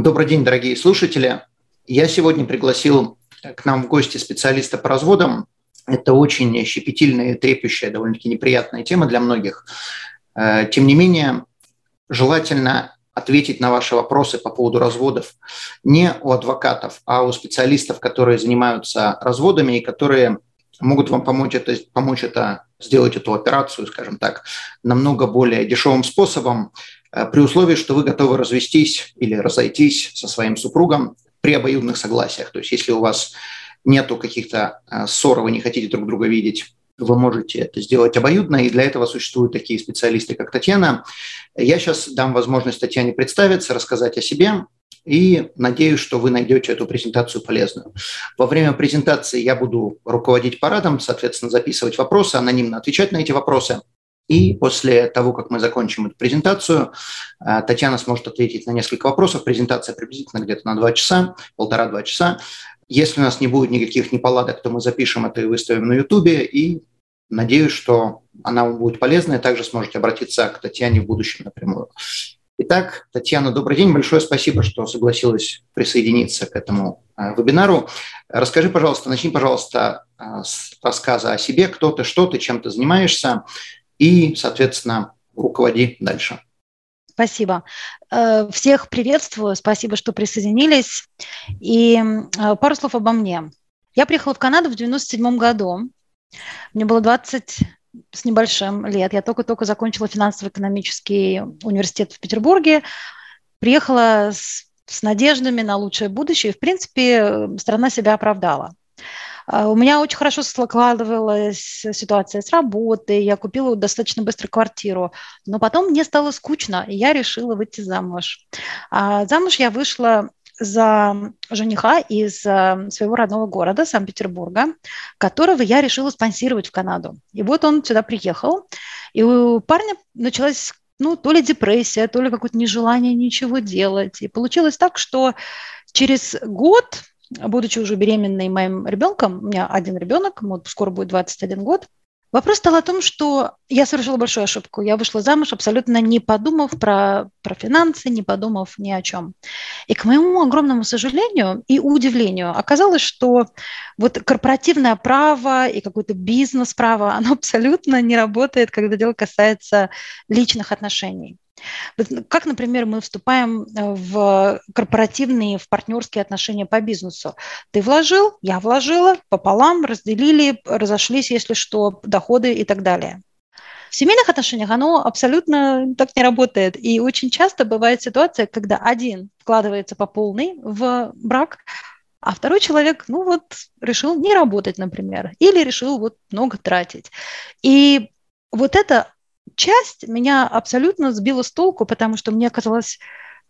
Добрый день, дорогие слушатели. Я сегодня пригласил к нам в гости специалиста по разводам. Это очень щепетильная, трепещая, довольно-таки неприятная тема для многих. Э, тем не менее, желательно ответить на ваши вопросы по поводу разводов не у адвокатов, а у специалистов, которые занимаются разводами и которые могут вам помочь это, помочь это сделать эту операцию, скажем так, намного более дешевым способом, при условии, что вы готовы развестись или разойтись со своим супругом при обоюдных согласиях. То есть если у вас нету каких-то э, ссор, вы не хотите друг друга видеть, вы можете это сделать обоюдно, и для этого существуют такие специалисты, как Татьяна. Я сейчас дам возможность Татьяне представиться, рассказать о себе, и надеюсь, что вы найдете эту презентацию полезную. Во время презентации я буду руководить парадом, соответственно, записывать вопросы, анонимно отвечать на эти вопросы. И после того, как мы закончим эту презентацию, э, Татьяна сможет ответить на несколько вопросов. Презентация приблизительно где-то на два часа, полтора-два часа. Если у нас не будет никаких неполадок, то мы запишем это и выставим на YouTube. И надеюсь, что она вам будет полезна, и также сможете обратиться к Татьяне в будущем напрямую. Итак, Татьяна, добрый день. Большое спасибо, что согласилась присоединиться к этому э, вебинару. Расскажи, пожалуйста, начни, пожалуйста, э, с рассказа о себе, кто ты, что ты, чем ты занимаешься, и, соответственно, руководи дальше. Спасибо. Э, всех приветствую, спасибо, что присоединились. И э, пару слов обо мне. Я приехала в Канаду в 97 году. Мне было 20 с небольшим лет. Я только-только закончила финансово-экономический университет в Петербурге. Приехала с, с надеждами на лучшее будущее. И, в принципе, страна себя оправдала. А, у меня очень хорошо складывалась ситуация с работой, я купила достаточно быстро квартиру, но потом мне стало скучно, и я решила выйти замуж. А замуж я вышла за жениха из а, своего родного города, Санкт-Петербурга, которого я решила спонсировать в Канаду. И вот он сюда приехал, и у парня началась ну, то ли депрессия, то ли какое-то нежелание ничего делать. И получилось так, что через год будучи уже беременной моим ребенком, у меня один ребенок, ему скоро будет 21 год, Вопрос стал о том, что я совершила большую ошибку. Я вышла замуж, абсолютно не подумав про, про финансы, не подумав ни о чем. И к моему огромному сожалению и удивлению оказалось, что вот корпоративное право и какое-то бизнес-право, оно абсолютно не работает, когда дело касается личных отношений. Как, например, мы вступаем э, в корпоративные, в партнерские отношения по бизнесу. Ты вложил, я вложила, пополам разделили, разошлись, если что, доходы и так далее. В семейных отношениях оно абсолютно так не работает. И очень часто бывает ситуация, когда один вкладывается по полной в брак, а второй человек, ну вот, решил не работать, например, или решил вот много тратить. И вот это часть меня абсолютно сбила с толку, потому что мне казалось,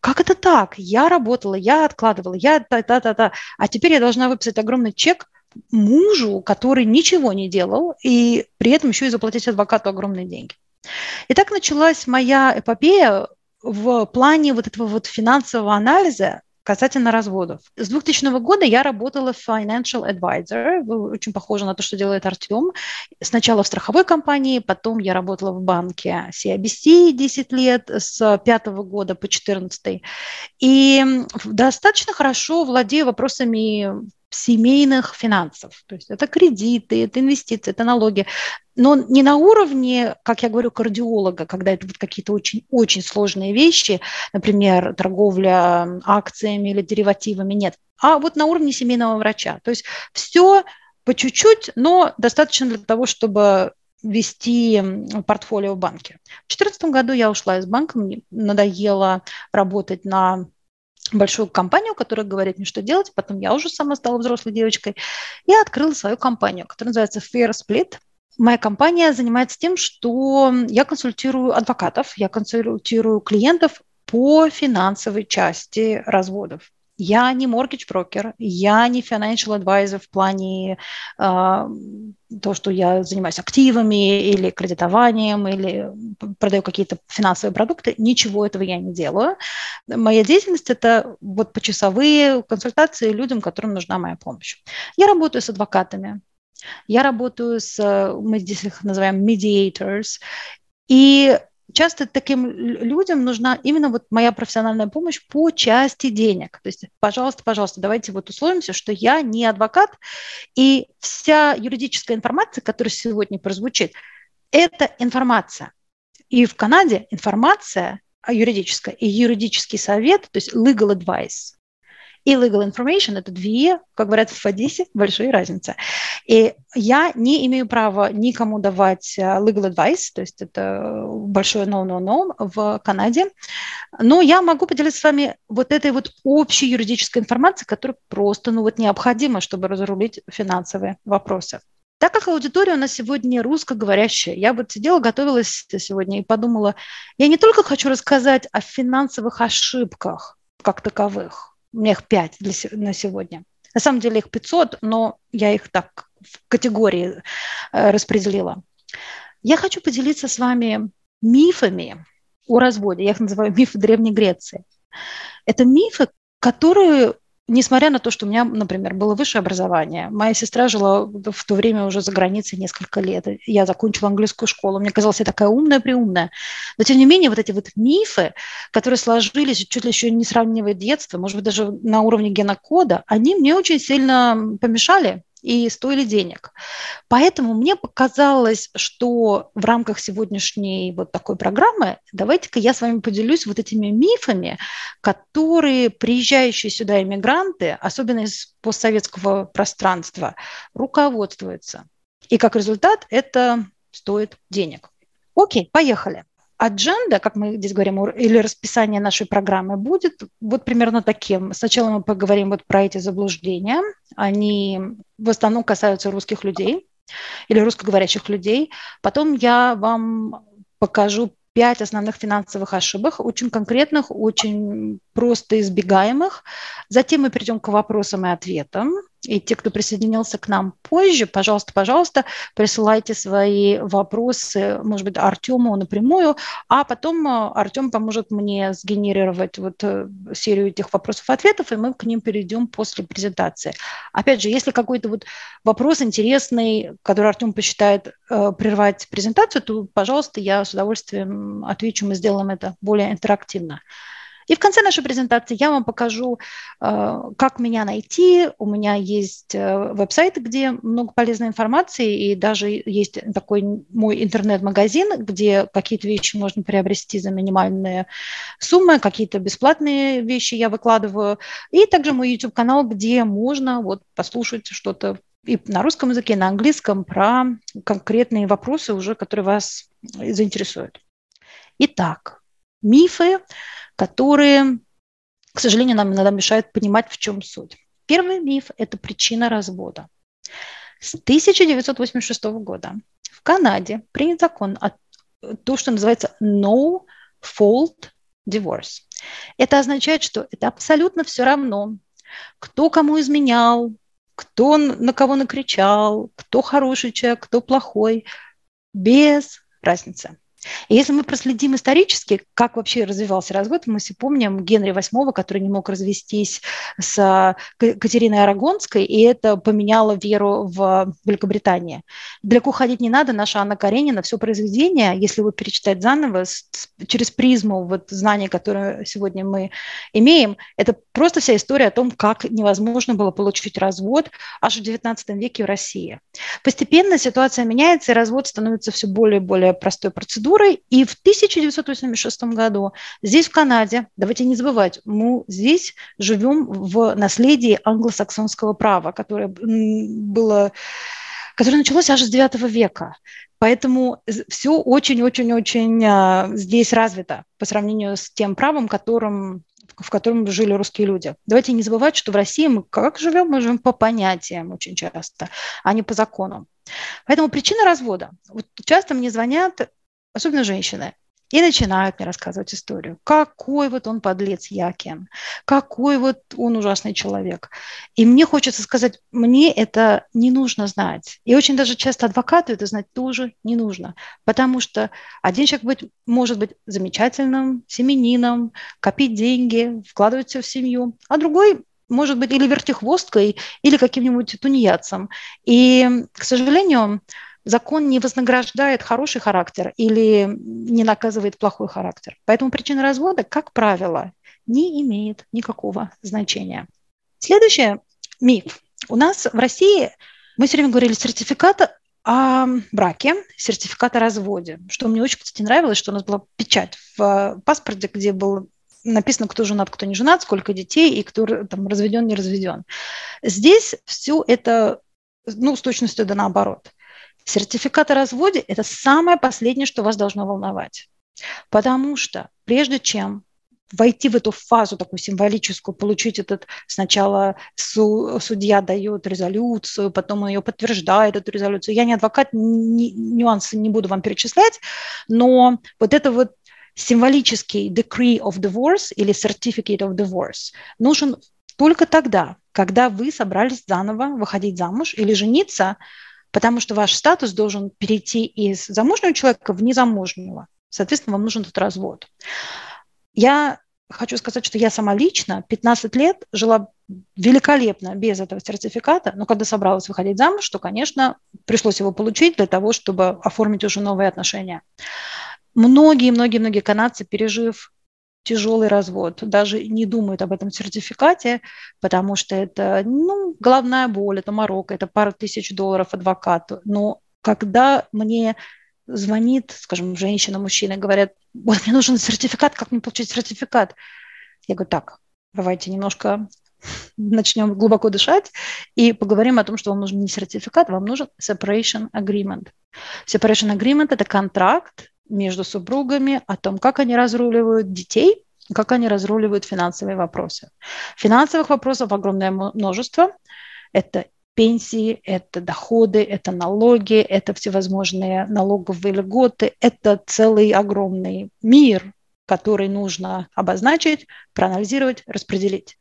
как это так? Я работала, я откладывала, я та-та-та-та, а теперь я должна выписать огромный чек мужу, который ничего не делал, и при этом еще и заплатить адвокату огромные деньги. И так началась моя эпопея в плане вот этого вот финансового анализа, Касательно разводов. С 2000 года я работала financial advisor, очень похоже на то, что делает Артем. Сначала в страховой компании, потом я работала в банке CIBC 10 лет, с 5 года по 14. И достаточно хорошо владею вопросами семейных финансов. То есть это кредиты, это инвестиции, это налоги. Но не на уровне, как я говорю, кардиолога, когда это вот какие-то очень-очень сложные вещи, например, торговля акциями или деривативами, нет. А вот на уровне семейного врача. То есть все по чуть-чуть, но достаточно для того, чтобы вести портфолио в банке. В 2014 году я ушла из банка, мне надоело работать на большую компанию, которая говорит мне, что делать. Потом я уже сама стала взрослой девочкой. Я открыла свою компанию, которая называется Fair Split. Моя компания занимается тем, что я консультирую адвокатов, я консультирую клиентов по финансовой части разводов. Я не mortgage брокер, я не financial advisor в плане э, то, что я занимаюсь активами или кредитованием, или продаю какие-то финансовые продукты. Ничего этого я не делаю. Моя деятельность – это вот почасовые консультации людям, которым нужна моя помощь. Я работаю с адвокатами, я работаю с, мы здесь их называем mediators, и часто таким людям нужна именно вот моя профессиональная помощь по части денег. То есть, пожалуйста, пожалуйста, давайте вот условимся, что я не адвокат, и вся юридическая информация, которая сегодня прозвучит, это информация. И в Канаде информация юридическая и юридический совет, то есть legal advice, и legal information – это две, как говорят в Одессе, большие разницы. И я не имею права никому давать э, legal advice, то есть это большое no-no-no в Канаде, но я могу поделиться с вами вот этой вот общей юридической информацией, которая просто ну, вот необходима, чтобы разрулить финансовые вопросы. Так как аудитория у нас сегодня русскоговорящая, я вот сидела, готовилась сегодня и подумала, я не только хочу рассказать о финансовых ошибках как таковых, у меня их пять для, на сегодня. На самом деле их 500, но я их так в категории э, распределила. Я хочу поделиться с вами мифами о разводе. Я их называю мифы Древней Греции. Это мифы, которые несмотря на то, что у меня, например, было высшее образование, моя сестра жила в то время уже за границей несколько лет, я закончила английскую школу, мне казалось, я такая умная-преумная. Но, тем не менее, вот эти вот мифы, которые сложились чуть ли еще не сравнивая детство, может быть, даже на уровне генокода, они мне очень сильно помешали и стоили денег. Поэтому мне показалось, что в рамках сегодняшней вот такой программы давайте-ка я с вами поделюсь вот этими мифами, которые приезжающие сюда иммигранты, особенно из постсоветского пространства, руководствуются. И как результат это стоит денег. Окей, поехали адженда, как мы здесь говорим, или расписание нашей программы будет вот примерно таким. Сначала мы поговорим вот про эти заблуждения. Они в основном касаются русских людей или русскоговорящих людей. Потом я вам покажу пять основных финансовых ошибок, очень конкретных, очень просто избегаемых. Затем мы перейдем к вопросам и ответам. И те, кто присоединился к нам позже, пожалуйста, пожалуйста, присылайте свои вопросы, может быть, Артему напрямую, а потом э, Артем поможет мне сгенерировать вот э, серию этих вопросов-ответов, и мы к ним перейдем после презентации. Опять же, если какой-то вот вопрос интересный, который Артем посчитает э, прервать презентацию, то, пожалуйста, я с удовольствием отвечу, мы сделаем это более интерактивно. И в конце нашей презентации я вам покажу, э, как меня найти. У меня есть э, веб-сайт, где много полезной информации, и даже есть такой мой интернет-магазин, где какие-то вещи можно приобрести за минимальные суммы, какие-то бесплатные вещи я выкладываю. И также мой YouTube-канал, где можно вот послушать что-то и на русском языке, и на английском про конкретные вопросы уже, которые вас заинтересуют. Итак, мифы которые, к сожалению, нам иногда мешают понимать, в чем суть. Первый миф – это причина развода. С 1986 года в Канаде принят закон о то, что называется no fault divorce. Это означает, что это абсолютно все равно, кто кому изменял, кто на кого накричал, кто хороший человек, кто плохой, без разницы. И если мы проследим исторически, как вообще развивался развод, мы все помним Генри VIII, который не мог развестись с Катериной Арагонской, и это поменяло веру в Великобритании. Далеко ходить не надо, наша Анна Каренина, все произведение, если его перечитать заново, через призму вот знаний, которые сегодня мы имеем, это просто вся история о том, как невозможно было получить развод аж в XIX веке в России. Постепенно ситуация меняется, и развод становится все более и более простой процедурой, процедурой. И в 1986 году здесь, в Канаде, давайте не забывать, мы здесь живем в наследии англосаксонского права, которое было которое началось аж с 9 века. Поэтому все очень-очень-очень а, здесь развито по сравнению с тем правом, которым в котором жили русские люди. Давайте не забывать, что в России мы как живем? Мы живем по понятиям очень часто, а не по закону. Поэтому причина развода. Вот часто мне звонят особенно женщины. И начинают мне рассказывать историю. Какой вот он подлец Якин, какой вот он ужасный человек. И мне хочется сказать, мне это не нужно знать. И очень даже часто адвокату это знать тоже не нужно. Потому что один человек быть, может быть замечательным семенином, копить деньги, вкладывать все в семью, а другой может быть или вертихвосткой, или каким-нибудь тунеядцем. И, к сожалению, закон не вознаграждает хороший характер или не наказывает плохой характер. Поэтому причина развода, как правило, не имеет никакого значения. Следующий миф. У нас в России мы все время говорили сертификат о браке, сертификат о разводе, что мне очень, кстати, нравилось, что у нас была печать в паспорте, где был написано, кто женат, кто не женат, сколько детей и кто там разведен, не разведен. Здесь все это ну, с точностью да наоборот. Сертификат о разводе – это самое последнее, что вас должно волновать. Потому что прежде чем войти в эту фазу такую символическую, получить этот сначала су, судья дает резолюцию, потом он ее подтверждает, эту резолюцию. Я не адвокат, ни, нюансы не буду вам перечислять, но вот это вот символический decree of divorce или certificate of divorce нужен только тогда, когда вы собрались заново выходить замуж или жениться, потому что ваш статус должен перейти из замужнего человека в незамужнего. Соответственно, вам нужен этот развод. Я хочу сказать, что я сама лично 15 лет жила великолепно без этого сертификата, но когда собралась выходить замуж, то, конечно, пришлось его получить для того, чтобы оформить уже новые отношения. Многие-многие-многие канадцы, пережив тяжелый развод, даже не думают об этом сертификате, потому что это ну, головная боль, это морок, это пара тысяч долларов адвокату. Но когда мне звонит, скажем, женщина, мужчина, говорят, вот мне нужен сертификат, как мне получить сертификат? Я говорю, так, давайте немножко начнем глубоко дышать и поговорим о том, что вам нужен не сертификат, вам нужен separation agreement. Separation agreement – это контракт, между супругами о том, как они разруливают детей, как они разруливают финансовые вопросы. Финансовых вопросов огромное множество. Это пенсии, это доходы, это налоги, это всевозможные налоговые льготы, это целый огромный мир, который нужно обозначить, проанализировать, распределить.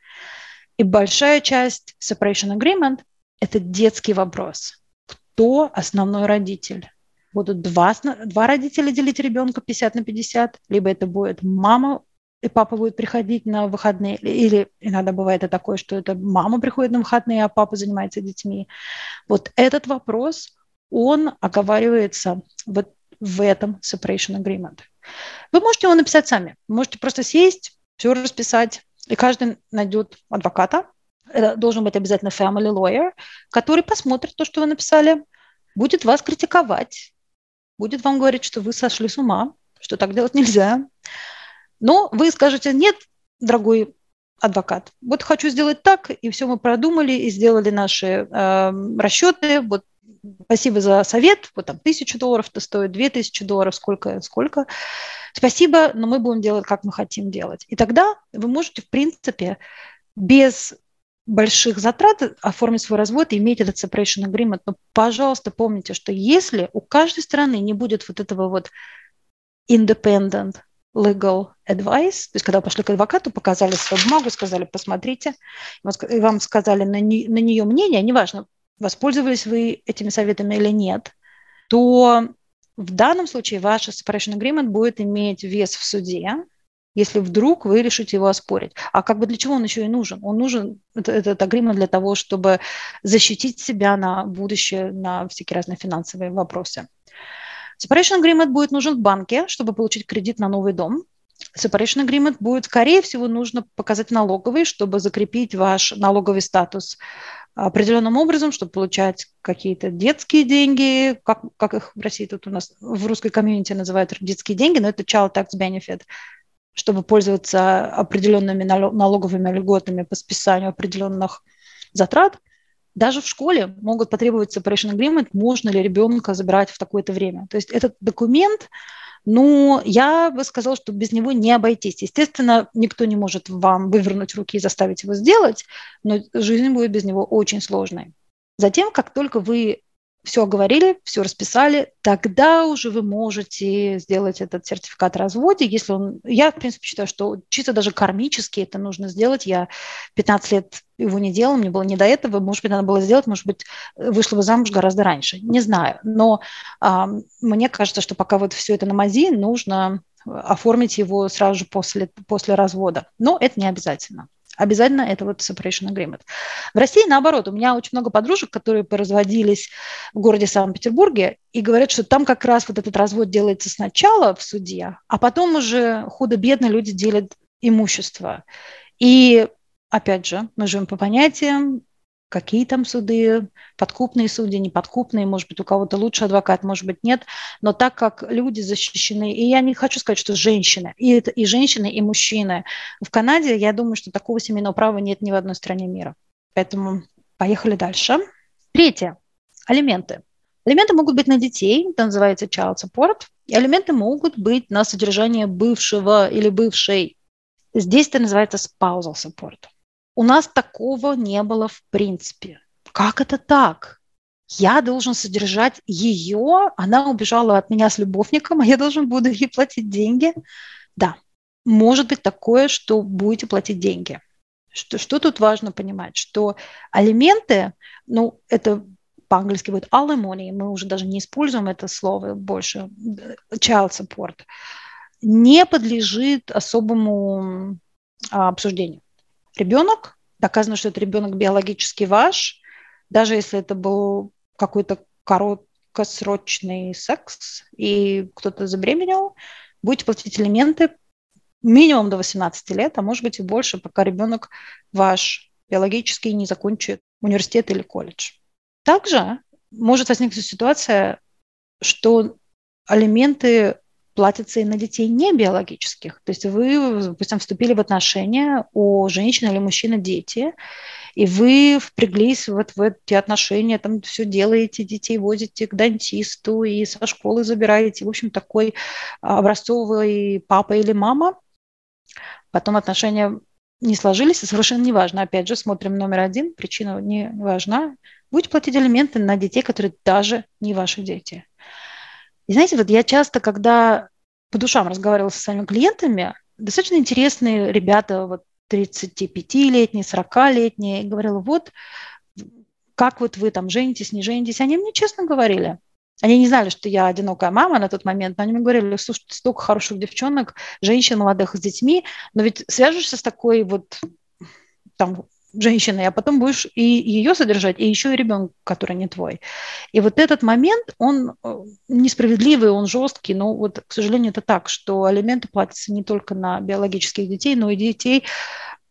И большая часть separation agreement – это детский вопрос. Кто основной родитель? Будут два, два родителя делить ребенка 50 на 50, либо это будет мама и папа будет приходить на выходные, или иногда бывает и такое, что это мама приходит на выходные, а папа занимается детьми. Вот этот вопрос, он оговаривается вот в этом separation agreement. Вы можете его написать сами, можете просто сесть, все расписать, и каждый найдет адвоката, это должен быть обязательно family lawyer, который посмотрит то, что вы написали, будет вас критиковать, будет вам говорить, что вы сошли с ума, что так делать нельзя. Но вы скажете, нет, дорогой адвокат, вот хочу сделать так, и все мы продумали, и сделали наши э, расчеты, вот спасибо за совет, вот там тысячу долларов это стоит, две тысячи долларов, сколько, сколько. Спасибо, но мы будем делать, как мы хотим делать. И тогда вы можете, в принципе, без больших затрат оформить свой развод и иметь этот separation agreement. Но, пожалуйста, помните, что если у каждой страны не будет вот этого вот independent legal advice, то есть когда пошли к адвокату, показали свою бумагу, сказали, посмотрите, и вам сказали на, не, на нее мнение, неважно, воспользовались вы этими советами или нет, то в данном случае ваш separation agreement будет иметь вес в суде, если вдруг вы решите его оспорить. А как бы для чего он еще и нужен? Он нужен, этот агримент для того, чтобы защитить себя на будущее, на всякие разные финансовые вопросы. Separation agreement будет нужен в банке, чтобы получить кредит на новый дом. Separation agreement будет, скорее всего, нужно показать налоговый, чтобы закрепить ваш налоговый статус определенным образом, чтобы получать какие-то детские деньги, как, как их в России тут у нас в русской комьюнити называют детские деньги, но это child tax benefit, чтобы пользоваться определенными налоговыми льготами по списанию определенных затрат, даже в школе могут потребовать separation agreement, можно ли ребенка забирать в такое-то время. То есть этот документ, ну, я бы сказала, что без него не обойтись. Естественно, никто не может вам вывернуть руки и заставить его сделать, но жизнь будет без него очень сложной. Затем, как только вы все оговорили, все расписали, тогда уже вы можете сделать этот сертификат о разводе, если он... Я, в принципе, считаю, что чисто даже кармически это нужно сделать. Я 15 лет его не делала, мне было не до этого, может быть, надо было сделать, может быть, вышла бы замуж гораздо раньше, не знаю. Но а, мне кажется, что пока вот все это на мази, нужно оформить его сразу же после, после развода. Но это не обязательно обязательно это вот separation agreement. В России наоборот, у меня очень много подружек, которые производились в городе Санкт-Петербурге, и говорят, что там как раз вот этот развод делается сначала в суде, а потом уже худо-бедно люди делят имущество. И опять же, мы живем по понятиям, какие там суды, подкупные судьи, неподкупные, может быть, у кого-то лучше адвокат, может быть, нет, но так как люди защищены, и я не хочу сказать, что женщины, и, это, и женщины, и мужчины. В Канаде, я думаю, что такого семейного права нет ни в одной стране мира. Поэтому поехали дальше. Третье. Алименты. Алименты могут быть на детей, это называется child support, и алименты могут быть на содержание бывшего или бывшей. Здесь это называется spousal support. У нас такого не было в принципе. Как это так? Я должен содержать ее, она убежала от меня с любовником, а я должен буду ей платить деньги. Да, может быть такое, что будете платить деньги. Что, что тут важно понимать? Что алименты, ну, это по-английски будет alimony, мы уже даже не используем это слово больше, child support, не подлежит особому а, обсуждению ребенок, доказано, что это ребенок биологически ваш, даже если это был какой-то короткосрочный секс, и кто-то забеременел, будете платить элементы минимум до 18 лет, а может быть и больше, пока ребенок ваш биологически не закончит университет или колледж. Также может возникнуть ситуация, что алименты платятся и на детей не биологических. То есть вы, допустим, вступили в отношения у женщины или мужчины дети, и вы впряглись вот в эти отношения, там все делаете, детей возите к дантисту и со школы забираете. В общем, такой образцовый папа или мама. Потом отношения не сложились, совершенно не важно. Опять же, смотрим номер один, причина не важна. Будете платить алименты на детей, которые даже не ваши дети. И знаете, вот я часто, когда по душам разговаривала со своими клиентами, достаточно интересные ребята, вот 35-летние, 40-летние, и говорила, вот как вот вы там женитесь, не женитесь. Они мне честно говорили. Они не знали, что я одинокая мама на тот момент, но они мне говорили, слушай, столько хороших девчонок, женщин молодых с детьми, но ведь свяжешься с такой вот там женщиной, а потом будешь и ее содержать, и еще и ребенка, который не твой. И вот этот момент, он э, несправедливый, он жесткий, но вот, к сожалению, это так, что алименты платятся не только на биологических детей, но и детей,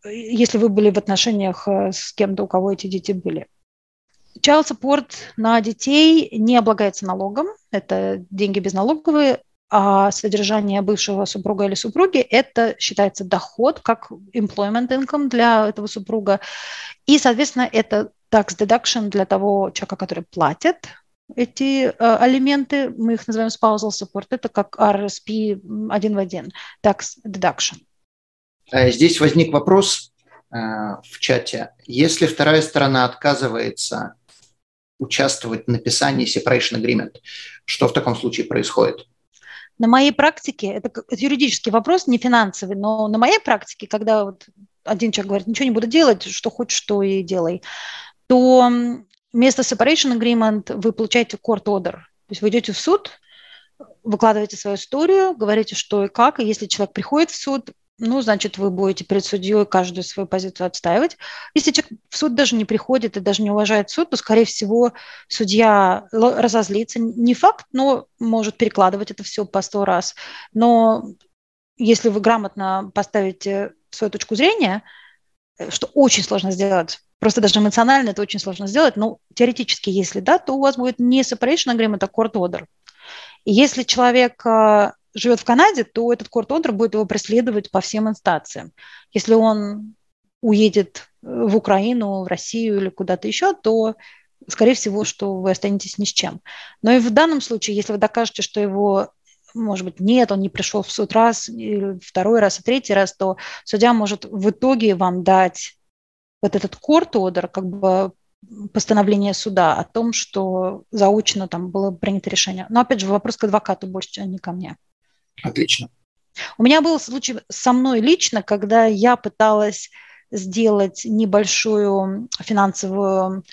э, если вы были в отношениях э, с кем-то, у кого эти дети были. Child support на детей не облагается налогом, это деньги безналоговые, а содержание бывшего супруга или супруги, это считается доход, как employment income для этого супруга. И, соответственно, это tax deduction для того человека, который платит эти э, алименты, мы их называем spousal support, это как RSP один в один, tax deduction. А здесь возник вопрос э, в чате. Если вторая сторона отказывается участвовать в написании separation agreement, что в таком случае происходит? На моей практике, это, юридический вопрос, не финансовый, но на моей практике, когда вот один человек говорит, ничего не буду делать, что хочешь, что и делай, то вместо separation agreement вы получаете court order. То есть вы идете в суд, выкладываете свою историю, говорите, что и как, и если человек приходит в суд, ну, значит, вы будете перед судьей каждую свою позицию отстаивать. Если человек в суд даже не приходит и даже не уважает суд, то, скорее всего, судья разозлится. Не факт, но может перекладывать это все по сто раз. Но если вы грамотно поставите свою точку зрения, э, что очень сложно сделать, просто даже эмоционально это очень сложно сделать, но теоретически, если да, то у вас будет не separation agreement, а court order. И если человек э, живет в Канаде, то этот корт-ордер будет его преследовать по всем инстанциям. Если он уедет в Украину, в Россию или куда-то еще, то скорее всего, что вы останетесь ни с чем. Но и в данном случае, если вы докажете, что его может быть, нет, он не пришел в суд раз, второй раз, и третий раз, то судья может в итоге вам дать вот этот корт-ордер, как бы постановление суда о том, что заочно там было принято решение. Но опять же, вопрос к адвокату больше, а не ко мне. Отлично. У меня был случай со мной лично, когда я пыталась сделать небольшую финансовую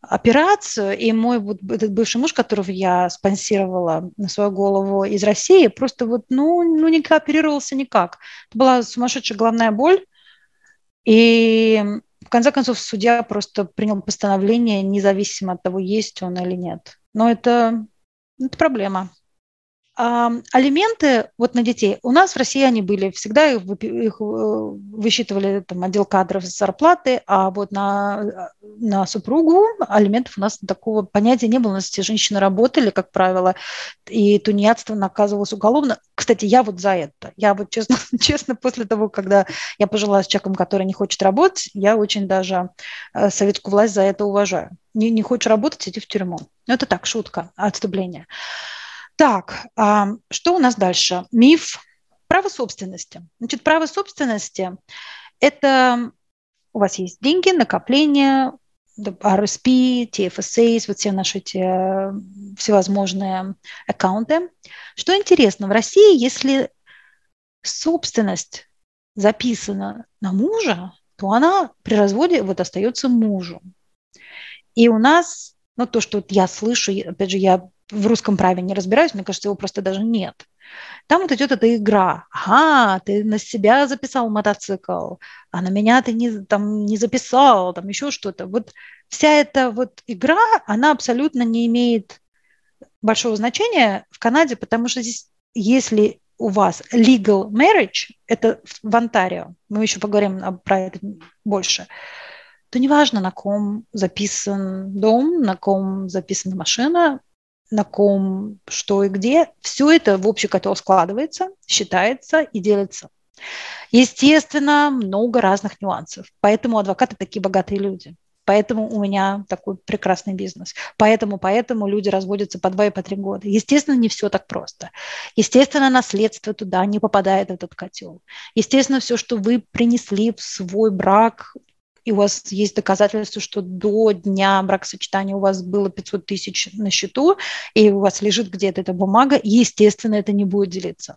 операцию, и мой вот этот бывший муж, которого я спонсировала на свою голову из России, просто вот, ну, ну не оперировался никак. Это была сумасшедшая головная боль, и в конце концов судья просто принял постановление, независимо от того, есть он или нет. Но это, это проблема. Алименты вот на детей. У нас в России они были всегда, их, их э, высчитывали там, отдел кадров зарплаты, а вот на, на супругу алиментов у нас такого понятия не было. У нас все женщины работали, как правило, и тунеядство наказывалось уголовно. Кстати, я вот за это. Я вот честно, честно после того, когда я пожила с человеком, который не хочет работать, я очень даже э, советскую власть за это уважаю. Не, не хочешь работать, иди в тюрьму. Ну, это так, шутка, отступление. Так, а, что у нас дальше? Миф право собственности. Значит, право собственности – это у вас есть деньги, накопления, RSP, TFSA, вот все наши эти э, всевозможные аккаунты. Что интересно, в России, если собственность записана на мужа, то она при разводе вот остается мужу. И у нас, ну то, что вот я слышу, опять же, я в русском праве не разбираюсь, мне кажется, его просто даже нет. Там вот идет эта игра. Ага, ты на себя записал мотоцикл, а на меня ты не, там, не записал, там еще что-то. Вот вся эта вот игра, она абсолютно не имеет большого значения в Канаде, потому что здесь, если у вас legal marriage, это в Онтарио, мы еще поговорим про это больше, то неважно, на ком записан дом, на ком записана машина, на ком, что и где, все это в общий котел складывается, считается и делится. Естественно, много разных нюансов. Поэтому адвокаты такие богатые люди. Поэтому у меня такой прекрасный бизнес. Поэтому, поэтому люди разводятся по два и по три года. Естественно, не все так просто. Естественно, наследство туда не попадает в этот котел. Естественно, все, что вы принесли в свой брак, и у вас есть доказательства, что до дня бракосочетания у вас было 500 тысяч на счету, и у вас лежит где-то эта бумага, естественно, это не будет делиться.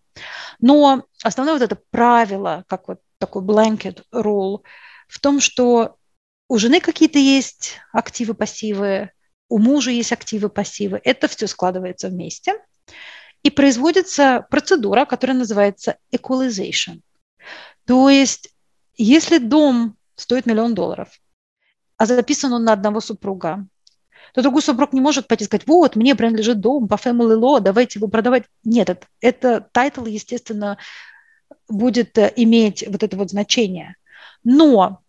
Но основное вот это правило, как вот такой blanket rule, в том, что у жены какие-то есть активы, пассивы, у мужа есть активы, пассивы. Это все складывается вместе. И производится процедура, которая называется equalization. То есть, если дом стоит миллион долларов, а записан он на одного супруга, то другой супруг не может пойти сказать, вот, мне принадлежит дом по family law, давайте его продавать. Нет, это, это title, естественно, будет э, иметь вот это вот значение. Но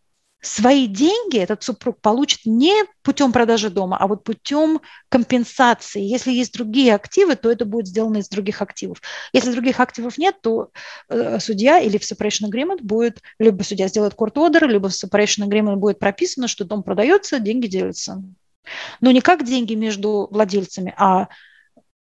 свои деньги этот супруг получит не путем продажи дома, а вот путем компенсации. Если есть другие активы, то это будет сделано из других активов. Если других активов нет, то э, судья или в separation agreement будет, либо судья сделает court order, либо в separation agreement будет прописано, что дом продается, деньги делятся. Но не как деньги между владельцами, а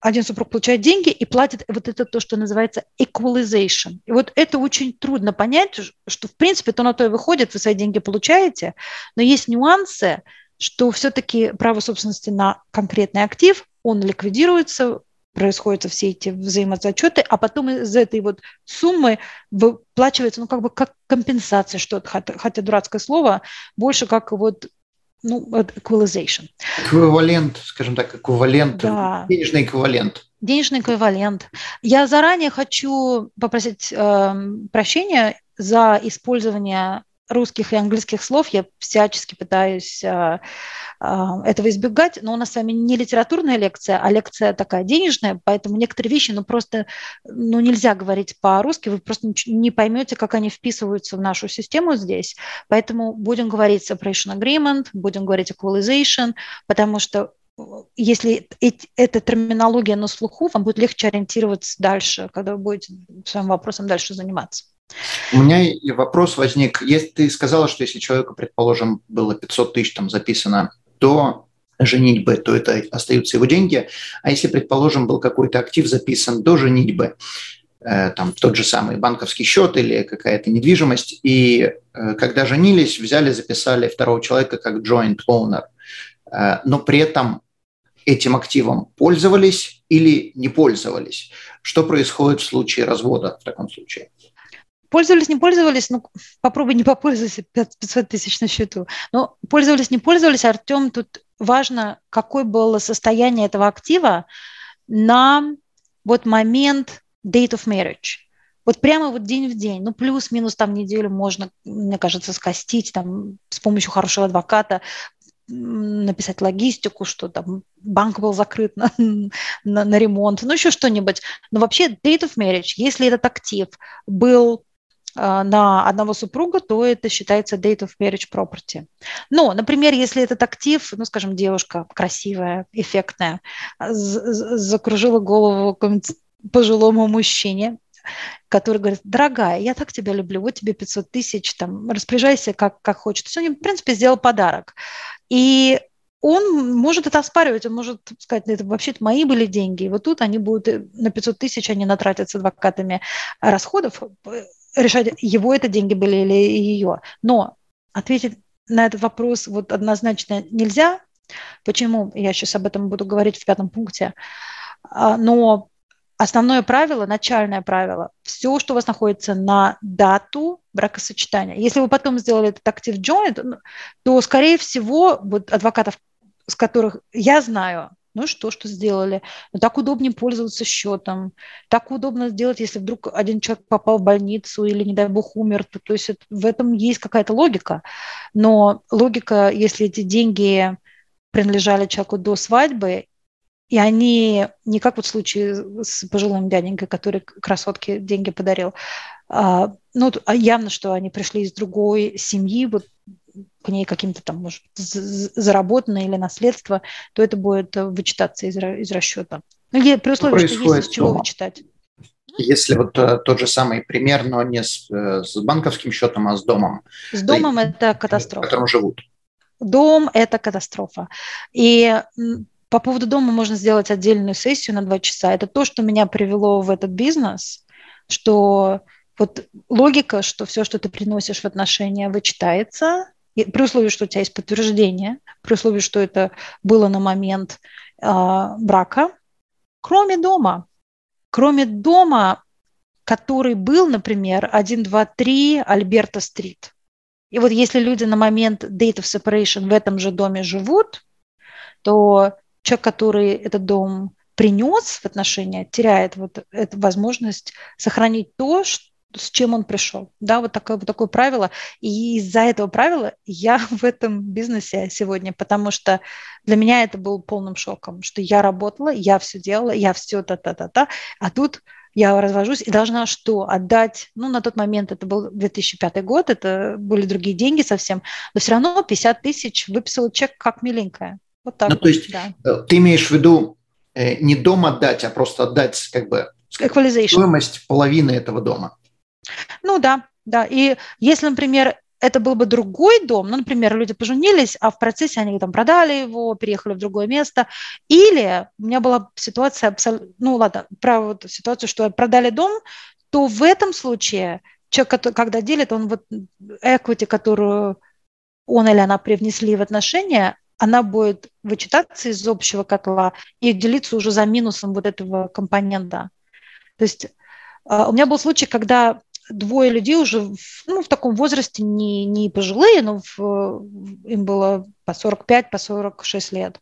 один супруг получает деньги и платит вот это то, что называется equalization. И вот это очень трудно понять, что в принципе то на то и выходит, вы свои деньги получаете, но есть нюансы, что все-таки право собственности на конкретный актив, он ликвидируется, происходят все эти взаимозачеты, а потом из этой вот суммы выплачивается, ну, как бы как компенсация что-то, хотя, дурацкое слово, больше как вот ну, equalization. Эквивалент, скажем так, эквивалент, да. денежный эквивалент. Денежный эквивалент. Я заранее хочу попросить э, прощения за использование русских и английских слов. Я всячески пытаюсь э, а, этого избегать, но у нас с вами не литературная лекция, а лекция такая денежная, поэтому некоторые вещи, ну просто ну, нельзя говорить по-русски, вы просто не поймете, как они вписываются в нашу систему здесь. Поэтому будем говорить separation agreement, будем говорить equalization, потому что э, если эта терминология на слуху, вам будет легче ориентироваться дальше, когда вы будете своим вопросом дальше заниматься. У меня вопрос возник. Если ты сказала, что если человеку, предположим, было 500 тысяч там записано до женитьбы, то это остаются его деньги. А если, предположим, был какой-то актив записан до женитьбы, э, там тот же самый банковский счет или какая-то недвижимость, и э, когда женились, взяли, записали второго человека как joint owner, но при этом этим активом пользовались или не пользовались. Что происходит в случае развода в таком случае? Пользовались, не пользовались, ну, попробуй не попользоваться, 500 тысяч на счету. Но пользовались, не пользовались, Артем, тут важно, какое было состояние этого актива на вот момент date of marriage. Вот прямо вот день в день, ну плюс-минус там неделю можно, мне кажется, скостить там с помощью хорошего адвоката, написать логистику, что там банк был закрыт на, на, на ремонт, ну еще что-нибудь. Но вообще date of marriage, если этот актив был на одного супруга, то это считается date of marriage property. Но, например, если этот актив, ну, скажем, девушка красивая, эффектная, закружила голову пожилому мужчине, который говорит, дорогая, я так тебя люблю, вот тебе 500 тысяч, там, распоряжайся как, как хочешь. То есть он, в принципе, сделал подарок. И он может это оспаривать, он может сказать, это вообще-то мои были деньги, и вот тут они будут э, на 500 тысяч, они натратят с адвокатами расходов, решать, его это деньги были или ее. Но ответить на этот вопрос вот однозначно нельзя. Почему? Я сейчас об этом буду говорить в пятом пункте. А, но основное правило, начальное правило, все, что у вас находится на дату бракосочетания. Если вы потом сделали этот актив joint, то, скорее всего, вот адвокатов, с которых я знаю, ну и что, что сделали? Ну, так удобнее пользоваться счетом. Так удобно сделать, если вдруг один человек попал в больницу или, не дай бог, умер. То, то есть это, в этом есть какая-то логика. Но логика, если эти деньги принадлежали человеку до свадьбы, и они не как вот в случае с пожилым дяденькой, который красотке деньги подарил, а, ну, а явно, что они пришли из другой семьи, вот к ней каким-то там, может, заработанное или наследство, то это будет э, вычитаться из, из расчета. Ну, при условии, что есть из чего вычитать. Если вот э, тот же самый пример, но не с, э, с банковским счетом, а с домом. С домом это катастрофа. В котором живут. Дом – это катастрофа. И по поводу дома можно сделать отдельную сессию на два часа. Это то, что меня привело в этот бизнес, что вот логика, что все, что ты приносишь в отношения, вычитается, при условии, что у тебя есть подтверждение, при условии, что это было на момент э, брака, кроме дома. Кроме дома, который был, например, 1, 2, 3 Альберта-стрит. И вот если люди на момент date of separation в этом же доме живут, то человек, который этот дом принес в отношения, теряет вот эту возможность сохранить то, что с чем он пришел. Да, вот такое, вот такое правило. И из-за этого правила я в этом бизнесе сегодня, потому что для меня это был полным шоком, что я работала, я все делала, я все та-та-та-та, а тут я развожусь и должна что? Отдать, ну, на тот момент это был 2005 год, это были другие деньги совсем, но все равно 50 тысяч выписала чек как миленькая. Вот так. Ну, то есть да. Э, ты имеешь в виду э, не дом отдать, а просто отдать как бы стоимость половины этого дома. Ну да, да. И если, например, это был бы другой дом, ну, например, люди поженились, а в процессе они там продали его, переехали в другое место, или у меня была ситуация, абсолютно, ну ладно, про вот ситуацию, что продали дом, то в этом случае человек, когда делит, он вот equity, которую он или она привнесли в отношения, она будет вычитаться из общего котла и делиться уже за минусом вот этого компонента. То есть а, у меня был случай, когда двое людей уже в, ну, в таком возрасте, не, не пожилые, но в, им было по 45, по 46 лет.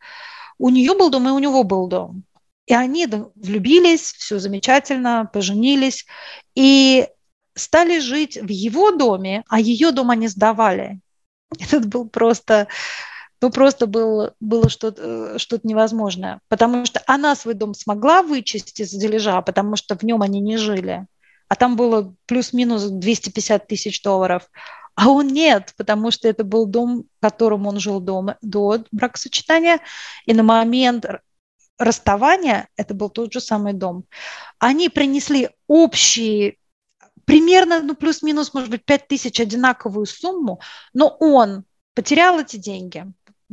У нее был дом, и у него был дом. И они влюбились, все замечательно, поженились, и стали жить в его доме, а ее дом они сдавали. Это был просто, ну просто был, было что-то что невозможное, потому что она свой дом смогла вычесть из дележа, потому что в нем они не жили а там было плюс-минус 250 тысяч долларов. А он нет, потому что это был дом, в котором он жил дома, до бракосочетания, и на момент расставания это был тот же самый дом. Они принесли общий, примерно, ну, плюс-минус, может быть, 5 тысяч одинаковую сумму, но он потерял эти деньги,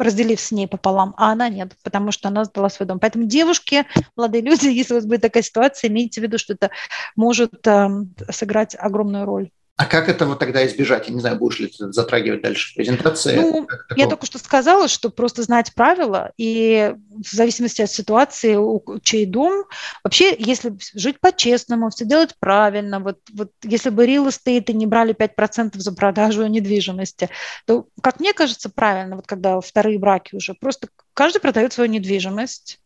разделив с ней пополам, а она нет, потому что она сдала свой дом. Поэтому девушки, молодые люди, если у вас будет такая ситуация, имейте в виду, что это может э, сыграть огромную роль. А как этого тогда избежать? Я не знаю, будешь ли ты затрагивать дальше в презентации. Ну, я только что сказала, что просто знать правила, и в зависимости от ситуации, у чей дом, вообще, если жить по-честному, все делать правильно, вот, вот если бы real estate не брали 5% за продажу недвижимости, то, как мне кажется, правильно, вот когда вторые браки уже, просто каждый продает свою недвижимость,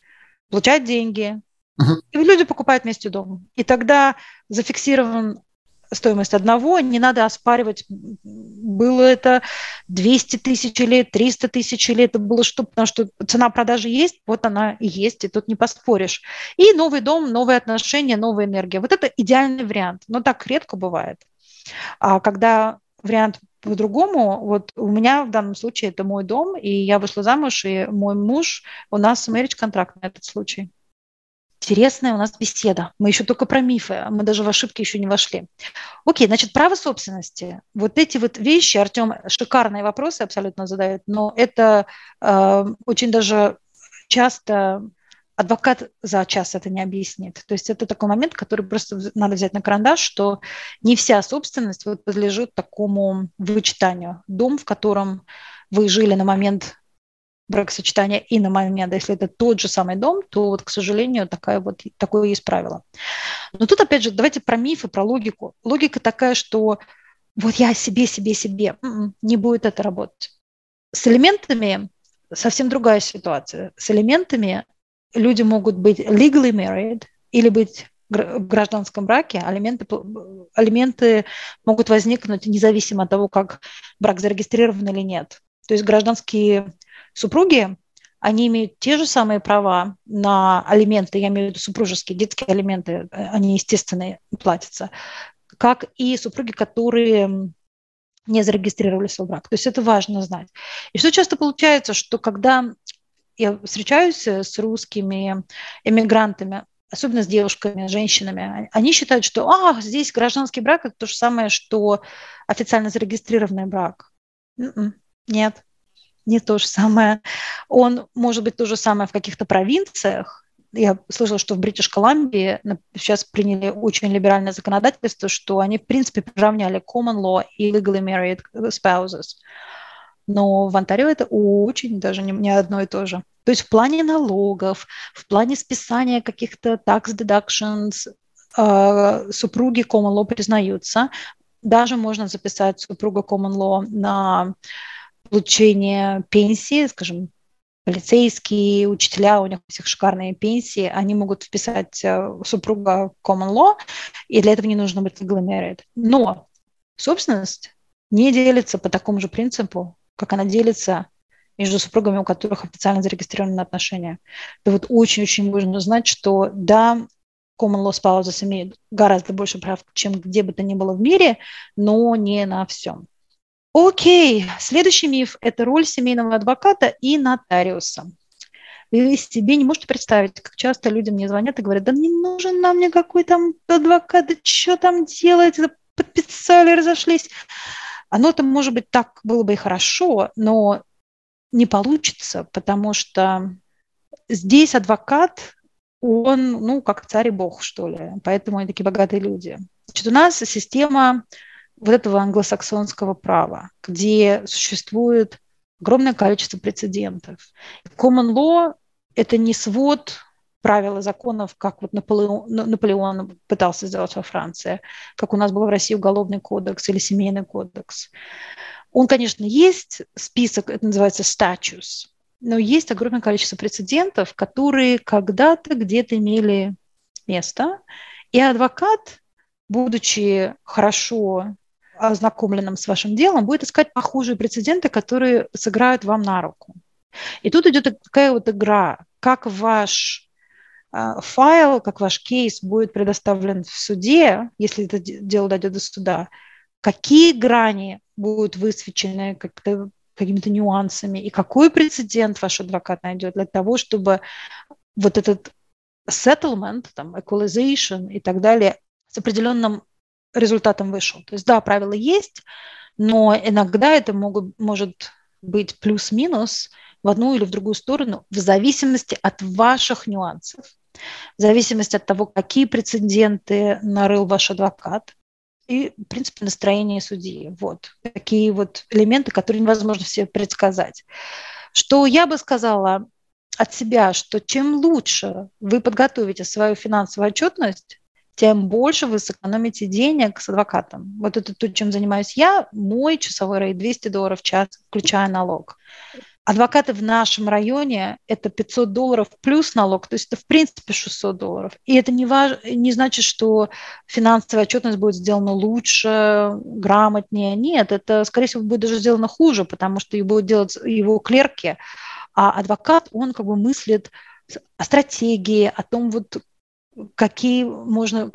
получает деньги, uh-huh. и люди покупают вместе дом. И тогда зафиксирован стоимость одного, не надо оспаривать, было это 200 тысяч или 300 тысяч или это было что, потому что цена продажи есть, вот она и есть, и тут не поспоришь. И новый дом, новые отношения, новая энергия. Вот это идеальный вариант, но так редко бывает. А когда вариант по-другому, вот у меня в данном случае это мой дом, и я вышла замуж, и мой муж, у нас marriage контракт на этот случай. Интересная у нас беседа. Мы еще только про мифы, а мы даже в ошибки еще не вошли. Окей, значит, право собственности. Вот эти вот вещи, Артем, шикарные вопросы абсолютно задает, но это э, очень даже часто адвокат за час это не объяснит. То есть это такой момент, который просто надо взять на карандаш, что не вся собственность вот подлежит такому вычитанию. Дом, в котором вы жили на момент бракосочетания и на момент, если это тот же самый дом, то вот, к сожалению, такая вот, такое есть правило. Но тут, опять же, давайте про мифы, про логику. Логика такая, что вот я себе, себе, себе, м-м, не будет это работать. С элементами совсем другая ситуация. С элементами люди могут быть legally married или быть в гражданском браке, алименты, алименты могут возникнуть независимо от того, как брак зарегистрирован или нет. То есть гражданские супруги, они имеют те же самые права на алименты, я имею в виду супружеские, детские алименты, э, они, естественно, платятся, как и супруги, которые не зарегистрировали свой брак. То есть это важно знать. И что часто получается, что когда я встречаюсь с русскими эмигрантами, особенно с девушками, женщинами, они считают, что а, здесь гражданский брак – это то же самое, что официально зарегистрированный брак. М-м, нет не то же самое. Он может быть то же самое в каких-то провинциях. Я слышала, что в Бритиш Колумбии сейчас приняли очень либеральное законодательство, что они, в принципе, приравняли common law и legally married spouses. Но в Онтарио это очень даже не, не одно и то же. То есть в плане налогов, в плане списания каких-то tax deductions э, супруги common law признаются. Даже можно записать супруга common law на получения пенсии, скажем, полицейские, учителя, у них у всех шикарные пенсии, они могут вписать э, супруга common law, и для этого не нужно быть married. Но собственность не делится по такому же принципу, как она делится между супругами, у которых официально зарегистрированы отношения. Это вот очень-очень важно знать, что да, common law spouses имеют гораздо больше прав, чем где бы то ни было в мире, но не на всем. Окей, следующий миф – это роль семейного адвоката и нотариуса. Вы себе не можете представить, как часто люди мне звонят и говорят, да не нужен нам никакой там адвокат, да что там делать, подписали, разошлись. Оно-то, может быть, так было бы и хорошо, но не получится, потому что здесь адвокат, он, ну, как царь и бог, что ли. Поэтому они такие богатые люди. Значит, у нас система вот этого англосаксонского права, где существует огромное количество прецедентов. Common law – это не свод правил и законов, как вот Наполеон, Наполеон пытался сделать во Франции, как у нас был в России уголовный кодекс или семейный кодекс. Он, конечно, есть список, это называется статус, но есть огромное количество прецедентов, которые когда-то где-то имели место, и адвокат, будучи хорошо ознакомленным с вашим делом, будет искать похожие прецеденты, которые сыграют вам на руку. И тут идет такая вот игра, как ваш а, файл, как ваш кейс будет предоставлен в суде, если это дело дойдет до суда, какие грани будут высвечены как-то какими-то нюансами, и какой прецедент ваш адвокат найдет для того, чтобы вот этот settlement, там, equalization и так далее с определенным результатом вышел. То есть, да, правила есть, но иногда это могут, может быть плюс-минус в одну или в другую сторону в зависимости от ваших нюансов, в зависимости от того, какие прецеденты нарыл ваш адвокат, и, в принципе, настроение судьи. Вот такие вот элементы, которые невозможно все предсказать. Что я бы сказала от себя, что чем лучше вы подготовите свою финансовую отчетность, тем больше вы сэкономите денег с адвокатом. Вот это то, чем занимаюсь я. Мой часовой рейд 200 долларов в час, включая налог. Адвокаты в нашем районе – это 500 долларов плюс налог, то есть это в принципе 600 долларов. И это не, важ... не значит, что финансовая отчетность будет сделана лучше, грамотнее. Нет, это, скорее всего, будет даже сделано хуже, потому что его будут делать его клерки, а адвокат, он как бы мыслит о стратегии, о том, вот, какие можно,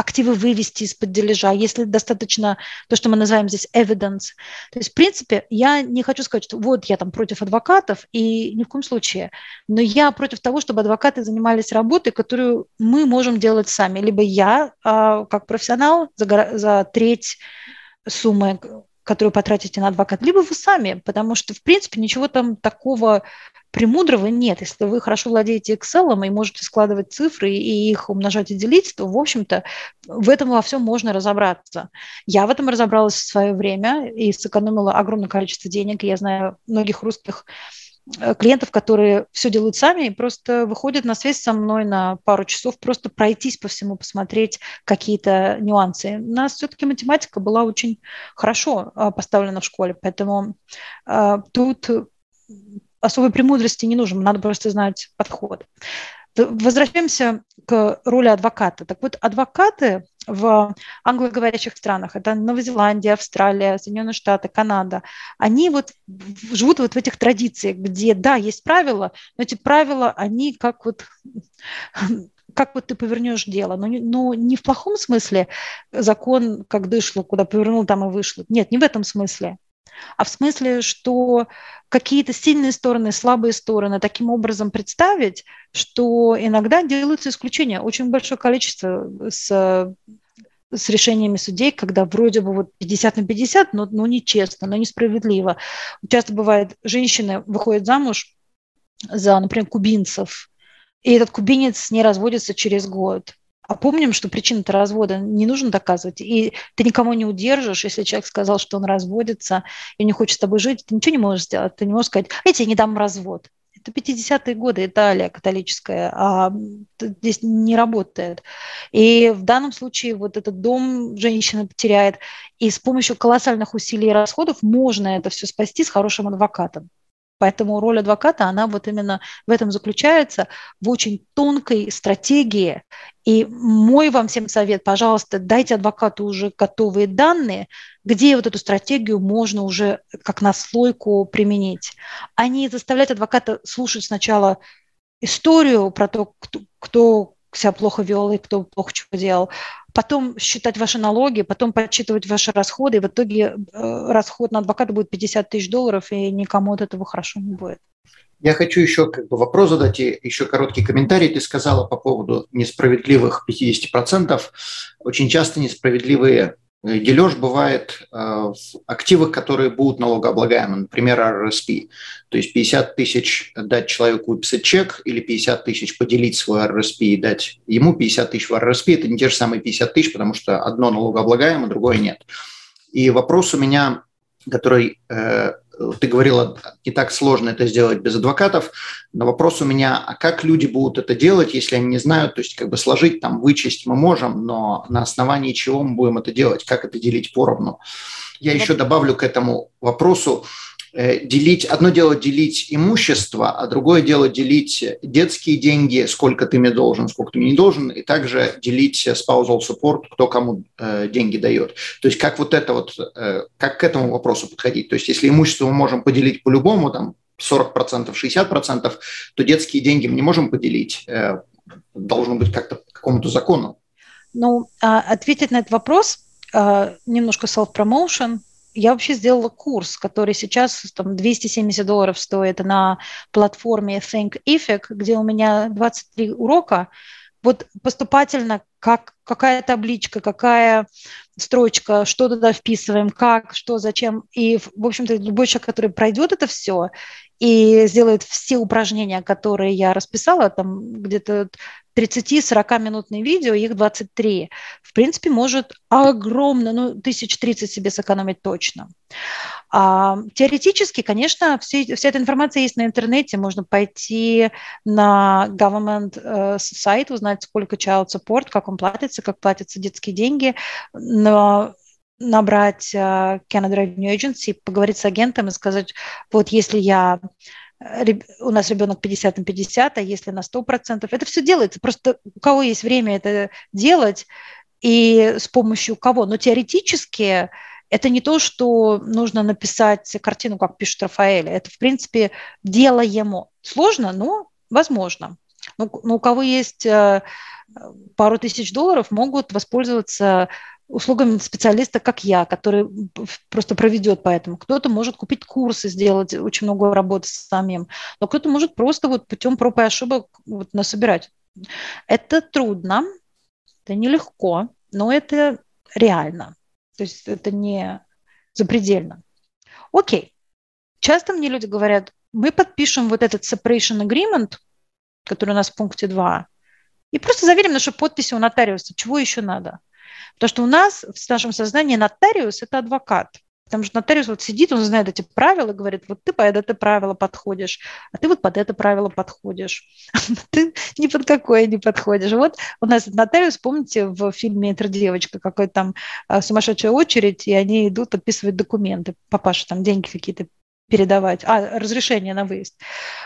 активы вывести из-под дележа, если достаточно то, что мы называем здесь evidence. То есть, в принципе, я не хочу сказать, что вот я там против адвокатов, и ни в коем случае, но я против того, чтобы адвокаты занимались работой, которую мы можем делать сами. Либо я, а, как профессионал, за, за треть суммы которую потратите на адвоката, либо вы сами, потому что, в принципе, ничего там такого премудрого нет. Если вы хорошо владеете Excel и можете складывать цифры и их умножать и делить, то, в общем-то, в этом во всем можно разобраться. Я в этом разобралась в свое время и сэкономила огромное количество денег. Я знаю многих русских Э, клиентов, которые все делают сами и просто выходят на связь со мной на пару часов, просто пройтись по всему, посмотреть какие-то нюансы. У нас все-таки математика была очень хорошо а, поставлена в школе, поэтому э, тут особой премудрости не нужно, надо просто знать подход. Возвращаемся к роли адвоката. Так вот, адвокаты в англоговорящих странах, это Новая Зеландия, Австралия, Соединенные Штаты, Канада, они вот живут вот в этих традициях, где, да, есть правила, но эти правила, они как вот как вот ты повернешь дело, но не, но не в плохом смысле закон как дышло, куда повернул, там и вышло. Нет, не в этом смысле а в смысле, что какие-то сильные стороны, слабые стороны таким образом представить, что иногда делаются исключения. Очень большое количество с с решениями судей, когда вроде бы вот 50 на 50, но, но нечестно, но несправедливо. Часто бывает, женщины выходят замуж за, например, кубинцев, и этот кубинец не разводится через год. А помним, что причину-то развода не нужно доказывать. И ты никому не удержишь, если человек сказал, что он разводится и не хочет с тобой жить, ты ничего не можешь сделать. Ты не можешь сказать, я тебе не дам развод. Это 50-е годы, Италия католическая, а здесь не работает. И в данном случае вот этот дом женщина потеряет, и с помощью колоссальных усилий и расходов можно это все спасти с хорошим адвокатом. Поэтому роль адвоката, она вот именно в этом заключается, в очень тонкой стратегии. И мой вам всем совет, пожалуйста, дайте адвокату уже готовые данные, где вот эту стратегию можно уже как наслойку применить, а не заставлять адвоката слушать сначала историю про то, кто, кто себя плохо вел и кто плохо чего делал, потом считать ваши налоги, потом подсчитывать ваши расходы, и в итоге э, расход на адвоката будет 50 тысяч долларов, и никому от этого хорошо не будет. Я хочу еще как бы вопрос задать и еще короткий комментарий. Ты сказала по поводу несправедливых 50%. Очень часто несправедливые дележ бывает э, в активах, которые будут налогооблагаемы, например, RRSP. То есть 50 тысяч дать человеку выписать чек или 50 тысяч поделить свой RRSP и дать ему 50 тысяч в RRSP – это не те же самые 50 тысяч, потому что одно налогооблагаемо, другое нет. И вопрос у меня, который э, ты говорила, не так сложно это сделать без адвокатов, но вопрос у меня, а как люди будут это делать, если они не знают, то есть как бы сложить, там, вычесть мы можем, но на основании чего мы будем это делать, как это делить поровну. Я еще добавлю к этому вопросу, делить, одно дело делить имущество, а другое дело делить детские деньги, сколько ты мне должен, сколько ты мне не должен, и также делить spousal support, кто кому э, деньги дает. То есть как вот это вот, э, как к этому вопросу подходить. То есть если имущество мы можем поделить по-любому, там 40%, 60%, то детские деньги мы не можем поделить. Э, должно быть как-то по какому-то закону. Ну, а ответить на этот вопрос, э, немножко self-promotion – я вообще сделала курс, который сейчас там 270 долларов стоит на платформе Think Effect, где у меня 23 урока. Вот поступательно, как, какая табличка, какая строчка, что туда вписываем, как, что, зачем. И, в общем-то, любой человек, который пройдет это все, и сделает все упражнения, которые я расписала, там где-то 30-40 минутные видео, их 23. В принципе, может огромно, ну, 1030 себе сэкономить точно. А, теоретически, конечно, все, вся эта информация есть на интернете. Можно пойти на government э, сайт, узнать, сколько child support, как он платится, как платятся детские деньги. Но набрать Canada Revenue Agency, поговорить с агентом и сказать, вот если я у нас ребенок 50 на 50, а если на 100%, это все делается. Просто у кого есть время это делать и с помощью кого. Но теоретически это не то, что нужно написать картину, как пишет Рафаэль. Это, в принципе, делаемо. Сложно, но возможно. Но, но у кого есть э, пару тысяч долларов, могут воспользоваться услугами специалиста, как я, который просто проведет по этому. Кто-то может купить курсы, сделать очень много работы самим, но кто-то может просто вот путем проб и ошибок вот насобирать. Это трудно, это нелегко, но это реально. То есть это не запредельно. Окей. Часто мне люди говорят, мы подпишем вот этот separation agreement, который у нас в пункте 2, и просто заверим нашу подпись у нотариуса. Чего еще надо? Потому что у нас в нашем сознании нотариус – это адвокат. Потому что нотариус вот сидит, он знает эти правила, говорит, вот ты под это правило подходишь, а ты вот под это правило подходишь. ты ни под какое не подходишь. Вот у нас нотариус, помните, в фильме «Интер девочка», какой там а, сумасшедшая очередь, и они идут подписывать документы. Папаша там деньги какие-то передавать, а, разрешение на выезд.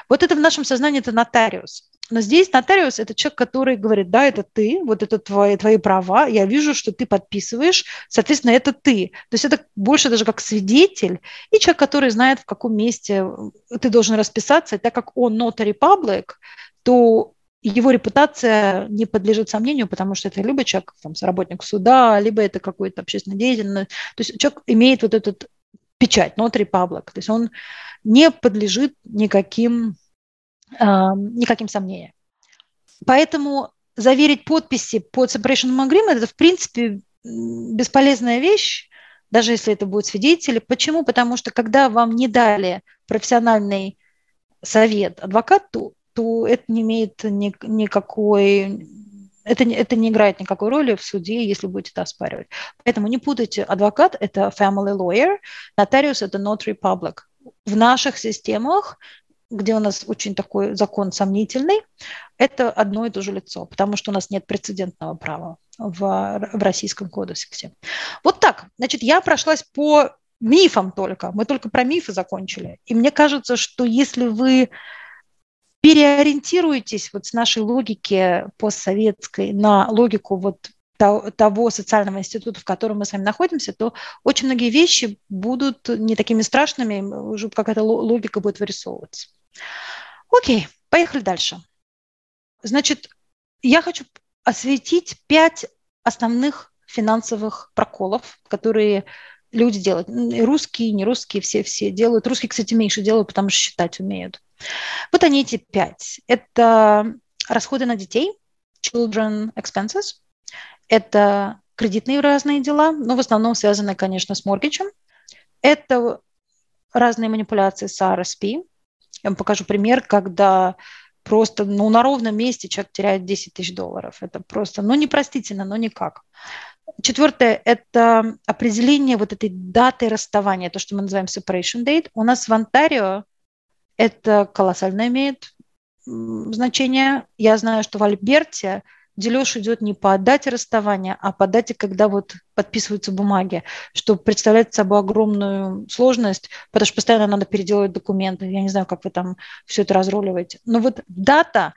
Вот это в нашем сознании это нотариус. Но здесь нотариус – это человек, который говорит, да, это ты, вот это твои, твои права, я вижу, что ты подписываешь, соответственно, это ты. То есть это больше даже как свидетель и человек, который знает, в каком месте ты должен расписаться. И так как он notary public, то его репутация не подлежит сомнению, потому что это либо человек, там, работник суда, либо это какой-то общественный деятель. То есть человек имеет вот этот печать, notary public. То есть он не подлежит никаким никаким сомнениям. Поэтому заверить подписи под separation agreement – это, в принципе, бесполезная вещь, даже если это будут свидетели. Почему? Потому что когда вам не дали профессиональный совет адвокату, то это не имеет ни, никакой это, это не играет никакой роли в суде, если будете это оспаривать. Поэтому не путайте, адвокат – это family lawyer, нотариус – это notary public. В наших системах где у нас очень такой закон сомнительный, это одно и то же лицо, потому что у нас нет прецедентного права в, в Российском кодексе. Вот так. Значит, я прошлась по мифам только. Мы только про мифы закончили. И мне кажется, что если вы переориентируетесь вот с нашей логики постсоветской на логику вот того социального института, в котором мы с вами находимся, то очень многие вещи будут не такими страшными, уже какая-то логика будет вырисовываться. Окей, поехали дальше. Значит, я хочу осветить пять основных финансовых проколов, которые люди делают. Русские, не русские, все-все делают. Русские, кстати, меньше делают, потому что считать умеют. Вот они эти пять. Это расходы на детей, children expenses. Это кредитные разные дела, но в основном связанные, конечно, с моргичем. Это разные манипуляции с RSP, я вам покажу пример, когда просто ну, на ровном месте человек теряет 10 тысяч долларов. Это просто, ну, непростительно, но никак. Четвертое – это определение вот этой даты расставания, то, что мы называем separation date. У нас в Онтарио это колоссально имеет значение. Я знаю, что в Альберте дележ идет не по дате расставания, а по дате, когда вот подписываются бумаги, что представляет собой огромную сложность, потому что постоянно надо переделывать документы. Я не знаю, как вы там все это разруливаете. Но вот дата,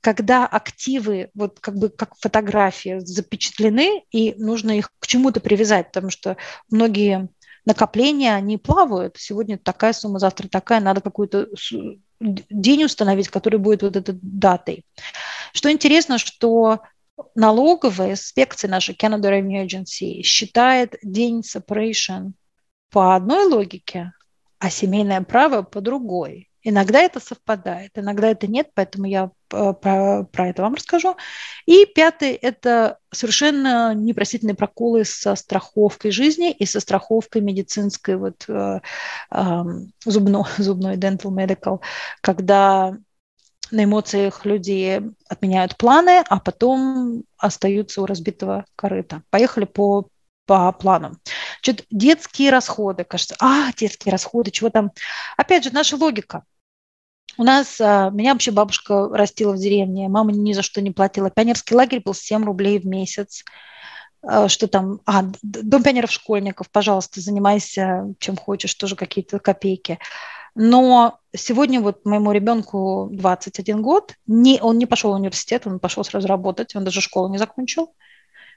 когда активы, вот как бы как фотографии запечатлены, и нужно их к чему-то привязать, потому что многие накопления, они плавают. Сегодня такая сумма, завтра такая, надо какую-то день установить, который будет вот этой датой. Что интересно, что налоговая инспекция наша Canada Revenue Agency считает день separation по одной логике, а семейное право по другой. Иногда это совпадает, иногда это нет, поэтому я про, про это вам расскажу. И пятый – это совершенно непростительные проколы со страховкой жизни и со страховкой медицинской, вот, э, э, зубной, зубной dental medical, когда на эмоциях люди отменяют планы, а потом остаются у разбитого корыта. Поехали по, по планам. Значит, детские расходы, кажется, а, детские расходы, чего там? Опять же, наша логика. У нас, а, меня вообще бабушка растила в деревне, мама ни за что не платила. Пионерский лагерь был 7 рублей в месяц. А, что там, а, дом пионеров-школьников, пожалуйста, занимайся чем хочешь, тоже какие-то копейки. Но сегодня вот моему ребенку 21 год, не, он не пошел в университет, он пошел сразу работать, он даже школу не закончил.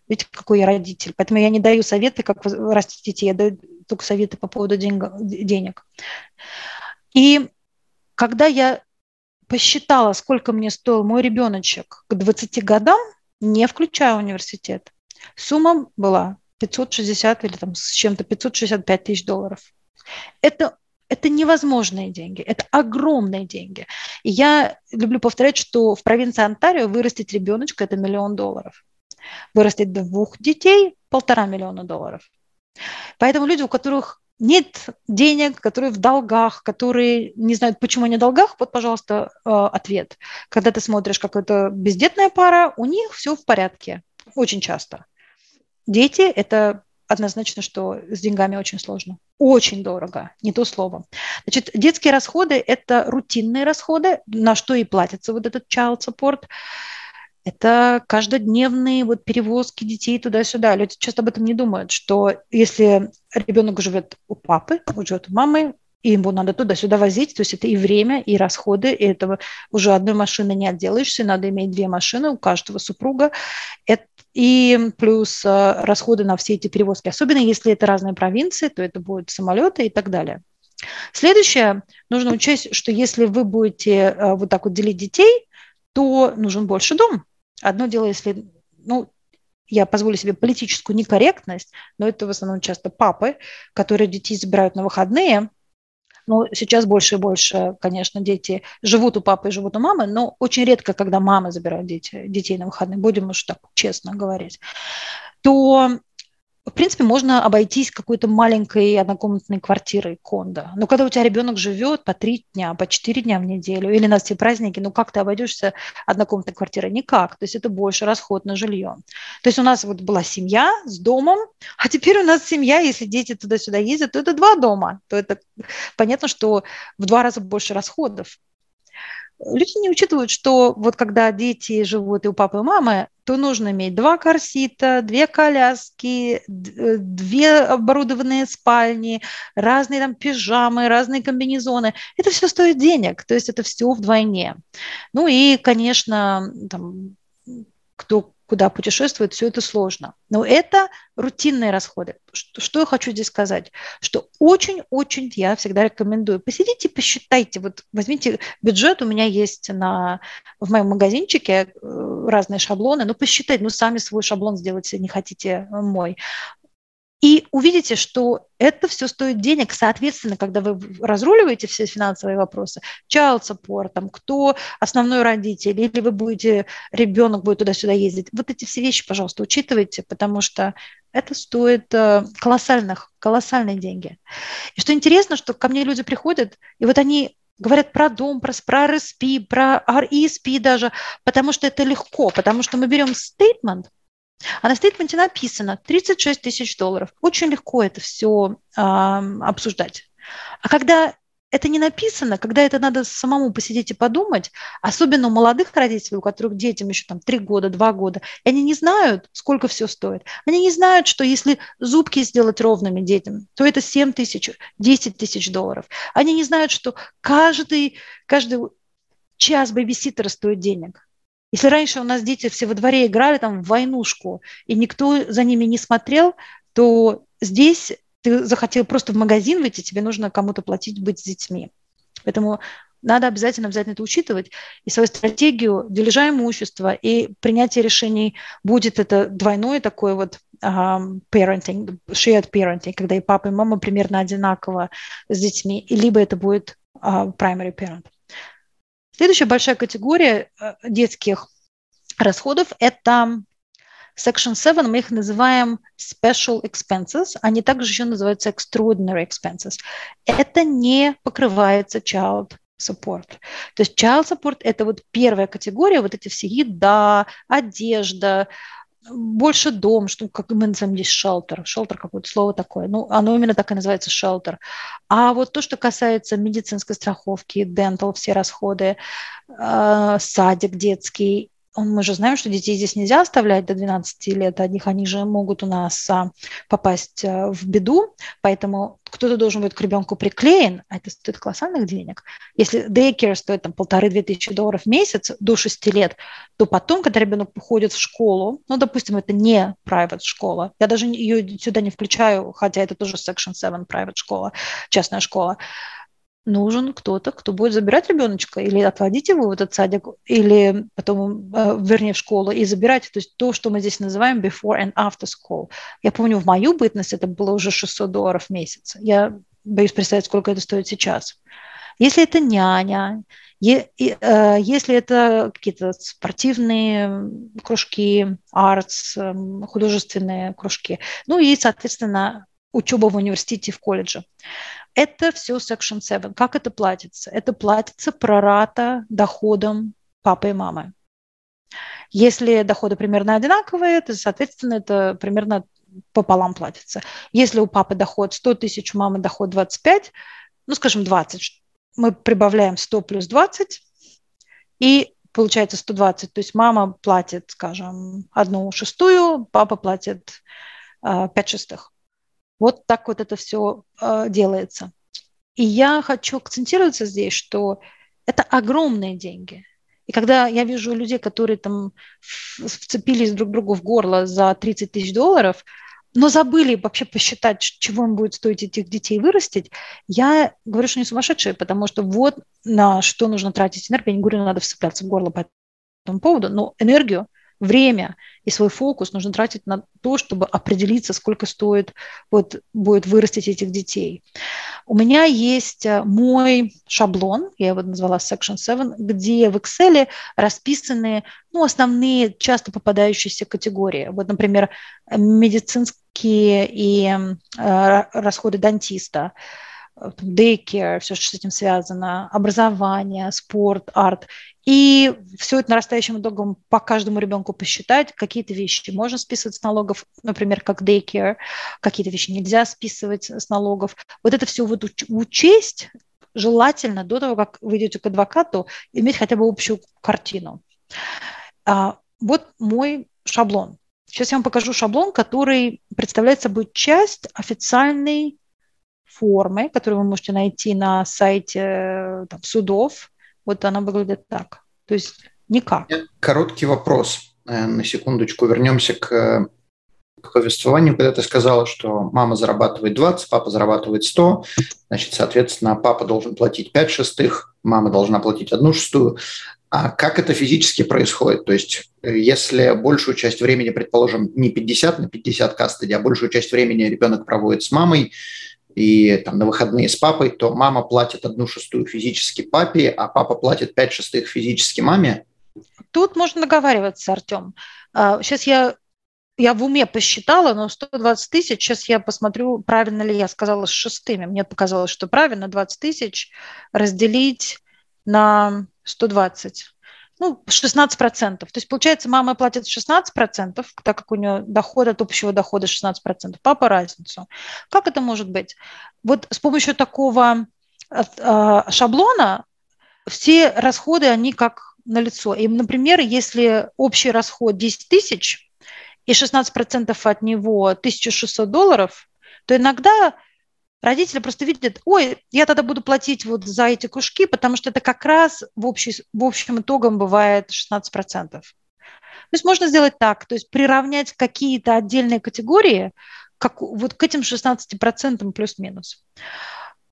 Видите, какой я родитель. Поэтому я не даю советы, как растить детей, я даю только советы по поводу денег. И когда я посчитала, сколько мне стоил мой ребеночек к 20 годам, не включая университет, сумма была 560 или там с чем-то 565 тысяч долларов. Это это невозможные деньги, это огромные деньги. И я люблю повторять, что в провинции Онтарио вырастить ребеночка – это миллион долларов. Вырастить двух детей – полтора миллиона долларов. Поэтому люди, у которых нет денег, которые в долгах, которые не знают, почему они в долгах, вот, пожалуйста, э, ответ. Когда ты смотришь, как это бездетная пара, у них все в порядке, очень часто. Дети – это однозначно, что с деньгами очень сложно. Очень дорого, не то слово. Значит, детские расходы – это рутинные расходы, на что и платится вот этот child support. Это каждодневные вот перевозки детей туда-сюда. Люди часто об этом не думают, что если ребенок живет у папы, живет у мамы, и ему надо туда-сюда возить, то есть это и время, и расходы, и этого уже одной машины не отделаешься, надо иметь две машины у каждого супруга. Это и плюс э, расходы на все эти перевозки. Особенно если это разные провинции, то это будут самолеты и так далее. Следующее, нужно учесть, что если вы будете э, вот так вот делить детей, то нужен больше дом. Одно дело, если, ну, я позволю себе политическую некорректность, но это в основном часто папы, которые детей забирают на выходные, но сейчас больше и больше, конечно, дети живут у папы и живут у мамы, но очень редко, когда мамы забирают дети, детей на выходные, будем уж так честно говорить, то в принципе, можно обойтись какой-то маленькой однокомнатной квартирой кондо. Но когда у тебя ребенок живет по три дня, по четыре дня в неделю, или на все праздники, ну как ты обойдешься однокомнатной квартирой? Никак. То есть это больше расход на жилье. То есть у нас вот была семья с домом, а теперь у нас семья, если дети туда-сюда ездят, то это два дома. То это понятно, что в два раза больше расходов люди не учитывают, что вот когда дети живут и у папы и мамы, то нужно иметь два корсита, две коляски, э, две оборудованные спальни, разные там пижамы, разные комбинезоны. Это все стоит денег, то есть это все вдвойне. Ну и, конечно, там, кто куда путешествует, все это сложно. Но это рутинные расходы. Что, что я хочу здесь сказать? Что очень-очень я всегда рекомендую. Посидите, посчитайте. Вот возьмите бюджет, у меня есть на, в моем магазинчике э, разные шаблоны. Ну, посчитайте, ну, сами свой шаблон сделайте, не хотите мой. И увидите, что это все стоит денег. Соответственно, когда вы разруливаете все финансовые вопросы, child support, там, кто основной родитель, или вы будете, ребенок будет туда-сюда ездить, вот эти все вещи, пожалуйста, учитывайте, потому что это стоит э, колоссальных, колоссальные деньги. И что интересно, что ко мне люди приходят, и вот они говорят про дом, про, про RSP, про RESP даже, потому что это легко, потому что мы берем statement, а на стейтменте написано 36 тысяч долларов. Очень легко это все э, обсуждать. А когда это не написано, когда это надо самому посидеть и подумать, особенно у молодых родителей, у которых детям еще там 3 года, 2 года, и они не знают, сколько все стоит. Они не знают, что если зубки сделать ровными детям, то это 7 тысяч, 10 тысяч долларов. Они не знают, что каждый, каждый час бэбиситера стоит денег. Если раньше у нас дети все во дворе играли там в войнушку, и никто за ними не смотрел, то здесь ты захотел просто в магазин выйти, тебе нужно кому-то платить быть с детьми. Поэтому надо обязательно обязательно это учитывать. И свою стратегию дележа имущества и принятие решений будет это двойное такое вот um, parenting, shared parenting, когда и папа, и мама примерно одинаково с детьми, либо это будет uh, primary parent. Следующая большая категория э, детских расходов – это Section 7 мы их называем special expenses, они также еще называются extraordinary expenses. Это не покрывается child support. То есть child support – это вот первая категория, вот эти все еда, одежда, больше дом, что как мы называем здесь шелтер, шелтер какое-то слово такое, ну, оно именно так и называется шелтер. А вот то, что касается медицинской страховки, дентал, все расходы, э, садик детский, мы же знаем, что детей здесь нельзя оставлять до 12 лет одних, они же могут у нас а, попасть а, в беду, поэтому кто-то должен быть к ребенку приклеен, а это стоит колоссальных денег. Если daycare стоит там полторы-две тысячи долларов в месяц до 6 лет, то потом, когда ребенок уходит в школу, ну, допустим, это не private школа, я даже ее сюда не включаю, хотя это тоже Section 7 private школа, частная школа, нужен кто-то, кто будет забирать ребеночка или отводить его в этот садик, или потом, э, вернее, в школу и забирать. То есть то, что мы здесь называем before and after school. Я помню, в мою бытность это было уже 600 долларов в месяц. Я боюсь представить, сколько это стоит сейчас. Если это няня, э, если это какие-то спортивные кружки, артс, эм, художественные кружки, ну и, соответственно, учеба в университете, в колледже. Это все Section 7. Как это платится? Это платится прората доходом папы и мамы. Если доходы примерно одинаковые, то, соответственно, это примерно пополам платится. Если у папы доход 100 тысяч, у мамы доход 25, ну, скажем, 20, мы прибавляем 100 плюс 20, и получается 120. То есть мама платит, скажем, одну шестую, папа платит э, 5 шестых. Вот так вот это все э, делается. И я хочу акцентироваться здесь, что это огромные деньги. И когда я вижу людей, которые там вцепились друг другу в горло за 30 тысяч долларов, но забыли вообще посчитать, чего им будет стоить этих детей вырастить, я говорю, что они сумасшедшие, потому что вот на что нужно тратить энергию. Я не говорю, надо вцепляться в горло по этому поводу, но энергию время и свой фокус нужно тратить на то, чтобы определиться, сколько стоит вот, будет вырастить этих детей. У меня есть э, мой шаблон, я его назвала Section 7, где в Excel расписаны ну, основные часто попадающиеся категории. Вот, например, медицинские и э, расходы дантиста – daycare, все, что с этим связано, образование, спорт, арт. И все это нарастающим итогом по каждому ребенку посчитать, какие-то вещи можно списывать с налогов, например, как daycare, какие-то вещи нельзя списывать с налогов. Вот это все вот учесть желательно до того, как вы идете к адвокату, иметь хотя бы общую картину. А, вот мой шаблон. Сейчас я вам покажу шаблон, который представляет собой часть официальной формы, которую вы можете найти на сайте э, там, судов. Вот она выглядит так. То есть никак. Короткий вопрос. Э, на секундочку вернемся к, к повествованию, когда ты сказала, что мама зарабатывает 20, папа зарабатывает 100, значит, соответственно, папа должен платить 5 шестых, мама должна платить одну шестую. А как это физически происходит? То есть, э, если большую часть времени, предположим, не 50 на 50 кастеди, а большую часть времени ребенок проводит с мамой, и там, на выходные с папой, то мама платит одну шестую физически папе, а папа платит пять шестых физически маме. Тут можно договариваться, Артем. Сейчас а, я я в уме посчитала, но 120 тысяч, сейчас я посмотрю, правильно ли я сказала с шестыми. Мне показалось, что правильно 20 тысяч разделить на 120 ну, 16%. То есть, получается, мама платит 16%, так как у нее доход от общего дохода 16%, папа разницу. Как это может быть? Вот с помощью такого э, шаблона все расходы, они как на лицо. И, например, если общий расход 10 тысяч и 16% от него 1600 долларов, то иногда Родители просто видят, ой, я тогда буду платить вот за эти кружки, потому что это как раз в, общий, в общем итогом бывает 16%. То есть можно сделать так, то есть приравнять какие-то отдельные категории как, вот к этим 16% плюс-минус.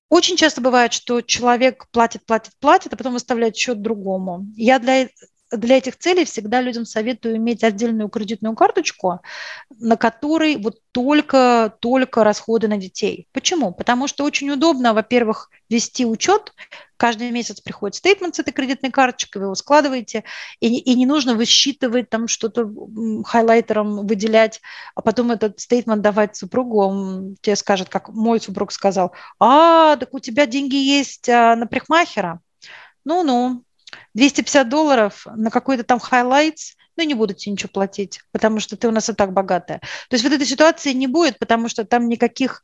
Очень часто бывает, что человек платит, платит, платит, а потом выставляет счет другому. Я для для этих целей всегда людям советую иметь отдельную кредитную карточку, на которой вот только, только расходы на детей. Почему? Потому что очень удобно, во-первых, вести учет. Каждый месяц приходит стейтмент с этой кредитной карточкой, вы его складываете, и, и не нужно высчитывать там что-то хайлайтером выделять, а потом этот стейтмент давать супругу, он тебе скажет, как мой супруг сказал, а, так у тебя деньги есть а, на парикмахера. Ну-ну, 250 долларов на какой-то там highlights, ну, не буду тебе ничего платить, потому что ты у нас и так богатая. То есть вот этой ситуации не будет, потому что там никаких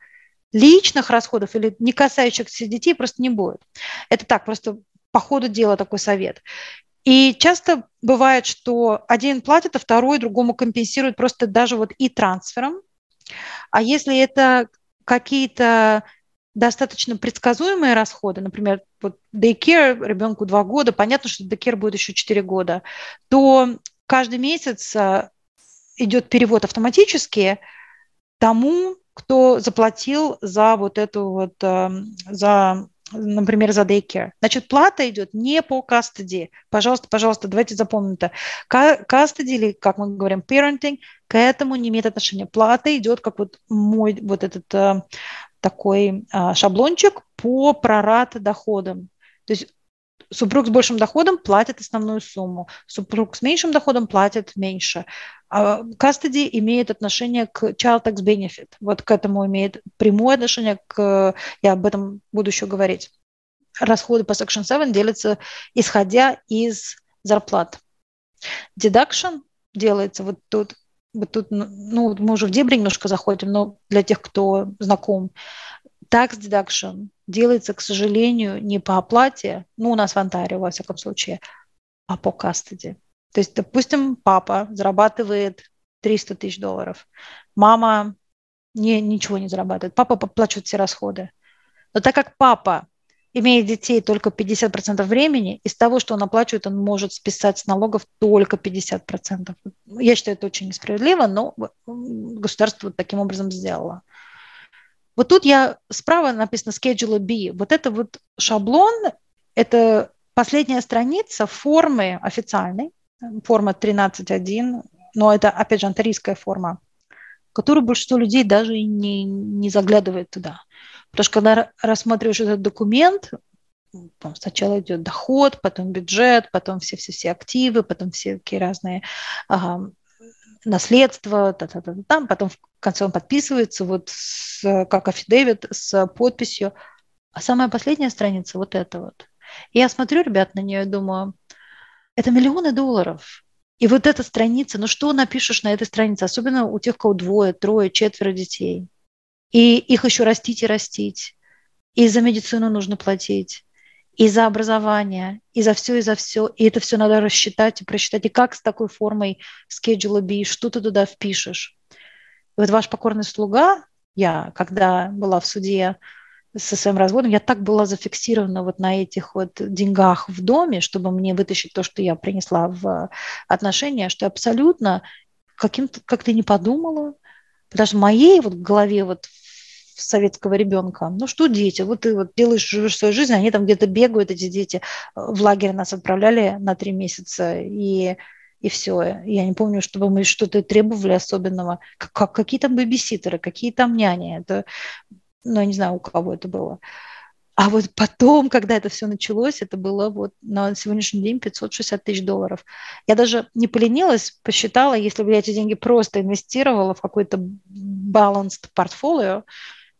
личных расходов или не касающихся детей просто не будет. Это так, просто по ходу дела такой совет. И часто бывает, что один платит, а второй другому компенсирует просто даже вот и трансфером. А если это какие-то достаточно предсказуемые расходы, например, вот daycare ребенку два года, понятно, что daycare будет еще четыре года, то каждый месяц а, идет перевод автоматически тому, кто заплатил за вот эту вот, а, за, например, за daycare. Значит, плата идет не по custody. Пожалуйста, пожалуйста, давайте запомним это. Custody, или, как мы говорим, parenting, к этому не имеет отношения. Плата идет как вот мой вот этот а, такой а, шаблончик по прорат доходам. То есть супруг с большим доходом платит основную сумму, супруг с меньшим доходом платит меньше. Custody имеет отношение к child tax benefit. Вот к этому имеет прямое отношение, к, я об этом буду еще говорить. Расходы по Section 7 делятся исходя из зарплат. Deduction делается вот тут тут, ну, ну, мы уже в дебри немножко заходим, но для тех, кто знаком, tax deduction делается, к сожалению, не по оплате, ну, у нас в Онтарио, во всяком случае, а по кастеди. То есть, допустим, папа зарабатывает 300 тысяч долларов, мама не, ничего не зарабатывает, папа плачет все расходы. Но так как папа имеет детей только 50% времени, из того, что он оплачивает, он может списать с налогов только 50%. Я считаю, это очень несправедливо, но государство вот таким образом сделало. Вот тут я справа написано Schedule B. Вот это вот шаблон, это последняя страница формы официальной, форма 13.1, но это, опять же, антарийская форма, которую большинство людей даже и не, не заглядывает туда. Потому что когда рассматриваешь этот документ, там сначала идет доход, потом бюджет, потом все-все-все активы, потом все такие разные ага, наследства, та -та -та там, потом в конце он подписывается вот с, как афидевит с подписью. А самая последняя страница вот эта вот. И я смотрю, ребят, на нее и думаю, это миллионы долларов. И вот эта страница, ну что напишешь на этой странице, особенно у тех, у кого двое, трое, четверо детей. И их еще растить и растить. И за медицину нужно платить, и за образование, и за все, и за все. И это все надо рассчитать и просчитать. И как с такой формой schedule B, что ты туда впишешь. И вот ваш покорный слуга, я, когда была в суде со своим разводом, я так была зафиксирована вот на этих вот деньгах в доме, чтобы мне вытащить то, что я принесла в отношения, что абсолютно каким-то, как ты не подумала, потому что в моей вот голове вот советского ребенка. Ну что дети? Вот ты вот делаешь, живешь свою жизнь, они там где-то бегают, эти дети. В лагерь нас отправляли на три месяца, и, и все. Я не помню, чтобы мы что-то требовали особенного. Как, как, какие там бэбиситеры, какие там няни. Это, ну, я не знаю, у кого это было. А вот потом, когда это все началось, это было вот на сегодняшний день 560 тысяч долларов. Я даже не поленилась, посчитала, если бы я эти деньги просто инвестировала в какой-то balanced портфолио,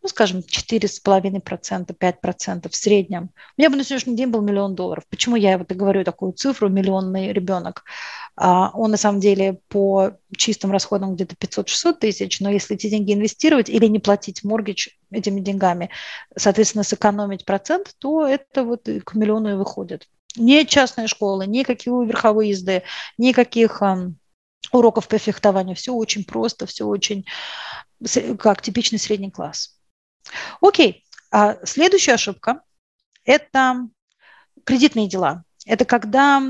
ну, скажем, 4,5%, 5% в среднем. У меня бы на сегодняшний день был миллион долларов. Почему я вот и говорю такую цифру, миллионный ребенок? А, он на самом деле по чистым расходам где-то 500-600 тысяч, но если эти деньги инвестировать или не платить моргидж этими деньгами, соответственно, сэкономить процент, то это вот к миллиону и выходит. Не частная школа, никакие верховые езды, никаких уроков по фехтованию. Все очень просто, все очень как типичный средний класс. Окей, а следующая ошибка – это кредитные дела. Это когда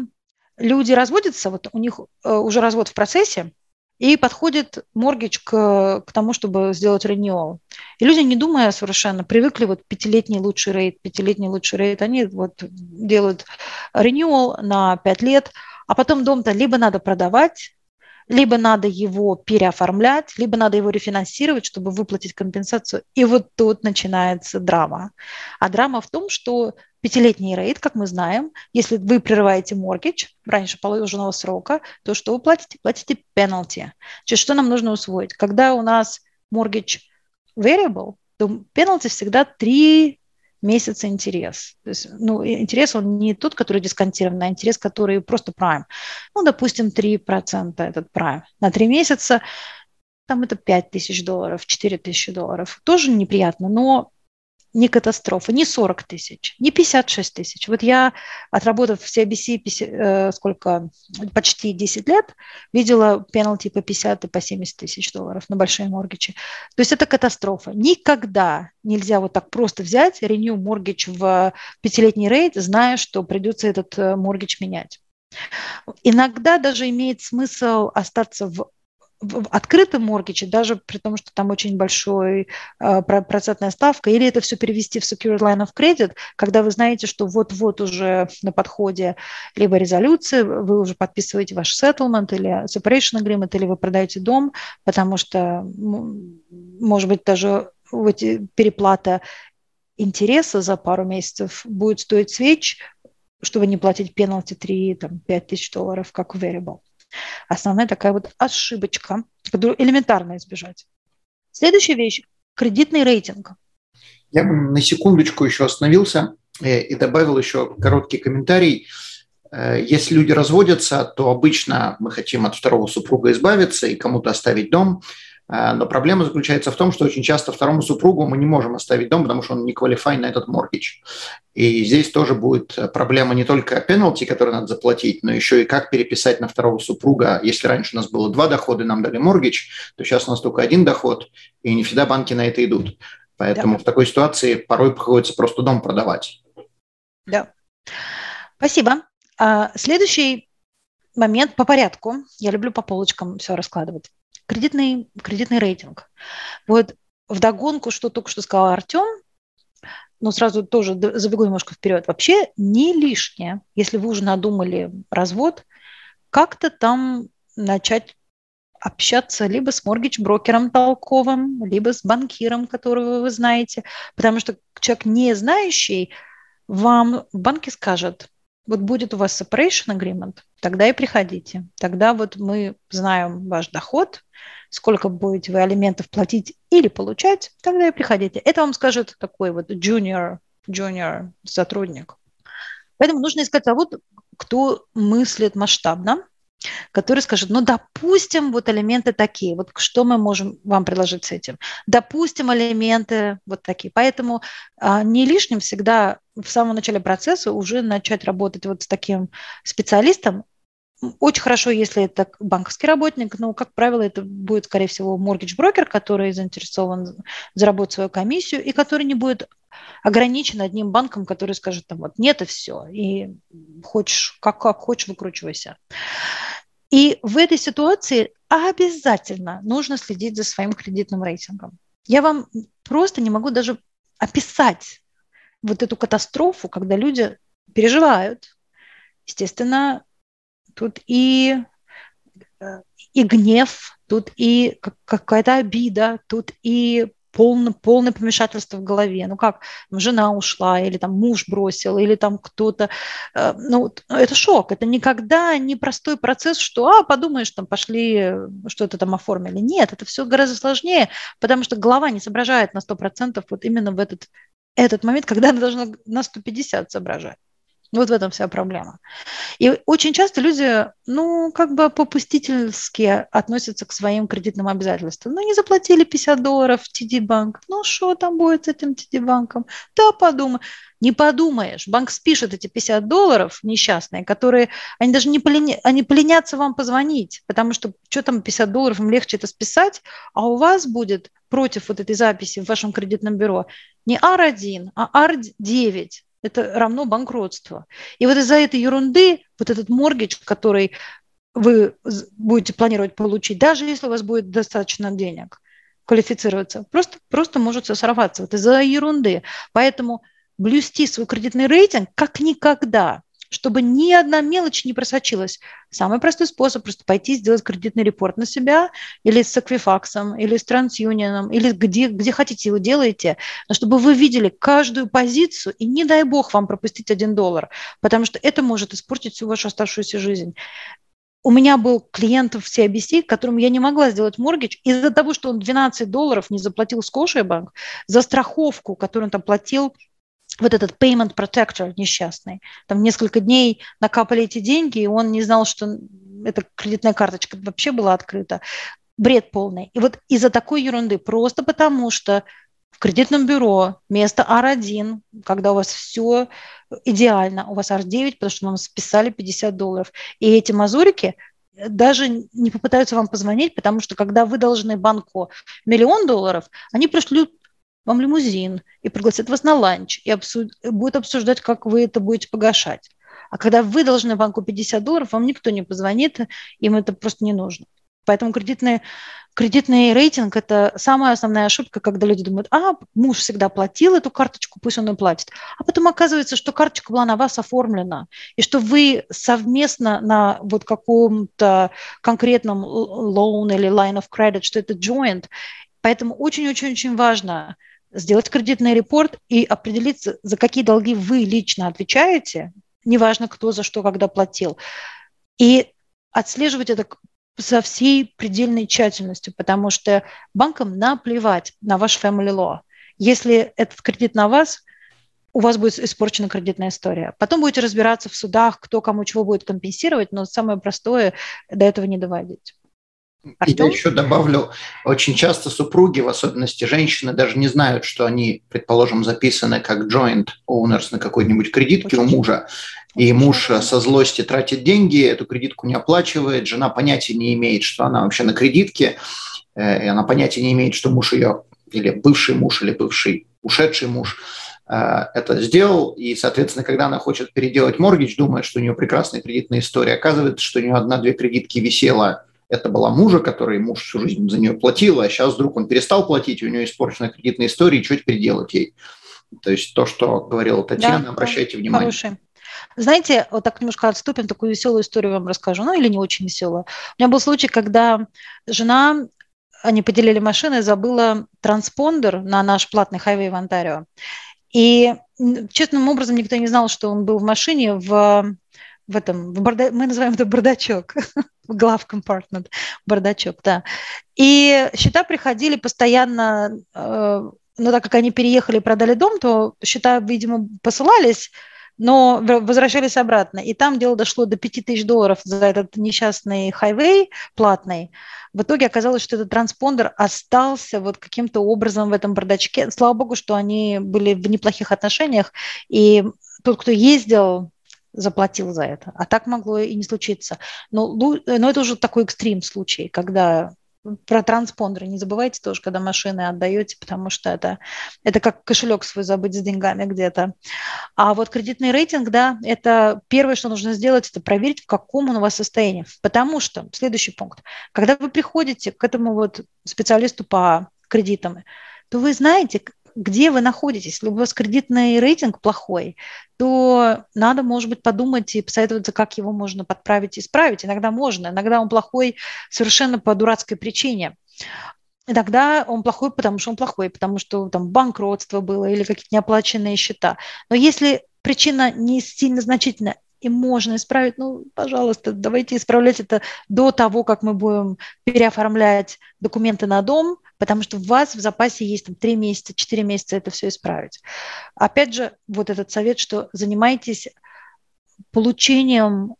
люди разводятся, вот у них э, уже развод в процессе, и подходит моргидж к, к тому, чтобы сделать renewal. И люди, не думая совершенно, привыкли вот пятилетний лучший рейд, пятилетний лучший рейд, они вот делают renewal на пять лет, а потом дом-то либо надо продавать, либо надо его переоформлять, либо надо его рефинансировать, чтобы выплатить компенсацию. И вот тут начинается драма. А драма в том, что пятилетний рейд, как мы знаем, если вы прерываете моргидж раньше положенного срока, то что вы платите? Платите пеналти. Что нам нужно усвоить? Когда у нас моргидж variable, то пеналти всегда 3 месяца интерес. То есть, ну, интерес, он не тот, который дисконтированный, а интерес, который просто prime. Ну, допустим, 3% этот prime. На 3 месяца там это 5 тысяч долларов, 4 тысячи долларов. Тоже неприятно, но не катастрофа, не 40 тысяч, не 56 тысяч. Вот я, отработав в CIBC 50, э, сколько, почти 10 лет, видела пеналти по 50 и по 70 тысяч долларов на большие моргичи. То есть это катастрофа. Никогда нельзя вот так просто взять, renew mortgage в пятилетний рейд, зная, что придется этот моргич э, менять. Иногда даже имеет смысл остаться в в открытом моргиче, даже при том, что там очень большой э, процентная ставка, или это все перевести в secured line of credit, когда вы знаете, что вот-вот уже на подходе либо резолюции, вы уже подписываете ваш settlement или separation agreement, или вы продаете дом, потому что, может быть, даже эти переплата интереса за пару месяцев будет стоить свеч, чтобы не платить пеналти 3-5 тысяч долларов, как в variable. Основная такая вот ошибочка, которую элементарно избежать. Следующая вещь – кредитный рейтинг. Я бы на секундочку еще остановился э, и добавил еще короткий комментарий. Э, если люди разводятся, то обычно мы хотим от второго супруга избавиться и кому-то оставить дом – но проблема заключается в том, что очень часто второму супругу мы не можем оставить дом, потому что он не квалифай на этот моргидж. И здесь тоже будет проблема не только пеналти, который надо заплатить, но еще и как переписать на второго супруга. Если раньше у нас было два дохода, нам дали моргидж, то сейчас у нас только один доход, и не всегда банки на это идут. Поэтому да. в такой ситуации порой приходится просто дом продавать. Да. Спасибо. А, следующий момент по порядку. Я люблю по полочкам все раскладывать кредитный, кредитный рейтинг. Вот в догонку, что только что сказал Артем, но сразу тоже забегу немножко вперед. Вообще не лишнее, если вы уже надумали развод, как-то там начать общаться либо с моргидж-брокером толковым, либо с банкиром, которого вы знаете, потому что человек не знающий вам в банке скажет, вот будет у вас separation agreement, тогда и приходите. Тогда вот мы знаем ваш доход, сколько будете вы алиментов платить или получать, тогда и приходите. Это вам скажет такой вот junior, junior сотрудник. Поэтому нужно искать того, кто мыслит масштабно, который скажет, ну, допустим, вот элементы такие, вот что мы можем вам предложить с этим? Допустим, элементы вот такие. Поэтому а, не лишним всегда в самом начале процесса уже начать работать вот с таким специалистом. Очень хорошо, если это банковский работник, но, как правило, это будет, скорее всего, моргидж-брокер, который заинтересован заработать свою комиссию и который не будет ограничен одним банком, который скажет там вот нет и все, и хочешь, как, как хочешь, выкручивайся. И в этой ситуации обязательно нужно следить за своим кредитным рейтингом. Я вам просто не могу даже описать вот эту катастрофу, когда люди переживают. Естественно, тут и, э, и гнев, тут и какая-то обида, тут и полное, полное помешательство в голове. Ну как, жена ушла, или там муж бросил, или там кто-то. Э, ну, это шок. Это никогда не простой процесс, что, а, подумаешь, там пошли, что-то там оформили. Нет, это все гораздо сложнее, потому что голова не соображает на 100% вот именно в этот, этот момент, когда она должна на 150 соображать. Вот в этом вся проблема. И очень часто люди, ну, как бы попустительски относятся к своим кредитным обязательствам. Ну, не заплатили 50 долларов в TD-банк. Ну, что там будет с этим TD-банком? Да, подумай. Не подумаешь. Банк спишет эти 50 долларов несчастные, которые, они даже не, поленя, они поленятся вам позвонить, потому что что там 50 долларов, им легче это списать, а у вас будет против вот этой записи в вашем кредитном бюро не R1, а R9 это равно банкротству. И вот из-за этой ерунды, вот этот моргидж, который вы будете планировать получить, даже если у вас будет достаточно денег квалифицироваться, просто, просто может все сорваться вот из-за ерунды. Поэтому блюсти свой кредитный рейтинг как никогда. Чтобы ни одна мелочь не просочилась. Самый простой способ – просто пойти сделать кредитный репорт на себя или с Equifax, или с TransUnion, или где, где хотите его делаете, но чтобы вы видели каждую позицию, и не дай бог вам пропустить один доллар, потому что это может испортить всю вашу оставшуюся жизнь у меня был клиент в CIBC, которому я не могла сделать моргидж из-за того, что он 12 долларов не заплатил Scotiabank за страховку, которую он там платил вот этот payment protector несчастный. Там несколько дней накапали эти деньги, и он не знал, что эта кредитная карточка вообще была открыта. Бред полный. И вот из-за такой ерунды, просто потому что в кредитном бюро место R1, когда у вас все идеально, у вас R9, потому что вам списали 50 долларов. И эти мазурики даже не попытаются вам позвонить, потому что когда вы должны банку миллион долларов, они пришлют вам лимузин и пригласят вас на ланч и обсуд... будут обсуждать, как вы это будете погашать. А когда вы должны банку 50 долларов, вам никто не позвонит, им это просто не нужно. Поэтому кредитный, кредитный рейтинг – это самая основная ошибка, когда люди думают, а, муж всегда платил эту карточку, пусть он и платит. А потом оказывается, что карточка была на вас оформлена, и что вы совместно на вот каком-то конкретном loan или line of credit, что это joint. Поэтому очень-очень-очень важно сделать кредитный репорт и определиться, за какие долги вы лично отвечаете, неважно, кто за что когда платил, и отслеживать это со всей предельной тщательностью, потому что банкам наплевать на ваш family law. Если этот кредит на вас, у вас будет испорчена кредитная история. Потом будете разбираться в судах, кто кому чего будет компенсировать, но самое простое до этого не доводить. Артем? Я еще добавлю, очень часто супруги, в особенности женщины, даже не знают, что они, предположим, записаны как joint owners на какой-нибудь кредитке очень. у мужа, и муж со злости тратит деньги, эту кредитку не оплачивает, жена понятия не имеет, что она вообще на кредитке, э, и она понятия не имеет, что муж ее, или бывший муж, или бывший ушедший муж, э, это сделал, и, соответственно, когда она хочет переделать моргич, думает, что у нее прекрасная кредитная история, оказывается, что у нее одна-две кредитки висела это была мужа, который муж всю жизнь за нее платил, а сейчас вдруг он перестал платить, у нее испорчена кредитная история, и что теперь делать ей? То есть то, что говорила Татьяна, да, обращайте внимание. Хороший. Знаете, вот так немножко отступим, такую веселую историю вам расскажу, ну или не очень веселую. У меня был случай, когда жена, они поделили машины, забыла транспондер на наш платный хайвей в Онтарио. И честным образом никто не знал, что он был в машине в в этом, в барда... мы называем это бардачок, glove compartment, бардачок, да. И счета приходили постоянно, э, но так как они переехали и продали дом, то счета, видимо, посылались, но возвращались обратно. И там дело дошло до 5000 долларов за этот несчастный хайвей платный. В итоге оказалось, что этот транспондер остался вот каким-то образом в этом бардачке. Слава богу, что они были в неплохих отношениях, и тот, кто ездил заплатил за это. А так могло и не случиться. Но, но это уже такой экстрим случай, когда про транспондеры не забывайте тоже, когда машины отдаете, потому что это, это как кошелек свой забыть с деньгами где-то. А вот кредитный рейтинг, да, это первое, что нужно сделать, это проверить, в каком он у вас состоянии. Потому что, следующий пункт, когда вы приходите к этому вот специалисту по кредитам, то вы знаете, где вы находитесь. Если у вас кредитный рейтинг плохой, то надо, может быть, подумать и посоветоваться, как его можно подправить и исправить. Иногда можно, иногда он плохой совершенно по дурацкой причине. Иногда он плохой, потому что он плохой, потому что там банкротство было или какие-то неоплаченные счета. Но если причина не сильно значительная, и можно исправить, ну, пожалуйста, давайте исправлять это до того, как мы будем переоформлять документы на дом, потому что у вас в запасе есть там 3 месяца, 4 месяца это все исправить. Опять же, вот этот совет, что занимайтесь получением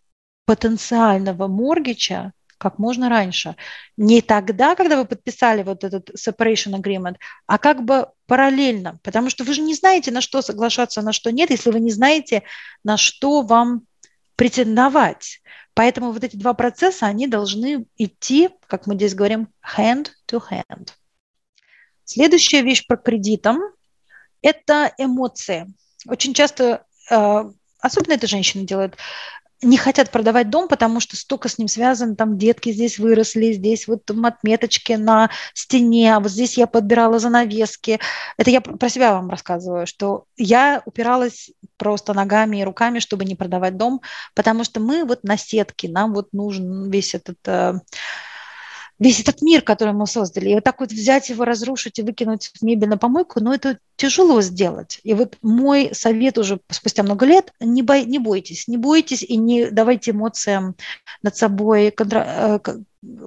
потенциального моргича как можно раньше. Не тогда, когда вы подписали вот этот separation agreement, а как бы параллельно, потому что вы же не знаете, на что соглашаться, на что нет, если вы не знаете, на что вам претендовать. Поэтому вот эти два процесса, они должны идти, как мы здесь говорим, hand to hand. Следующая вещь про кредитом – это эмоции. Очень часто, э, особенно это женщины делают, не хотят продавать дом, потому что столько с ним связано, там детки здесь выросли, здесь вот там отметочки на стене, а вот здесь я подбирала занавески. Это я про себя вам рассказываю, что я упиралась просто ногами и руками, чтобы не продавать дом, потому что мы вот на сетке, нам вот нужен весь этот э, весь этот мир, который мы создали. И вот так вот взять его, разрушить и выкинуть в мебель на помойку, ну, это тяжело сделать. И вот мой совет уже спустя много лет, не, бой, не бойтесь, не бойтесь и не давайте эмоциям над собой контр... Э,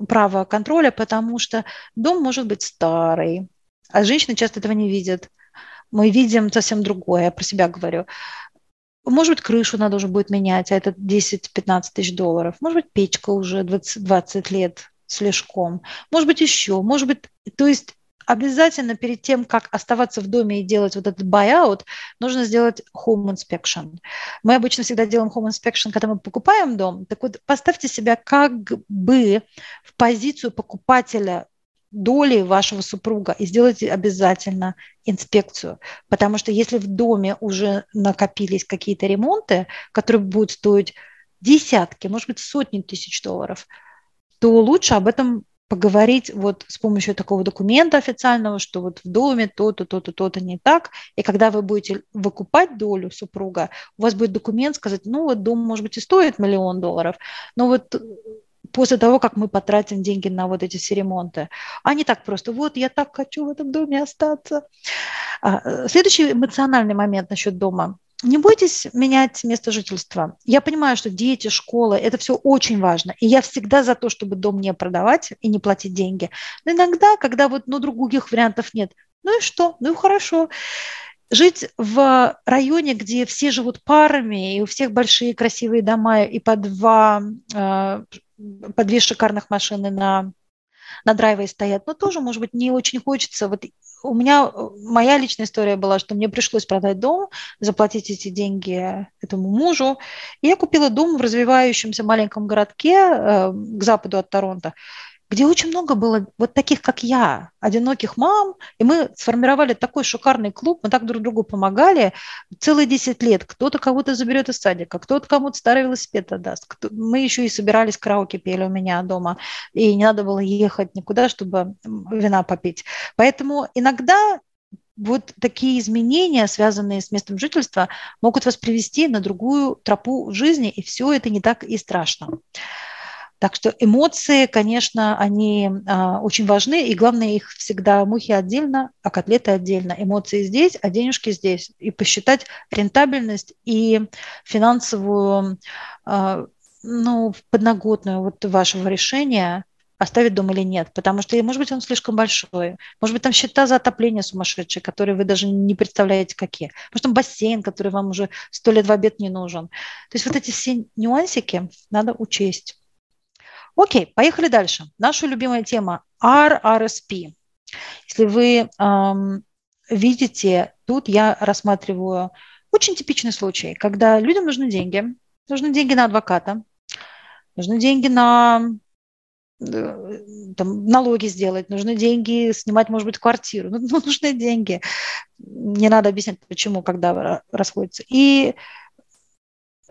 право контроля, потому что дом может быть старый, а женщины часто этого не видят. Мы видим совсем другое, я про себя говорю. Может быть, крышу надо уже будет менять, а это 10-15 тысяч долларов. Может быть, печка уже 20, 20 лет слишком, может быть, еще, может быть, то есть обязательно перед тем, как оставаться в доме и делать вот этот buyout, нужно сделать home inspection. Мы обычно всегда делаем home inspection, когда мы покупаем дом. Так вот, поставьте себя как бы в позицию покупателя доли вашего супруга и сделайте обязательно инспекцию. Потому что если в доме уже накопились какие-то ремонты, которые будут стоить десятки, может быть, сотни тысяч долларов – то лучше об этом поговорить вот с помощью такого документа официального, что вот в доме то-то, то-то, то-то не так. И когда вы будете выкупать долю супруга, у вас будет документ сказать, ну вот дом, может быть, и стоит миллион долларов, но вот после того, как мы потратим деньги на вот эти все ремонты. А не так просто, вот я так хочу в этом доме остаться. А, следующий эмоциональный момент насчет дома не бойтесь менять место жительства. Я понимаю, что дети, школа, это все очень важно. И я всегда за то, чтобы дом не продавать и не платить деньги. Но иногда, когда вот ну, других вариантов нет, ну и что? Ну и хорошо. Жить в районе, где все живут парами, и у всех большие красивые дома, и по, два, э, по две шикарных машины на на драйве стоят, но тоже, может быть, не очень хочется. Вот у меня, моя личная история была, что мне пришлось продать дом, заплатить эти деньги этому мужу. И я купила дом в развивающемся маленьком городке э, к западу от Торонто где очень много было вот таких, как я, одиноких мам, и мы сформировали такой шикарный клуб, мы так друг другу помогали целые 10 лет. Кто-то кого-то заберет из садика, кто-то кому-то старый велосипед отдаст. Кто... Мы еще и собирались караоке пели у меня дома, и не надо было ехать никуда, чтобы вина попить. Поэтому иногда вот такие изменения, связанные с местом жительства, могут вас привести на другую тропу жизни, и все это не так и страшно. Так что эмоции, конечно, они а, очень важны, и главное их всегда мухи отдельно, а котлеты отдельно. Эмоции здесь, а денежки здесь. И посчитать рентабельность и финансовую, а, ну, подноготную вот вашего решения, оставить дом или нет, потому что, может быть, он слишком большой, может быть, там счета за отопление сумасшедшие, которые вы даже не представляете какие, может, там бассейн, который вам уже сто лет в обед не нужен. То есть вот эти все нюансики надо учесть. Окей, поехали дальше. Наша любимая тема RRSP. Если вы эм, видите, тут я рассматриваю очень типичный случай, когда людям нужны деньги, нужны деньги на адвоката, нужны деньги на э, там, налоги сделать, нужны деньги снимать, может быть, квартиру, ну, нужны деньги. Не надо объяснять, почему, когда расходятся. И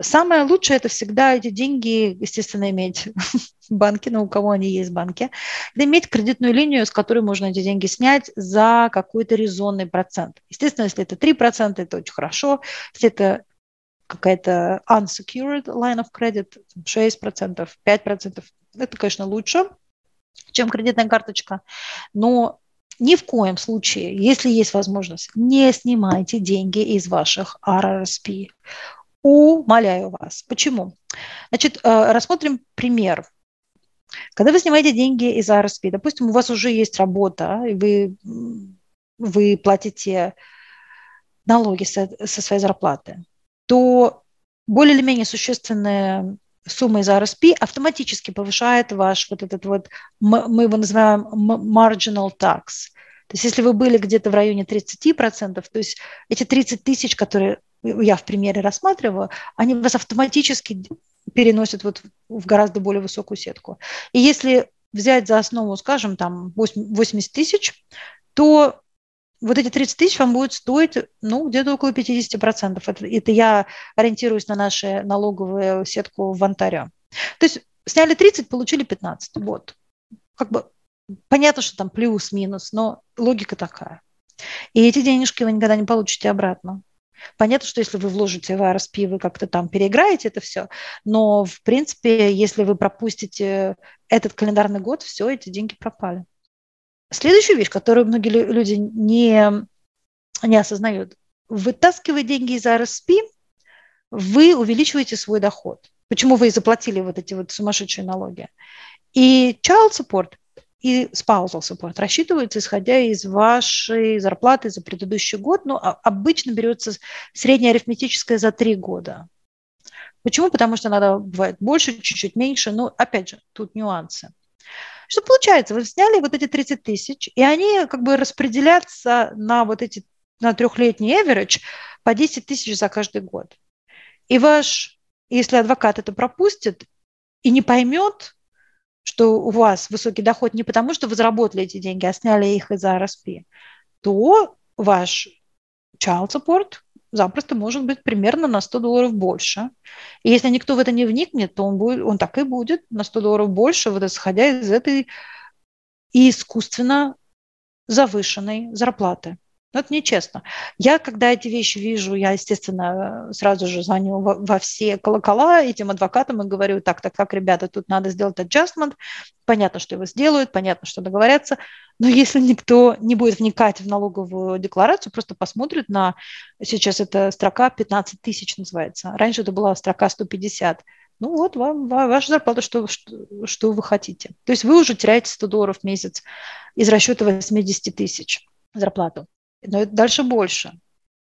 Самое лучшее – это всегда эти деньги, естественно, иметь в банке, но у кого они есть в банке, иметь кредитную линию, с которой можно эти деньги снять за какой-то резонный процент. Естественно, если это 3%, это очень хорошо. Если это какая-то unsecured line of credit, 6%, 5%, это, конечно, лучше, чем кредитная карточка. Но ни в коем случае, если есть возможность, не снимайте деньги из ваших RRSP. Умоляю вас. Почему? Значит, э, рассмотрим пример. Когда вы снимаете деньги из RSP, допустим, у вас уже есть работа, и вы, вы платите налоги со, со своей зарплаты, то более или менее существенная сумма из RSP автоматически повышает ваш вот этот вот, мы его называем marginal tax. То есть если вы были где-то в районе 30%, то есть эти 30 тысяч, которые я в примере рассматриваю, они вас автоматически переносят вот в гораздо более высокую сетку. И если взять за основу, скажем, там 80 тысяч, то вот эти 30 тысяч вам будет стоить, ну, где-то около 50%. Это, это я ориентируюсь на нашу налоговую сетку в Онтарио. То есть сняли 30, получили 15. Вот. Как бы понятно, что там плюс-минус, но логика такая. И эти денежки вы никогда не получите обратно. Понятно, что если вы вложите в RSP, вы как-то там переиграете это все, но, в принципе, если вы пропустите этот календарный год, все, эти деньги пропали. Следующая вещь, которую многие люди не, не осознают. Вытаскивая деньги из RSP, вы увеличиваете свой доход. Почему вы и заплатили вот эти вот сумасшедшие налоги. И child support и spousal support рассчитываются, исходя из вашей зарплаты за предыдущий год. А обычно берется средняя арифметическая за три года. Почему? Потому что надо бывает больше, чуть-чуть меньше. Но, опять же, тут нюансы. Что получается? Вы сняли вот эти 30 тысяч, и они как бы распределятся на вот эти, на трехлетний average по 10 тысяч за каждый год. И ваш, если адвокат это пропустит и не поймет, что у вас высокий доход не потому, что вы заработали эти деньги, а сняли их из RSP, то ваш child support запросто может быть примерно на 100 долларов больше. И если никто в это не вникнет, то он, будет, он так и будет на 100 долларов больше, вот исходя из этой искусственно завышенной зарплаты. Но это нечестно. Я, когда эти вещи вижу, я, естественно, сразу же звоню во, во все колокола этим адвокатам и говорю, так, так, так, ребята, тут надо сделать adjustment. Понятно, что его сделают, понятно, что договорятся. Но если никто не будет вникать в налоговую декларацию, просто посмотрит на... Сейчас эта строка 15 тысяч называется. Раньше это была строка 150 ну вот вам ваша зарплата, что, что, что вы хотите. То есть вы уже теряете 100 долларов в месяц из расчета 80 тысяч зарплату но дальше больше.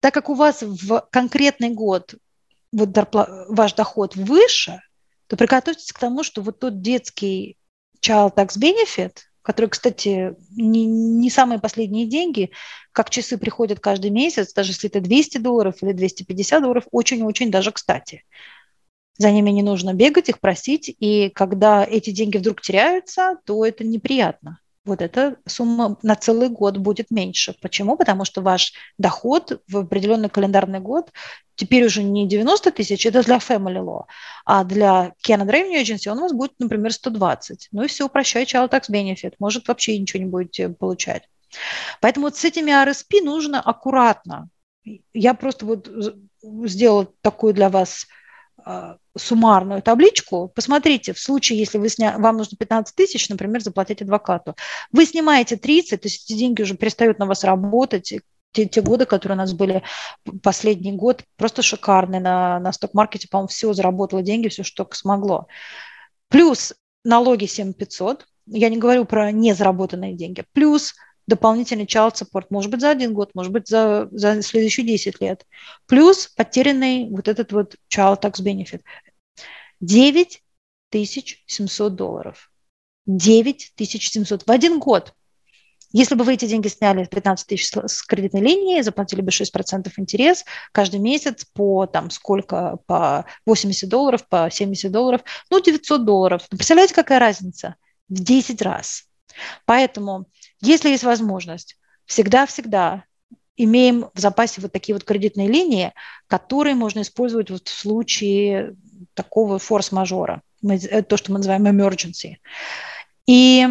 Так как у вас в конкретный год вот ваш доход выше, то приготовьтесь к тому, что вот тот детский child tax benefit, который, кстати, не, не самые последние деньги, как часы приходят каждый месяц, даже если это 200 долларов или 250 долларов, очень-очень даже кстати. За ними не нужно бегать, их просить, и когда эти деньги вдруг теряются, то это неприятно вот эта сумма на целый год будет меньше. Почему? Потому что ваш доход в определенный календарный год теперь уже не 90 тысяч, это для Family Law, а для Canada Revenue Agency он у вас будет, например, 120. Ну и все, прощай, Child Tax Benefit. Может, вообще ничего не будете получать. Поэтому вот с этими RSP нужно аккуратно. Я просто вот сделала такую для вас суммарную табличку, посмотрите, в случае, если вы сня... вам нужно 15 тысяч, например, заплатить адвокату, вы снимаете 30, то есть эти деньги уже перестают на вас работать, те, те годы, которые у нас были, последний год, просто шикарный на, на сток-маркете, по-моему, все заработало деньги, все, что смогло. Плюс налоги 7500, я не говорю про незаработанные деньги, плюс дополнительный child support, может быть, за один год, может быть, за, за следующие 10 лет. Плюс потерянный вот этот вот child tax benefit. 9700 долларов. 9700 в один год. Если бы вы эти деньги сняли 15 тысяч с кредитной линии, заплатили бы 6% интерес каждый месяц по там сколько, по 80 долларов, по 70 долларов, ну 900 долларов. Представляете, какая разница? В 10 раз. Поэтому если есть возможность, всегда-всегда имеем в запасе вот такие вот кредитные линии, которые можно использовать вот в случае такого форс-мажора, то, что мы называем emergency. И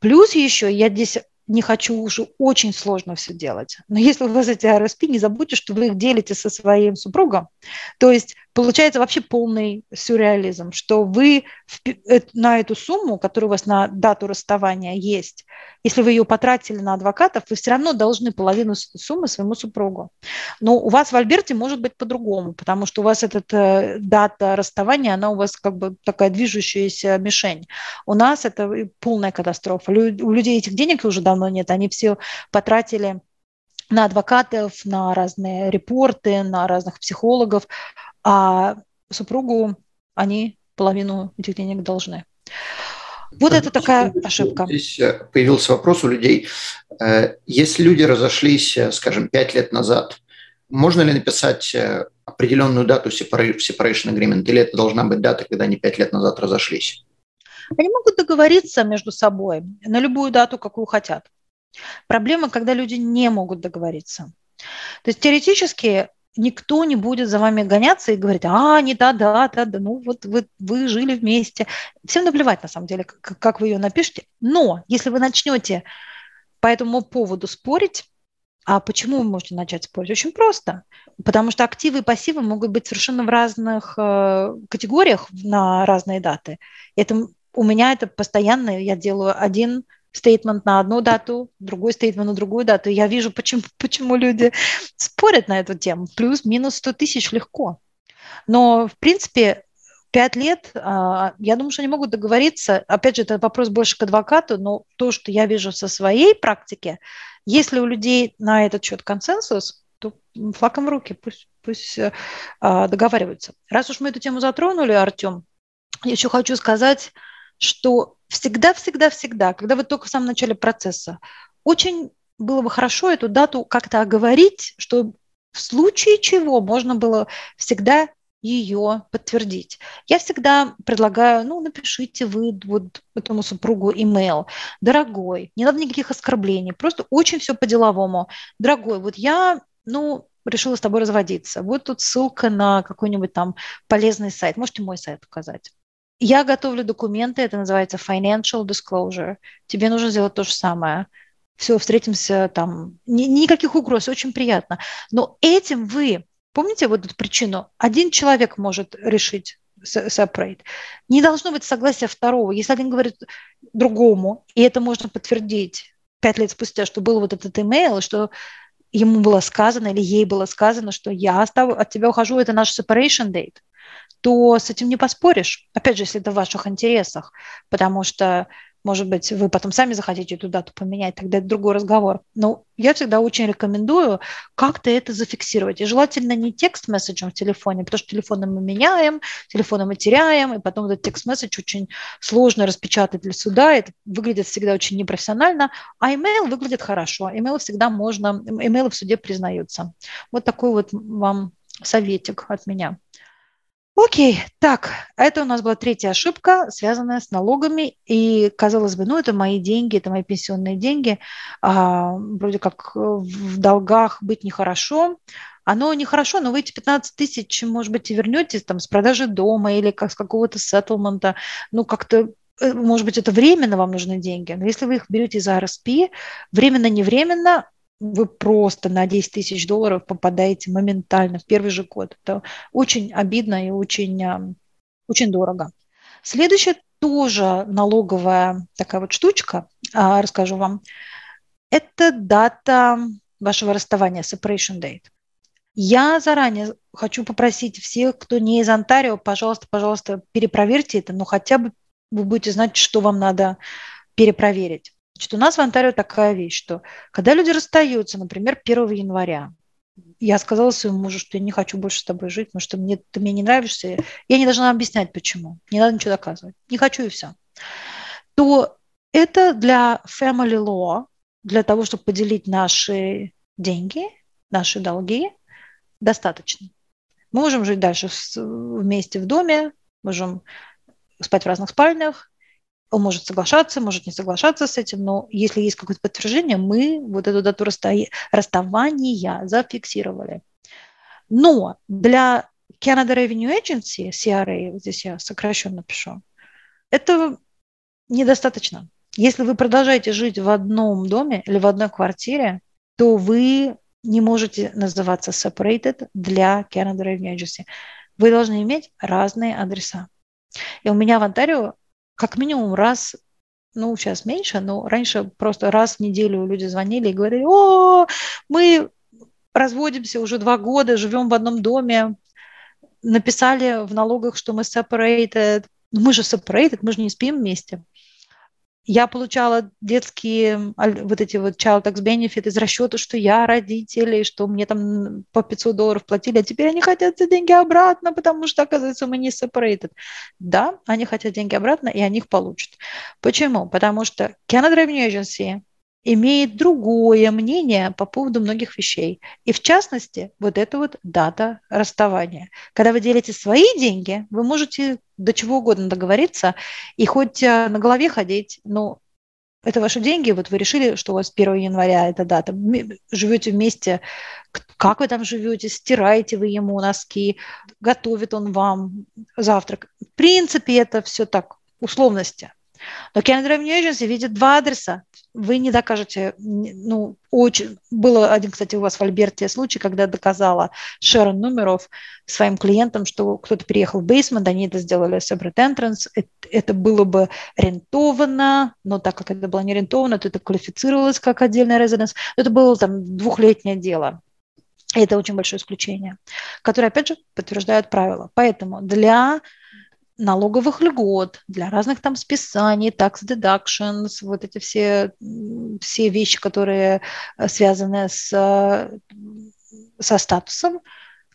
плюс еще я здесь не хочу уже очень сложно все делать. Но если у вас эти RSP, не забудьте, что вы их делите со своим супругом. То есть получается вообще полный сюрреализм, что вы э, на эту сумму, которая у вас на дату расставания есть, если вы ее потратили на адвокатов, вы все равно должны половину суммы своему супругу. Но у вас в Альберте может быть по-другому, потому что у вас эта э, дата расставания, она у вас как бы такая движущаяся мишень. У нас это полная катастрофа. У людей этих денег уже давно нет, они все потратили на адвокатов, на разные репорты, на разных психологов, а супругу они половину этих денег должны. Вот это такая ошибка. Здесь э, появился вопрос у людей. Э, если люди разошлись, э, скажем, пять лет назад, можно ли написать определенную дату separation agreement, или это должна быть дата, когда они пять лет назад разошлись? Они могут договориться между собой на любую дату, какую хотят. Проблема, когда люди не могут договориться. То есть теоретически никто не будет за вами гоняться и говорить, а, не та дата, да, ну вот вы, вы жили вместе. Всем наплевать, на самом деле, как, как вы ее напишете. Но если вы начнете по этому поводу спорить, а почему вы можете начать спорить? Очень просто. Потому что активы и пассивы могут быть совершенно в разных э, категориях на разные даты. Это, у меня это постоянно, я делаю один стейтмент на одну дату, другой стейтмент на другую дату. Я вижу, почему, почему люди спорят на эту тему. Плюс-минус 100 тысяч легко. Но, в принципе, пять лет, а, я думаю, что они могут договориться. Опять же, это вопрос больше к адвокату, но то, что я вижу со своей практики, если у людей на этот счет консенсус, то флаком в руки, пусть, пусть а, договариваются. Раз уж мы эту тему затронули, Артем, еще хочу сказать, что всегда-всегда-всегда, когда вы только в самом начале процесса, очень было бы хорошо эту дату как-то оговорить, что в случае чего можно было всегда ее подтвердить. Я всегда предлагаю, ну, напишите вы вот этому супругу имейл. Дорогой, не надо никаких оскорблений, просто очень все по-деловому. Дорогой, вот я, ну, решила с тобой разводиться. Вот тут ссылка на какой-нибудь там полезный сайт. Можете мой сайт указать. Я готовлю документы, это называется financial disclosure. Тебе нужно сделать то же самое. Все, встретимся там. Ни, никаких угроз, очень приятно. Но этим вы, помните вот эту причину, один человек может решить separate. Не должно быть согласия второго. Если один говорит другому, и это можно подтвердить пять лет спустя, что был вот этот имейл, что ему было сказано или ей было сказано, что я от тебя ухожу, это наш separation date то с этим не поспоришь. Опять же, если это в ваших интересах, потому что, может быть, вы потом сами захотите эту дату поменять, тогда это другой разговор. Но я всегда очень рекомендую как-то это зафиксировать. И желательно не текст-месседжем в телефоне, потому что телефоны мы меняем, телефоны мы теряем, и потом этот текст-месседж очень сложно распечатать для суда, это выглядит всегда очень непрофессионально, а email выглядит хорошо. Email всегда можно, email в суде признаются. Вот такой вот вам советик от меня. Окей, так, это у нас была третья ошибка, связанная с налогами. И, казалось бы, ну, это мои деньги, это мои пенсионные деньги. А, вроде как в долгах быть нехорошо. Оно нехорошо, но вы эти 15 тысяч, может быть, и вернете там, с продажи дома или как с какого-то сеттлмента. Ну, как-то э, может быть, это временно вам нужны деньги, но если вы их берете за RSP, временно-невременно, вы просто на 10 тысяч долларов попадаете моментально в первый же год. Это очень обидно и очень, а, очень дорого. Следующая тоже налоговая такая вот штучка, а, расскажу вам, это дата вашего расставания, separation date. Я заранее хочу попросить всех, кто не из Онтарио, пожалуйста, пожалуйста, перепроверьте это, но хотя бы вы будете знать, что вам надо перепроверить. Значит, у нас в Онтарио такая вещь, что когда люди расстаются, например, 1 января, я сказала своему мужу, что я не хочу больше с тобой жить, потому что мне, ты мне не нравишься. Я не должна объяснять, почему. Не надо ничего доказывать. Не хочу и все. То это для family law, для того, чтобы поделить наши деньги, наши долги, достаточно. Мы можем жить дальше вместе в доме, можем спать в разных спальнях, он может соглашаться, может не соглашаться с этим, но если есть какое-то подтверждение, мы вот эту дату расставания зафиксировали. Но для Canada Revenue Agency, CRA, здесь я сокращенно пишу, это недостаточно. Если вы продолжаете жить в одном доме или в одной квартире, то вы не можете называться separated для Canada Revenue Agency. Вы должны иметь разные адреса. И у меня в Онтарио как минимум раз ну, сейчас меньше, но раньше просто раз в неделю люди звонили и говорили, о, мы разводимся уже два года, живем в одном доме, написали в налогах, что мы separated. Мы же separated, мы же не спим вместе. Я получала детские вот эти вот child tax benefit из расчета, что я родитель, и что мне там по 500 долларов платили, а теперь они хотят эти деньги обратно, потому что, оказывается, мы не separated. Да, они хотят деньги обратно, и они их получат. Почему? Потому что Canada Revenue Agency имеет другое мнение по поводу многих вещей. И в частности, вот это вот дата расставания. Когда вы делите свои деньги, вы можете до чего угодно договориться и хоть э, на голове ходить, но это ваши деньги, вот вы решили, что у вас 1 января эта дата, живете вместе, как вы там живете, стираете вы ему носки, готовит он вам завтрак. В принципе, это все так, условности. Но Canon Revenue Agency видит два адреса. Вы не докажете, ну, очень... Было один, кстати, у вас в Альберте случай, когда доказала Шерон Нумеров своим клиентам, что кто-то переехал в бейсмент, они это сделали separate entrance, это, было бы рентовано, но так как это было не рентовано, то это квалифицировалось как отдельный резиденс. Это было там двухлетнее дело. Это очень большое исключение, которое, опять же, подтверждает правила. Поэтому для налоговых льгот, для разных там списаний, tax deductions, вот эти все, все вещи, которые э, связаны с, э, со статусом,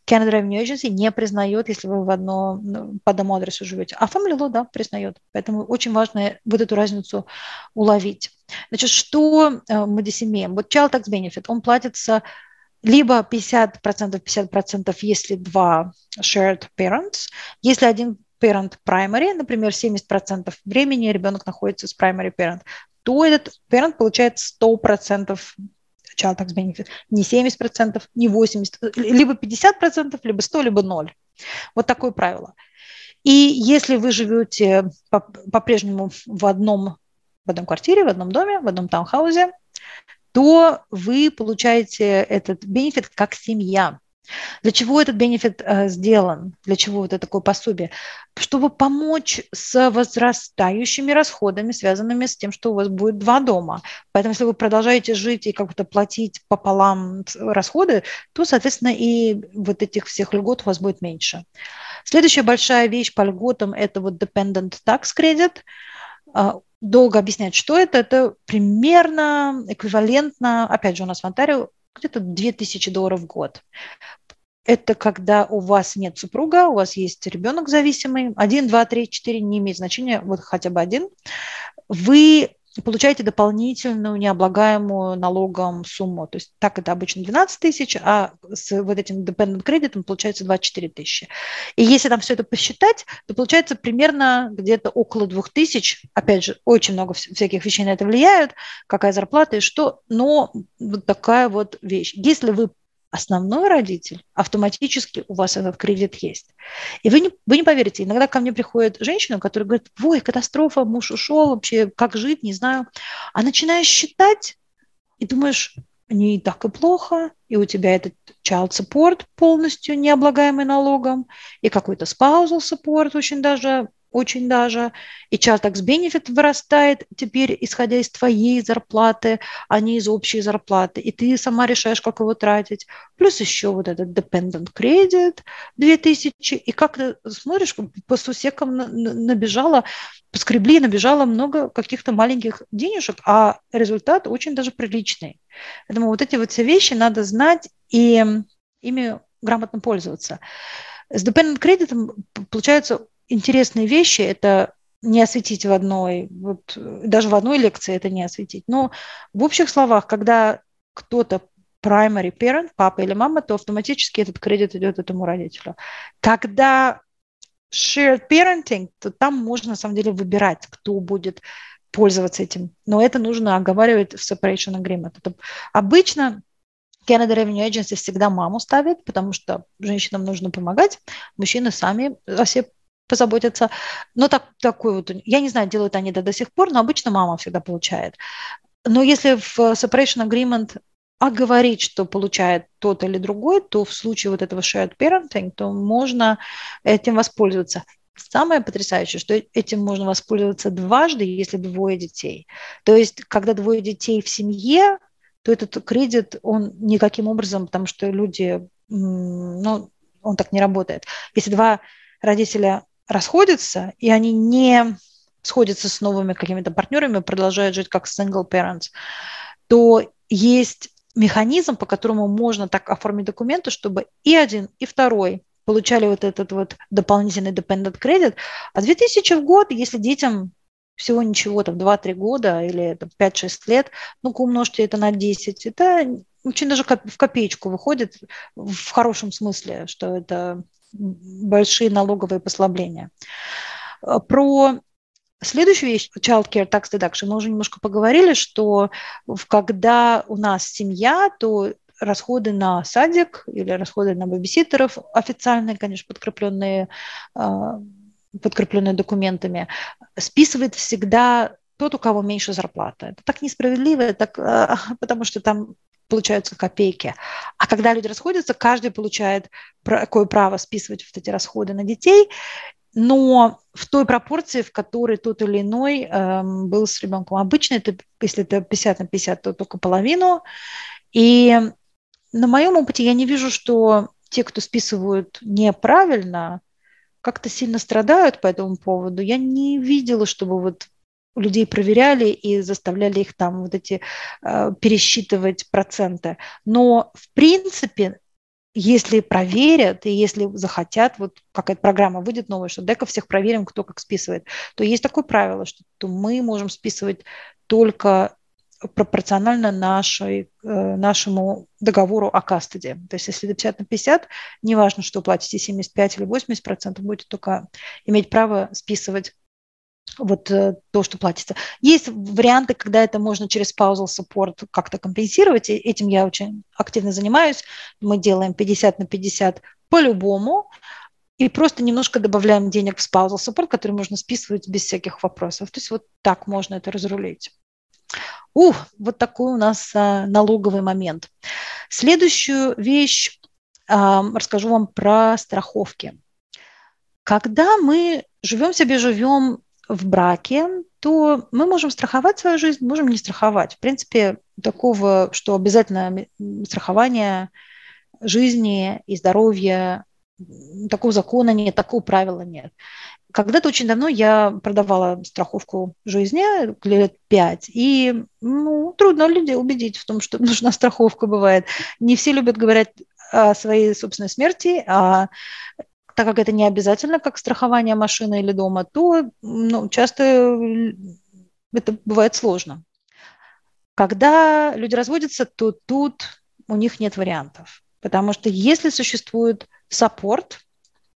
Canada Revenue Agency не признает, если вы в одно, ну, по одному адресу живете. А Family да, признает. Поэтому очень важно вот эту разницу уловить. Значит, что э, мы здесь имеем? Вот Child Tax Benefit, он платится либо 50%, 50%, если два shared parents. Если один parent primary, например, 70% времени ребенок находится с primary parent, то этот parent получает 100% child tax benefit. Не 70%, не 80%, либо 50%, либо 100, либо 0. Вот такое правило. И если вы живете по-прежнему в одном, в одном квартире, в одном доме, в одном таунхаусе, то вы получаете этот бенефит как семья. Для чего этот бенефит э, сделан? Для чего это такое пособие? Чтобы помочь с возрастающими расходами, связанными с тем, что у вас будет два дома. Поэтому, если вы продолжаете жить и как-то платить пополам расходы, то, соответственно, и вот этих всех льгот у вас будет меньше. Следующая большая вещь по льготам – это вот dependent tax credit а, долго объяснять, что это. Это примерно эквивалентно, опять же, у нас в Онтарио где-то 2000 долларов в год. Это когда у вас нет супруга, у вас есть ребенок зависимый, один, два, три, четыре, не имеет значения, вот хотя бы один. Вы получаете дополнительную необлагаемую налогом сумму. То есть так это обычно 12 тысяч, а с вот этим dependent кредитом получается 24 тысячи. И если там все это посчитать, то получается примерно где-то около 2 тысяч. Опять же, очень много всяких вещей на это влияют, какая зарплата и что, но вот такая вот вещь. Если вы основной родитель, автоматически у вас этот кредит есть. И вы не, вы не поверите, иногда ко мне приходит женщина, которая говорит, ой, катастрофа, муж ушел, вообще как жить, не знаю. А начинаешь считать, и думаешь, не так и плохо, и у тебя этот child support полностью не облагаемый налогом, и какой-то spousal support очень даже очень даже. И child tax benefit вырастает теперь, исходя из твоей зарплаты, а не из общей зарплаты. И ты сама решаешь, как его тратить. Плюс еще вот этот dependent credit 2000. И как ты смотришь, по сусекам набежало, поскребли, набежало много каких-то маленьких денежек, а результат очень даже приличный. Поэтому вот эти вот все вещи надо знать и ими грамотно пользоваться. С dependent кредитом получается интересные вещи это не осветить в одной, вот даже в одной лекции это не осветить. Но в общих словах, когда кто-то primary parent, папа или мама, то автоматически этот кредит идет этому родителю. Когда shared parenting, то там можно на самом деле выбирать, кто будет пользоваться этим. Но это нужно оговаривать в separation agreement. Это обычно Canada Revenue Agency всегда маму ставит, потому что женщинам нужно помогать, мужчины сами себе позаботиться. Но так, такой вот, я не знаю, делают они это до сих пор, но обычно мама всегда получает. Но если в separation agreement оговорить, что получает тот или другой, то в случае вот этого shared parenting, то можно этим воспользоваться. Самое потрясающее, что этим можно воспользоваться дважды, если двое детей. То есть, когда двое детей в семье, то этот кредит, он никаким образом, потому что люди, ну, он так не работает. Если два родителя расходятся, и они не сходятся с новыми какими-то партнерами, продолжают жить как single parents, то есть механизм, по которому можно так оформить документы, чтобы и один, и второй получали вот этот вот дополнительный dependent credit, а 2000 в год, если детям всего ничего, там 2-3 года или 5-6 лет, ну-ка умножьте это на 10, это очень даже в копеечку выходит в хорошем смысле, что это большие налоговые послабления. Про Следующая вещь, child care tax deduction, мы уже немножко поговорили, что когда у нас семья, то расходы на садик или расходы на бабиситеров официальные, конечно, подкрепленные, а, подкрепленные документами, списывает всегда тот, у кого меньше зарплата. Это так несправедливо, так, а, потому что там получаются копейки. А когда люди расходятся, каждый получает такое право списывать вот эти расходы на детей, но в той пропорции, в которой тот или иной эм, был с ребенком. Обычно это, если это 50 на 50, то только половину. И на моем опыте я не вижу, что те, кто списывают неправильно, как-то сильно страдают по этому поводу. Я не видела, чтобы вот людей проверяли и заставляли их там вот эти э, пересчитывать проценты. Но в принципе если проверят и если захотят, вот какая-то программа выйдет новая, что дай-ка всех проверим, кто как списывает, то есть такое правило, что мы можем списывать только пропорционально нашей, э, нашему договору о кастеде. То есть если это 50 на 50, неважно, что платите 75 или 80 процентов, будете только иметь право списывать вот э, то, что платится. Есть варианты, когда это можно через pausal support как-то компенсировать, и этим я очень активно занимаюсь. Мы делаем 50 на 50 по-любому, и просто немножко добавляем денег в spousal support, который можно списывать без всяких вопросов. То есть вот так можно это разрулить. Ух, вот такой у нас а, налоговый момент. Следующую вещь а, расскажу вам про страховки. Когда мы живем себе, живем в браке, то мы можем страховать свою жизнь, можем не страховать. В принципе, такого, что обязательно страхование жизни и здоровья, такого закона нет, такого правила нет. Когда-то очень давно я продавала страховку жизни, лет пять, и ну, трудно людей убедить в том, что нужна страховка бывает. Не все любят говорить о своей собственной смерти, а так как это не обязательно, как страхование машины или дома, то ну, часто это бывает сложно. Когда люди разводятся, то тут у них нет вариантов. Потому что если существует саппорт,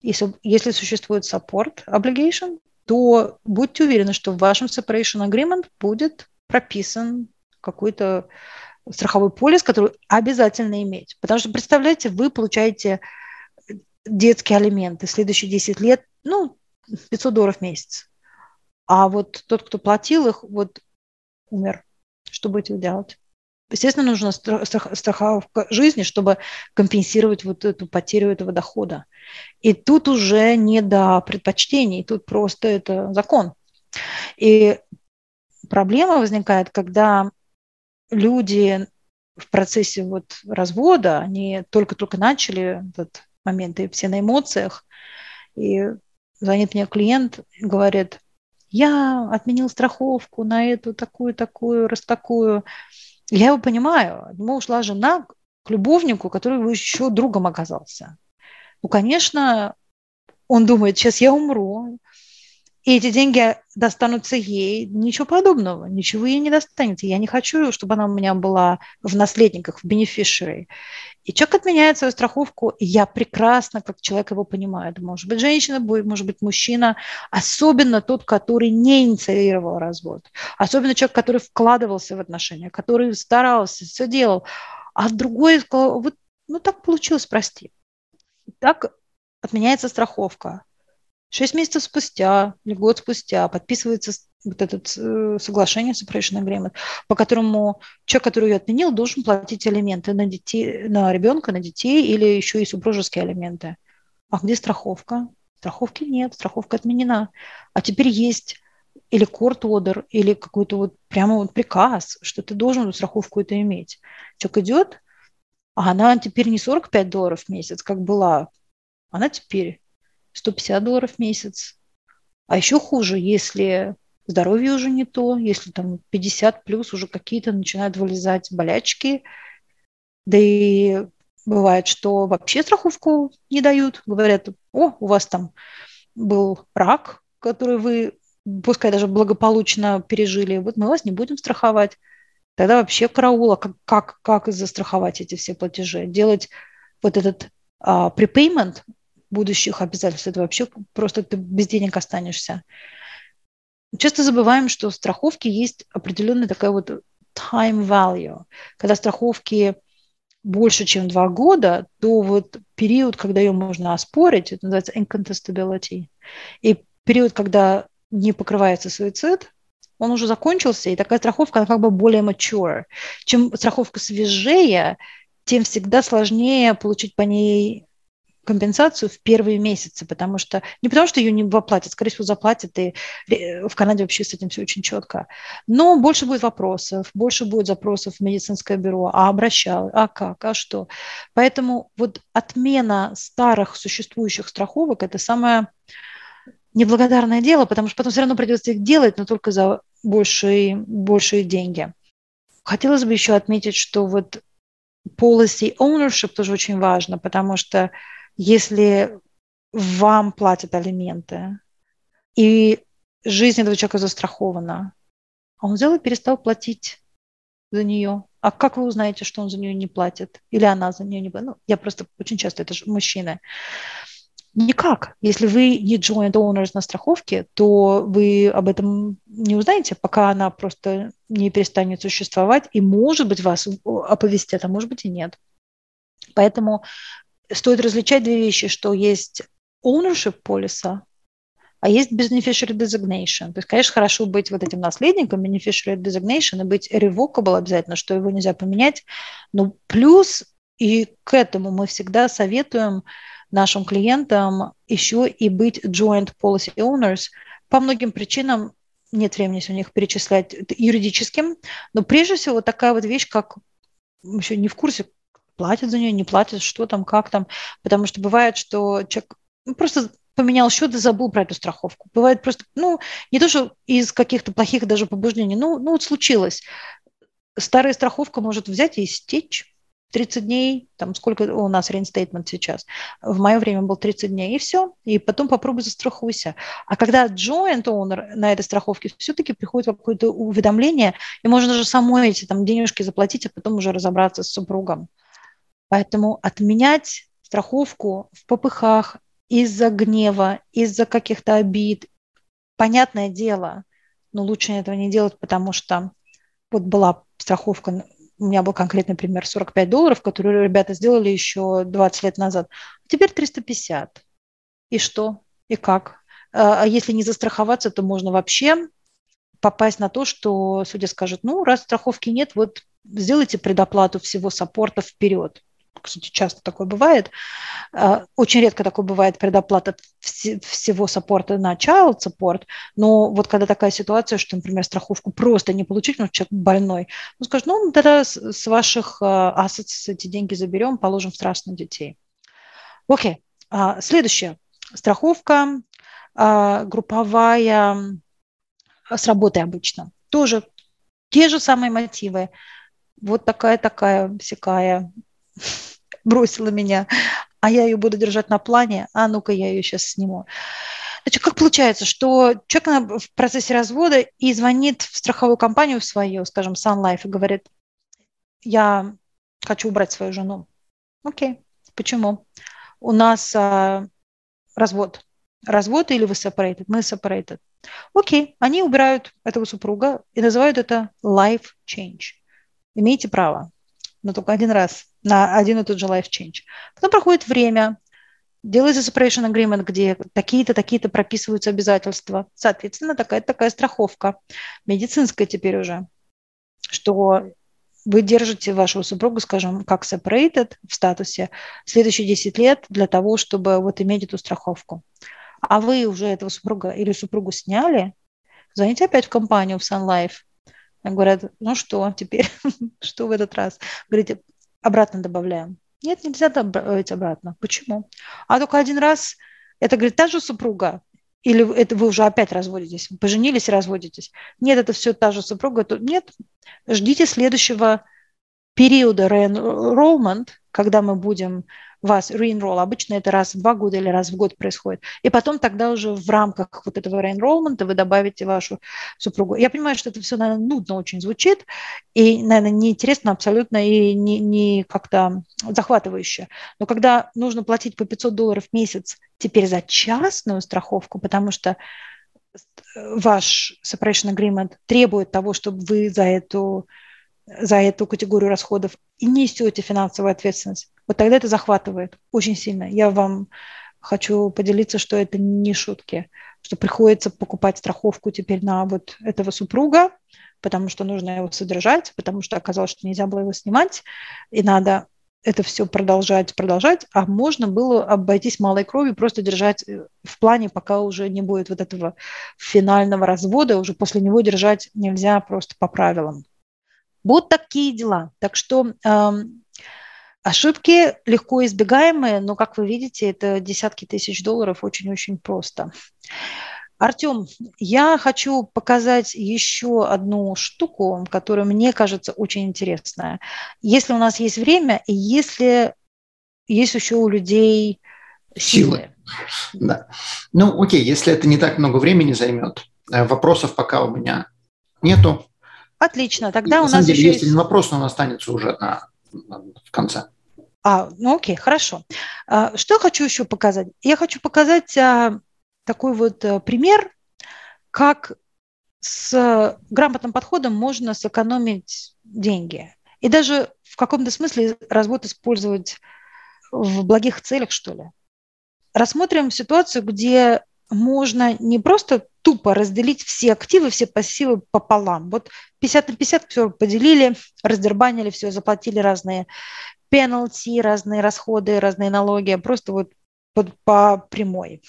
если, если существует саппорт obligation, то будьте уверены, что в вашем separation agreement будет прописан какой-то страховой полис, который обязательно иметь. Потому что, представляете, вы получаете детские алименты следующие 10 лет, ну, 500 долларов в месяц. А вот тот, кто платил их, вот умер. Что будете делать? Естественно, нужна страховка жизни, чтобы компенсировать вот эту потерю этого дохода. И тут уже не до предпочтений, тут просто это закон. И проблема возникает, когда люди в процессе вот развода, они только-только начали этот моменты, все на эмоциях. И звонит мне клиент говорит, я отменил страховку на эту, такую, такую, раз такую. Я его понимаю. Ему ушла жена к любовнику, который еще другом оказался. Ну, конечно, он думает, сейчас я умру, и эти деньги достанутся ей. Ничего подобного, ничего ей не достанется. Я не хочу, чтобы она у меня была в наследниках, в бенефишере. И человек отменяет свою страховку, и я прекрасно, как человек его понимает. Может быть, женщина, может быть, мужчина, особенно тот, который не инициировал развод, особенно человек, который вкладывался в отношения, который старался, все делал, а другой сказал, вот, ну так получилось, прости. Так отменяется страховка. Шесть месяцев спустя или год спустя подписывается вот это э, соглашение, separation agreement, по которому человек, который ее отменил, должен платить алименты на, детей, на ребенка, на детей или еще и супружеские алименты. А где страховка? Страховки нет, страховка отменена. А теперь есть или court order, или какой-то вот прямо вот приказ, что ты должен страховку это иметь. Человек идет, а она теперь не 45 долларов в месяц, как была, она теперь 150 долларов в месяц. А еще хуже, если здоровье уже не то, если там 50 плюс уже какие-то начинают вылезать болячки, да и бывает, что вообще страховку не дают, говорят, о, у вас там был рак, который вы, пускай даже благополучно пережили, вот мы вас не будем страховать. Тогда вообще караула, как, как, как застраховать эти все платежи? Делать вот этот а, prepayment будущих обязательств, это вообще просто ты без денег останешься. часто забываем, что страховки есть определенная такая вот time value. Когда страховки больше, чем два года, то вот период, когда ее можно оспорить, это называется incontestability. И период, когда не покрывается суицид, он уже закончился, и такая страховка, она как бы более mature. Чем страховка свежее, тем всегда сложнее получить по ней компенсацию в первые месяцы, потому что не потому, что ее не воплатят, скорее всего, заплатят, и в Канаде вообще с этим все очень четко. Но больше будет вопросов, больше будет запросов в медицинское бюро, а обращал, а как, а что. Поэтому вот отмена старых существующих страховок – это самое неблагодарное дело, потому что потом все равно придется их делать, но только за большие, большие деньги. Хотелось бы еще отметить, что вот policy ownership тоже очень важно, потому что если вам платят алименты, и жизнь этого человека застрахована, а он взял и перестал платить за нее. А как вы узнаете, что он за нее не платит? Или она за нее не платит? Ну, я просто очень часто, это же мужчины. Никак. Если вы не joint owners на страховке, то вы об этом не узнаете, пока она просто не перестанет существовать, и, может быть, вас оповестят, а может быть и нет. Поэтому стоит различать две вещи, что есть ownership полиса, а есть beneficiary designation. То есть, конечно, хорошо быть вот этим наследником beneficiary designation и быть revocable обязательно, что его нельзя поменять. Но плюс и к этому мы всегда советуем нашим клиентам еще и быть joint policy owners по многим причинам. Нет времени у них перечислять юридическим, но прежде всего такая вот вещь, как еще не в курсе, платят за нее, не платят, что там, как там. Потому что бывает, что человек ну, просто поменял счет и забыл про эту страховку. Бывает просто, ну, не то, что из каких-то плохих даже побуждений, ну, ну вот случилось. Старая страховка может взять и истечь. 30 дней, там сколько у нас рейнстейтмент сейчас, в мое время был 30 дней, и все, и потом попробуй застрахуйся. А когда joint owner на этой страховке, все-таки приходит какое-то уведомление, и можно даже самой эти там денежки заплатить, а потом уже разобраться с супругом. Поэтому отменять страховку в попыхах из-за гнева, из-за каких-то обид, понятное дело, но лучше этого не делать, потому что вот была страховка у меня был конкретный пример 45 долларов, которые ребята сделали еще 20 лет назад. А теперь 350. И что? И как? А, а если не застраховаться, то можно вообще попасть на то, что судья скажет, ну, раз страховки нет, вот сделайте предоплату всего саппорта вперед кстати, часто такое бывает. А, очень редко такое бывает предоплата всего саппорта на child support, но вот когда такая ситуация, что, например, страховку просто не получить, потому что человек больной, ну, скажет, ну, тогда с ваших ассетс эти деньги заберем, положим в страшно детей. Окей, а, следующее. Страховка групповая с работой обычно. Тоже те же самые мотивы. Вот такая-такая, всякая бросила меня, а я ее буду держать на плане, а ну-ка я ее сейчас сниму. Значит, как получается, что человек в процессе развода и звонит в страховую компанию свою, скажем, Sun Life, и говорит, я хочу убрать свою жену. Окей, почему? У нас а, развод. Развод или вы separated? Мы separated. Окей, они убирают этого супруга и называют это life change. Имеете право но только один раз на один и тот же life change. Потом проходит время, делается separation agreement, где такие-то, такие-то прописываются обязательства. Соответственно, такая-то такая страховка, медицинская теперь уже, что вы держите вашего супруга, скажем, как separated в статусе следующие 10 лет для того, чтобы вот иметь эту страховку. А вы уже этого супруга или супругу сняли, звоните опять в компанию, в Sun Life, Говорят, ну что теперь, что в этот раз? Говорите, обратно добавляем. Нет, нельзя добавить обратно. Почему? А только один раз, это, говорит, та же супруга, или это вы уже опять разводитесь, поженились и разводитесь. Нет, это все та же супруга. То, нет, ждите следующего периода re-enrollment, когда мы будем вас re-enroll. Обычно это раз в два года или раз в год происходит. И потом тогда уже в рамках вот этого re-enrollment вы добавите вашу супругу. Я понимаю, что это все, наверное, нудно очень звучит, и, наверное, неинтересно абсолютно и не, не как-то захватывающе. Но когда нужно платить по 500 долларов в месяц теперь за частную страховку, потому что ваш separation agreement требует того, чтобы вы за эту, за эту категорию расходов и несете финансовую ответственность, вот тогда это захватывает очень сильно. Я вам хочу поделиться, что это не шутки, что приходится покупать страховку теперь на вот этого супруга, потому что нужно его содержать, потому что оказалось, что нельзя было его снимать, и надо это все продолжать, продолжать, а можно было обойтись малой кровью, просто держать э, в плане, пока уже не будет вот этого финального развода, уже после него держать нельзя просто по правилам. Вот такие дела. Так что э, ошибки легко избегаемые, но, как вы видите, это десятки тысяч долларов очень-очень просто. Артем, я хочу показать еще одну штуку, которая мне кажется очень интересная. Если у нас есть время, и если есть еще у людей силы. силы. Да. Ну, окей, если это не так много времени займет, э, вопросов пока у меня нету. Отлично, тогда и, у нас деле, еще есть один вопрос, но он останется уже на, на, в конце. А, ну окей, хорошо. А, что я хочу еще показать? Я хочу показать а, такой вот э, пример, как с грамотным подходом можно сэкономить деньги. И даже в каком-то смысле развод использовать в благих целях, что ли. Рассмотрим ситуацию, где можно не просто тупо разделить все активы, все пассивы пополам. Вот 50 на 50 все поделили, раздербанили все, заплатили разные пеналти, разные расходы, разные налоги, просто вот по, по прямой.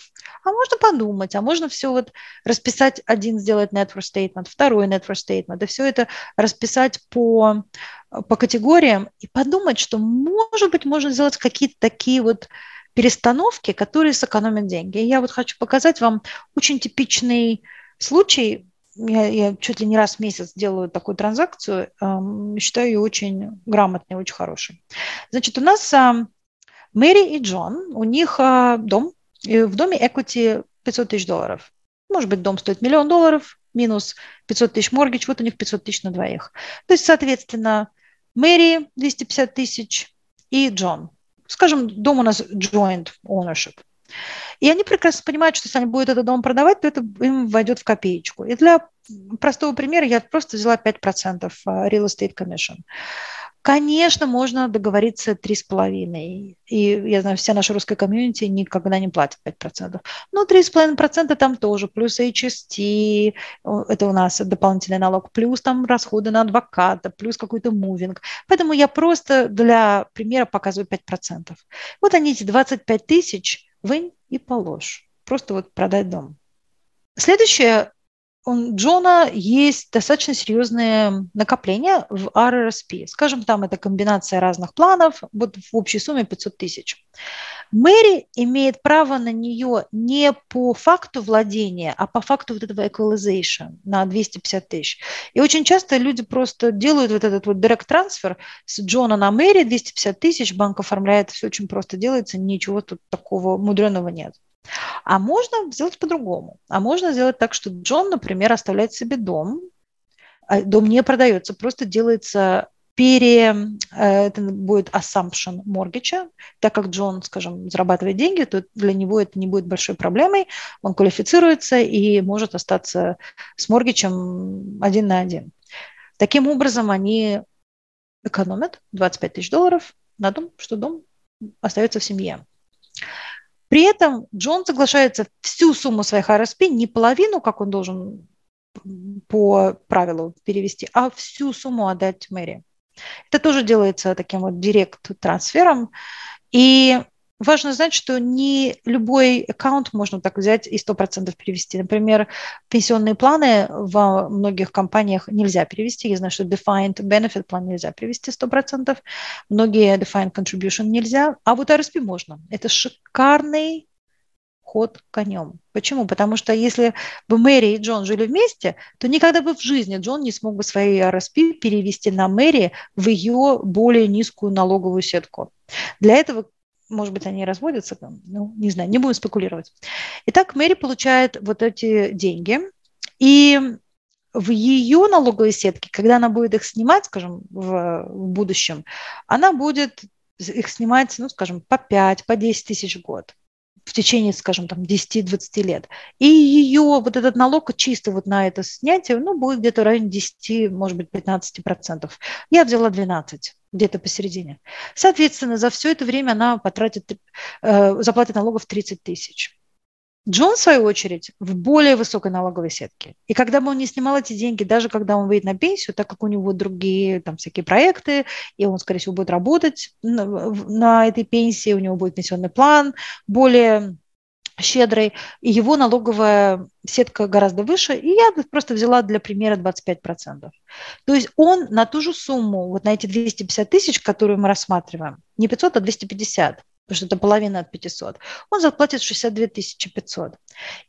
А можно подумать, а можно все вот расписать, один сделать net worth statement, второй net worth statement, и все это расписать по, по категориям и подумать, что, может быть, можно сделать какие-то такие вот перестановки, которые сэкономят деньги. Я вот хочу показать вам очень типичный случай. Я, я чуть ли не раз в месяц делаю такую транзакцию, эм, считаю ее очень грамотной, очень хорошей. Значит, у нас эм, Мэри и Джон, у них а, дом, и в доме equity 500 тысяч долларов. Может быть, дом стоит миллион долларов, минус 500 тысяч моргидж, вот у них 500 тысяч на двоих. То есть, соответственно, Мэри 250 тысяч и Джон. Скажем, дом у нас joint ownership. И они прекрасно понимают, что если они будут этот дом продавать, то это им войдет в копеечку. И для простого примера я просто взяла 5% а, real estate commission. Конечно, можно договориться 3,5%. И я знаю, вся наша русская комьюнити никогда не платит 5%. Но 3,5% там тоже, плюс HST, это у нас дополнительный налог, плюс там расходы на адвоката, плюс какой-то мувинг. Поэтому я просто для примера показываю 5%. Вот они эти 25 тысяч вынь и положь. Просто вот продать дом. Следующее у Джона есть достаточно серьезные накопления в RRSP. Скажем, там это комбинация разных планов, вот в общей сумме 500 тысяч. Мэри имеет право на нее не по факту владения, а по факту вот этого equalization на 250 тысяч. И очень часто люди просто делают вот этот вот direct трансфер с Джона на Мэри, 250 тысяч, банк оформляет, все очень просто делается, ничего тут такого мудреного нет. А можно сделать по-другому. А можно сделать так, что Джон, например, оставляет себе дом, а дом не продается, просто делается пере, э, это будет assumption mortgage, так как Джон, скажем, зарабатывает деньги, то для него это не будет большой проблемой, он квалифицируется и может остаться с моргичем один на один. Таким образом, они экономят 25 тысяч долларов на дом, что дом остается в семье. При этом Джон соглашается всю сумму своих RSP, не половину, как он должен по правилу перевести, а всю сумму отдать Мэри. Это тоже делается таким вот директ-трансфером. И Важно знать, что не любой аккаунт можно так взять и 100% перевести. Например, пенсионные планы во многих компаниях нельзя перевести. Я знаю, что defined benefit план нельзя перевести 100%. Многие defined contribution нельзя. А вот RSP можно. Это шикарный ход конем. Почему? Потому что если бы Мэри и Джон жили вместе, то никогда бы в жизни Джон не смог бы свои RSP перевести на Мэри в ее более низкую налоговую сетку. Для этого может быть, они разводятся, ну, не знаю, не будем спекулировать. Итак, Мэри получает вот эти деньги, и в ее налоговой сетке, когда она будет их снимать, скажем, в, в будущем, она будет их снимать, ну, скажем, по 5, по 10 тысяч в год. В течение, скажем, там 10-20 лет. И ее вот этот налог чисто вот на это снятие, ну, будет где-то в районе 10, может быть, 15 процентов. Я взяла 12 где-то посередине. Соответственно, за все это время она потратит, э, заплатит налогов 30 тысяч. Джон, в свою очередь, в более высокой налоговой сетке. И когда бы он не снимал эти деньги, даже когда он выйдет на пенсию, так как у него другие там всякие проекты, и он, скорее всего, будет работать на, на этой пенсии, у него будет пенсионный план более щедрый, и его налоговая сетка гораздо выше, и я просто взяла для примера 25%. То есть он на ту же сумму, вот на эти 250 тысяч, которые мы рассматриваем, не 500, а 250, потому что это половина от 500, он заплатит 62 500. И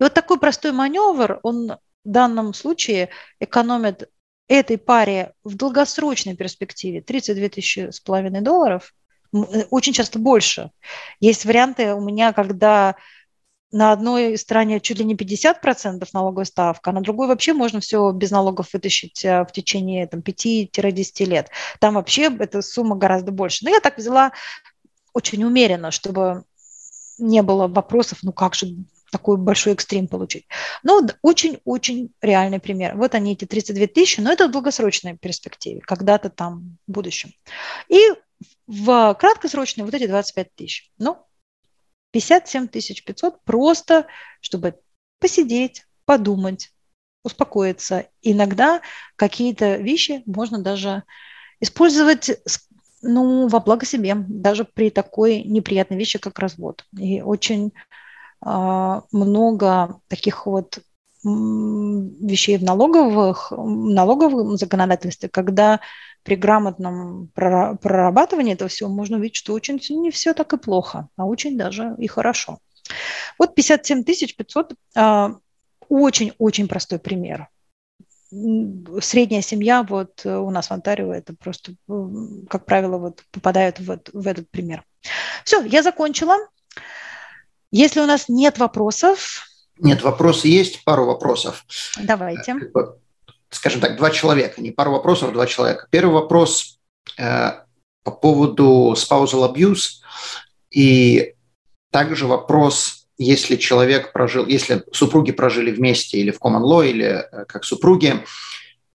вот такой простой маневр, он в данном случае экономит этой паре в долгосрочной перспективе 32 тысячи с половиной долларов, э, очень часто больше. Есть варианты у меня, когда на одной стороне чуть ли не 50% налоговая ставка, а на другой вообще можно все без налогов вытащить э, в течение там, 5-10 лет. Там вообще эта сумма гораздо больше. Но я так взяла очень умеренно, чтобы не было вопросов, ну как же такой большой экстрим получить. Но очень-очень реальный пример. Вот они, эти 32 тысячи, но это в долгосрочной перспективе, когда-то там в будущем. И в краткосрочной вот эти 25 тысяч. Ну, 57 500 просто, чтобы посидеть, подумать, успокоиться. Иногда какие-то вещи можно даже использовать ну, во благо себе, даже при такой неприятной вещи, как развод. И очень э, много таких вот вещей в налоговых, налоговом законодательстве, когда при грамотном прорабатывании этого всего можно увидеть, что очень не все так и плохо, а очень даже и хорошо. Вот 57 500 а, очень-очень простой пример средняя семья вот э, у нас в Онтарио это просто, как правило, вот попадают в, в этот пример. Все, я закончила. Если у нас нет вопросов... Нет, вопросы есть, пару вопросов. Давайте. Э, скажем так, два человека, не пару вопросов, два человека. Первый вопрос э, по поводу spousal abuse и также вопрос если человек прожил, если супруги прожили вместе или в common law, или э, как супруги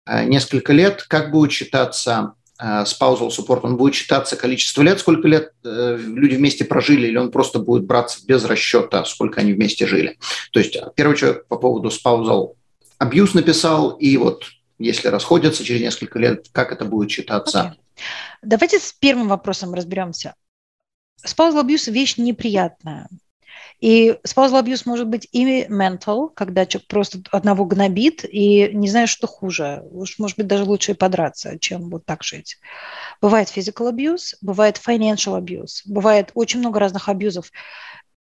э, несколько лет, как будет считаться э, spousal support? Он будет считаться количество лет, сколько лет люди вместе прожили, или он просто будет браться без расчета, сколько они вместе жили? То есть первый человек по поводу spousal abuse написал, и вот если расходятся через несколько лет, как это будет считаться? Okay. Давайте с первым вопросом разберемся. Spousal abuse – вещь неприятная. И spousal abuse может быть и mental, когда человек просто одного гнобит и не знает, что хуже. Уж, может быть, даже лучше и подраться, чем вот так жить. Бывает physical abuse, бывает financial abuse, бывает очень много разных абьюзов.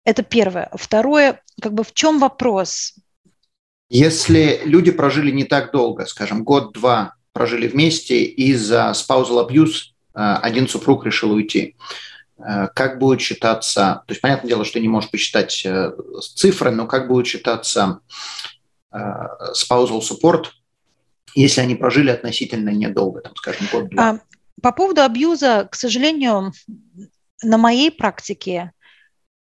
Это первое. Второе, как бы в чем вопрос? Если люди прожили не так долго, скажем, год-два прожили вместе, из-за spousal abuse э, один супруг решил уйти. Э, как будет считаться, то есть понятное дело, что не можешь посчитать э, цифры, но как будет считаться э, spousal support, если они прожили относительно недолго, там, скажем, год-два. А, по поводу абьюза, к сожалению, на моей практике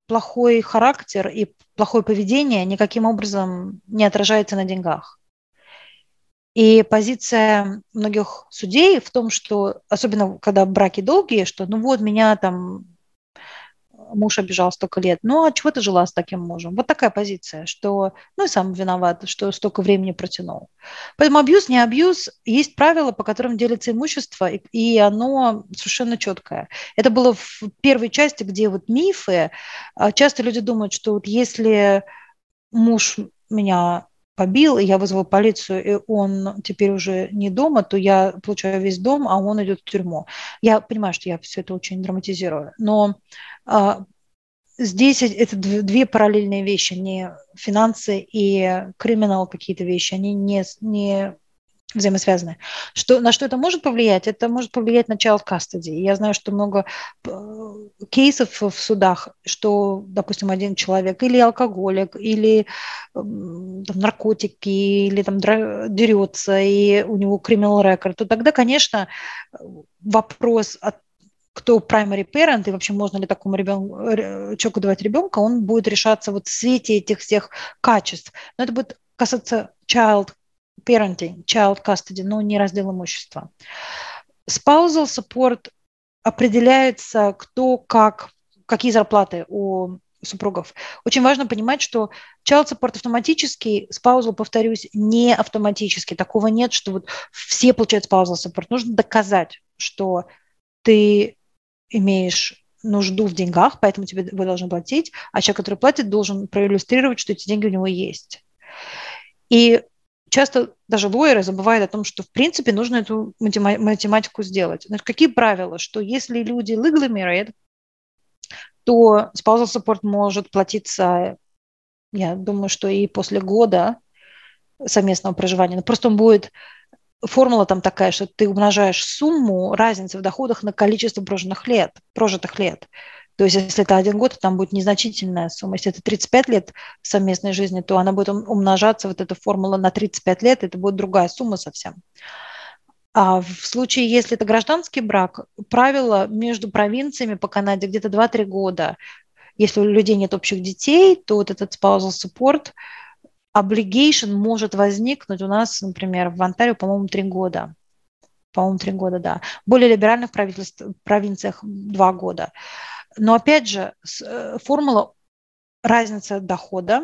плохой характер и плохое поведение никаким образом не отражается на деньгах. И позиция многих судей в том, что, особенно когда браки долгие, что ну вот меня там муж обижал столько лет, ну а чего ты жила с таким мужем? Вот такая позиция, что ну и сам виноват, что столько времени протянул. Поэтому абьюз, не абьюз, есть правила, по которым делится имущество, и, и оно совершенно четкое. Это было в первой части, где вот мифы, а часто люди думают, что вот если муж меня побил, и я вызвала полицию, и он теперь уже не дома, то я получаю весь дом, а он идет в тюрьму. Я понимаю, что я все это очень драматизирую, но а, здесь это две параллельные вещи, не финансы и криминал какие-то вещи, они не, не взаимосвязаны. Что, на что это может повлиять? Это может повлиять на child custody. Я знаю, что много э, кейсов в судах, что, допустим, один человек или алкоголик, или там, наркотики, или там дерется, и у него криминал рекорд, то тогда, конечно, вопрос, кто primary parent и вообще можно ли такому ребенку, человеку давать ребенка, он будет решаться вот в свете этих всех качеств. Но это будет касаться child parenting, child custody, но не раздел имущества. Spousal support определяется, кто как, какие зарплаты у супругов. Очень важно понимать, что child support автоматический, spousal, повторюсь, не автоматически. Такого нет, что вот все получают spousal support. Нужно доказать, что ты имеешь нужду в деньгах, поэтому тебе вы должны платить, а человек, который платит, должен проиллюстрировать, что эти деньги у него есть. И часто даже лоеры забывают о том, что в принципе нужно эту математику сделать. Значит, какие правила? Что если люди legally то spousal support может платиться, я думаю, что и после года совместного проживания. Но просто он будет формула там такая, что ты умножаешь сумму разницы в доходах на количество прожитых лет. Прожитых лет. То есть если это один год, то там будет незначительная сумма. Если это 35 лет совместной жизни, то она будет умножаться, вот эта формула на 35 лет, это будет другая сумма совсем. А в случае, если это гражданский брак, правило между провинциями по Канаде где-то 2-3 года. Если у людей нет общих детей, то вот этот spousal support obligation может возникнуть у нас, например, в Онтарио, по-моему, 3 года. По-моему, 3 года, да. В более либеральных провинциях 2 года. Но опять же, э, формула разница дохода,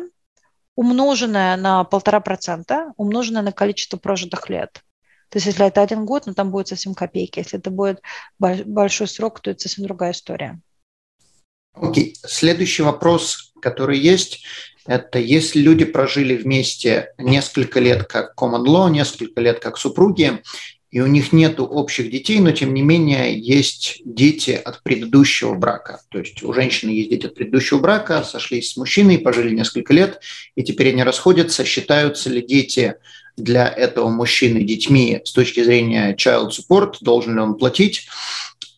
умноженная на полтора процента, умноженная на количество прожитых лет. То есть если это один год, ну там будет совсем копейки. Если это будет большой срок, то это совсем другая история. Окей. Okay. Следующий вопрос, который есть, это если люди прожили вместе несколько лет как common law, несколько лет как супруги, и у них нет общих детей, но тем не менее есть дети от предыдущего брака. То есть у женщины есть дети от предыдущего брака, сошлись с мужчиной, пожили несколько лет, и теперь они расходятся. Считаются ли дети для этого мужчины детьми с точки зрения child support, должен ли он платить?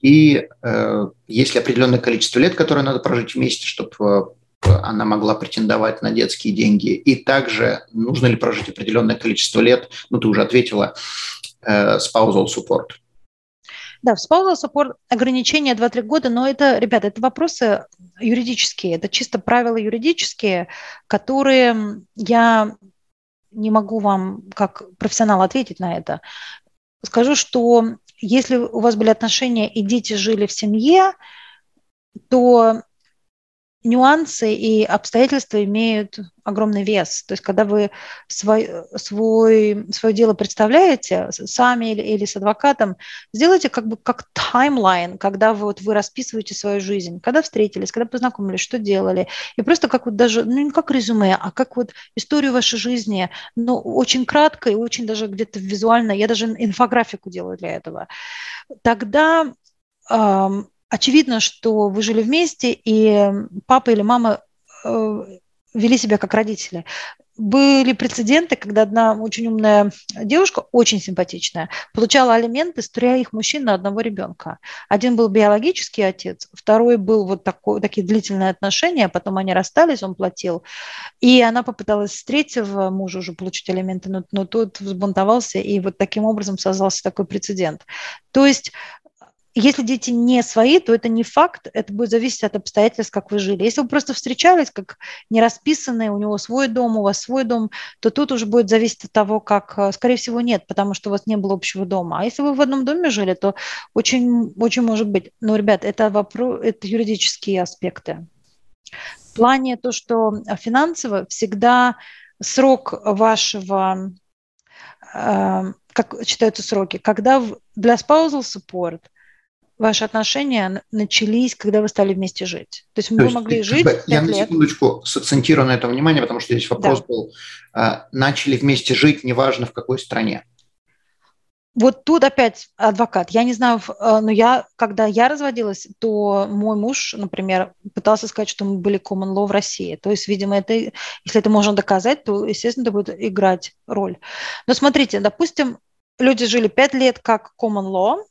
И э, есть ли определенное количество лет, которое надо прожить вместе, чтобы э, она могла претендовать на детские деньги. И также нужно ли прожить определенное количество лет, ну ты уже ответила, spousal support. Да, в spousal support ограничение 2-3 года, но это, ребята, это вопросы юридические, это чисто правила юридические, которые я не могу вам как профессионал ответить на это. Скажу, что если у вас были отношения и дети жили в семье, то нюансы и обстоятельства имеют огромный вес. То есть, когда вы свой, свой, свое дело представляете сами или, или с адвокатом, сделайте как бы как таймлайн, когда вы, вот, вы расписываете свою жизнь, когда встретились, когда познакомились, что делали. И просто как вот даже, ну не как резюме, а как вот историю вашей жизни, но очень кратко и очень даже где-то визуально. Я даже инфографику делаю для этого. Тогда очевидно, что вы жили вместе, и папа или мама э, вели себя как родители. Были прецеденты, когда одна очень умная девушка, очень симпатичная, получала алименты с троих мужчин на одного ребенка. Один был биологический отец, второй был вот такой, такие длительные отношения, потом они расстались, он платил. И она попыталась с третьего мужа уже получить алименты, но, но тот взбунтовался, и вот таким образом создался такой прецедент. То есть если дети не свои, то это не факт, это будет зависеть от обстоятельств, как вы жили. Если вы просто встречались, как не расписанные, у него свой дом, у вас свой дом, то тут уже будет зависеть от того, как, э, скорее всего, нет, потому что у вас не было общего дома. А если вы в одном доме жили, то очень, очень может быть. Но, ребят, это, вопрос, это юридические аспекты. В плане то, что финансово всегда срок вашего, э, как считаются сроки, когда для spousal support – ваши отношения начались, когда вы стали вместе жить? То есть мы То могли жить как бы, Я на секундочку сакцентирую на этом внимание, потому что здесь вопрос да. был, а, начали вместе жить, неважно в какой стране. Вот тут опять адвокат. Я не знаю, а, но я, когда я разводилась, то мой муж, например, пытался сказать, что мы были common law в России. То есть, видимо, это, если это можно доказать, то, естественно, это будет играть роль. Но смотрите, допустим, люди жили пять лет как common law,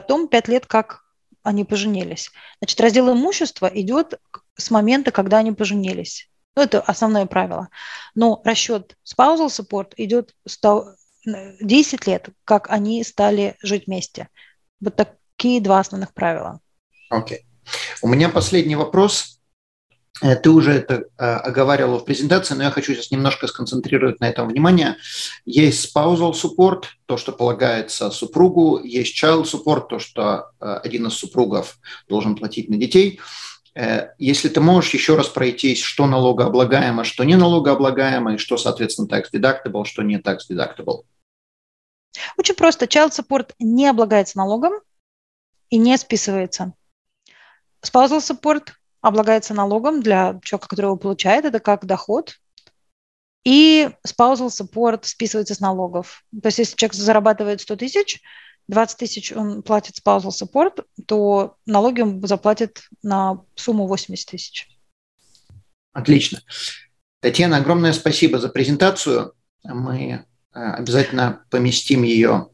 потом пять лет, как они поженились. Значит, раздел имущества идет с момента, когда они поженились. Ну, это основное правило. Но расчет spousal support идет 10 лет, как они стали жить вместе. Вот так, какие два основных правила. Окей. Okay. У меня последний вопрос. Э, ты уже это э, оговаривала в презентации, но я хочу сейчас немножко сконцентрировать на этом внимание. Есть spousal support, то, что полагается супругу, есть child support, то, что э, один из супругов должен платить на детей. Если ты можешь еще раз пройтись, что налогооблагаемо, что не налогооблагаемо, и что, соответственно, tax deductible, что не tax deductible. Очень просто. Child support не облагается налогом и не списывается. Spousal support облагается налогом для человека, который его получает, это как доход. И spousal support списывается с налогов. То есть если человек зарабатывает 100 тысяч, 20 тысяч он платит spousal support, то налоги он заплатит на сумму 80 тысяч. Отлично. Татьяна, огромное спасибо за презентацию. Мы э, обязательно поместим ее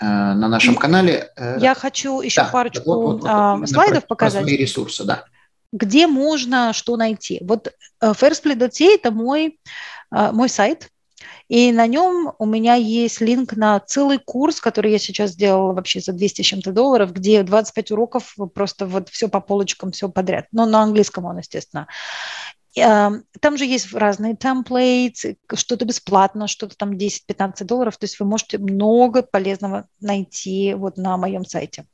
э, на нашем канале. Э, Я хочу еще да, парочку вот, вот, вот, а, слайдов показать. Ресурсы, да где можно что найти. Вот э, fairsplit.ca – это мой, э, мой сайт, и на нем у меня есть линк на целый курс, который я сейчас сделала вообще за 200 с чем-то долларов, где 25 уроков, просто вот все по полочкам, все подряд. Но на английском он, естественно. Там же есть разные темплейты, что-то бесплатно, что-то там 10-15 долларов. То есть вы можете много полезного найти вот на моем сайте.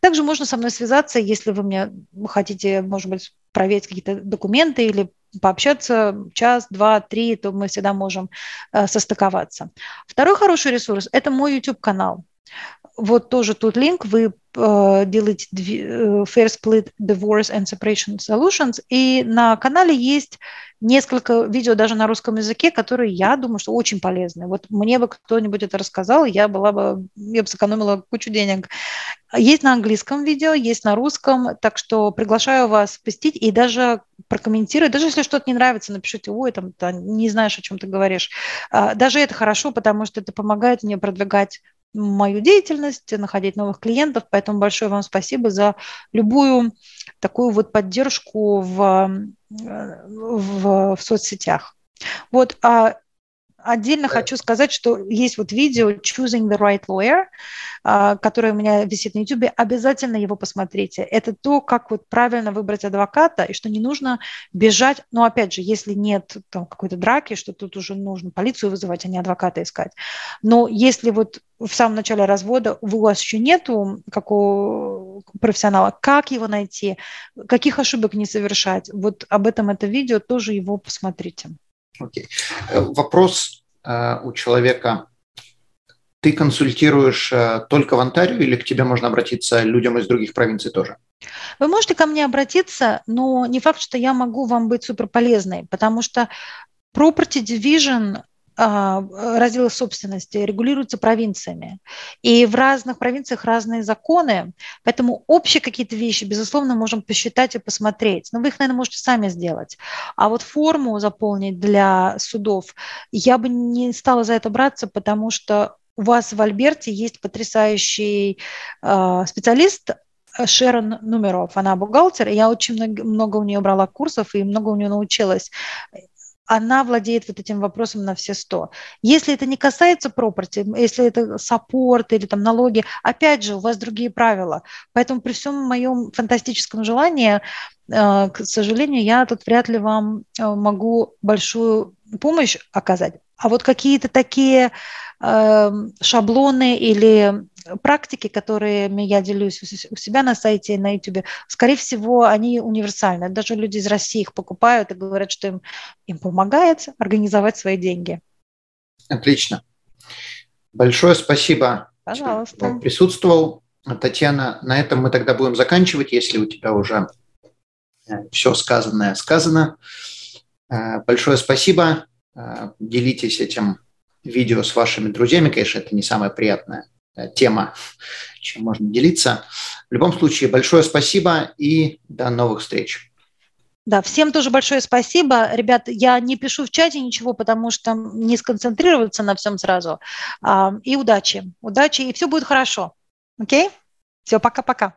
Также можно со мной связаться, если вы мне хотите, может быть, проверить какие-то документы или пообщаться час, два, три, то мы всегда можем э, состыковаться. Второй хороший ресурс – это мой YouTube-канал. Вот тоже тут линк, вы э, делаете э, Fair Split Divorce and Separation Solutions, и на канале есть несколько видео даже на русском языке, которые, я думаю, что очень полезны. Вот мне бы кто-нибудь это рассказал, я была бы, я бы сэкономила кучу денег. Есть на английском видео, есть на русском, так что приглашаю вас посетить и даже прокомментировать, даже если что-то не нравится, напишите, ой, там, не знаешь, о чем ты говоришь. А, даже это хорошо, потому что это помогает мне продвигать мою деятельность, находить новых клиентов. Поэтому большое вам спасибо за любую такую вот поддержку в, в, в соцсетях. Вот, а Отдельно хочу сказать, что есть вот видео Choosing the Right Lawyer, а, которое у меня висит на YouTube. Обязательно его посмотрите. Это то, как вот правильно выбрать адвоката, и что не нужно бежать. Но опять же, если нет там какой-то драки, что тут уже нужно полицию вызывать, а не адвоката искать. Но если вот в самом начале развода у вас еще нету какого профессионала, как его найти, каких ошибок не совершать, вот об этом это видео, тоже его посмотрите. Окей. Э, вопрос э, у человека. Ты консультируешь э, только в Онтарио или к тебе можно обратиться людям из других провинций тоже? Вы можете ко мне обратиться, но не факт, что я могу вам быть супер полезной, потому что Property Division разделы собственности регулируются провинциями. И в разных провинциях разные законы, поэтому общие какие-то вещи, безусловно, можем посчитать и посмотреть. Но вы их, наверное, можете сами сделать. А вот форму заполнить для судов я бы не стала за это браться, потому что у вас в Альберте есть потрясающий э, специалист, Шерон Нумеров, она бухгалтер, и я очень много, много у нее брала курсов и много у нее научилась она владеет вот этим вопросом на все сто. Если это не касается пропорти, если это саппорт или там налоги, опять же, у вас другие правила. Поэтому при всем моем фантастическом желании, э, к сожалению, я тут вряд ли вам э, могу большую помощь оказать. А вот какие-то такие шаблоны или практики, которыми я делюсь у себя на сайте и на YouTube, скорее всего, они универсальны. Даже люди из России их покупают и говорят, что им, им помогает организовать свои деньги. Отлично. Большое спасибо, Пожалуйста. что присутствовал. Татьяна, на этом мы тогда будем заканчивать, если у тебя уже э, все сказанное сказано. Э, большое спасибо. Э, делитесь этим видео с вашими друзьями. Конечно, это не самая приятная Э, тема, чем можно делиться. В любом случае, большое спасибо и до новых встреч. Да, всем тоже большое спасибо. Ребят, я не пишу в чате ничего, потому что не сконцентрироваться на всем сразу. А, и удачи. Удачи, и все будет хорошо. Окей? Все, пока-пока.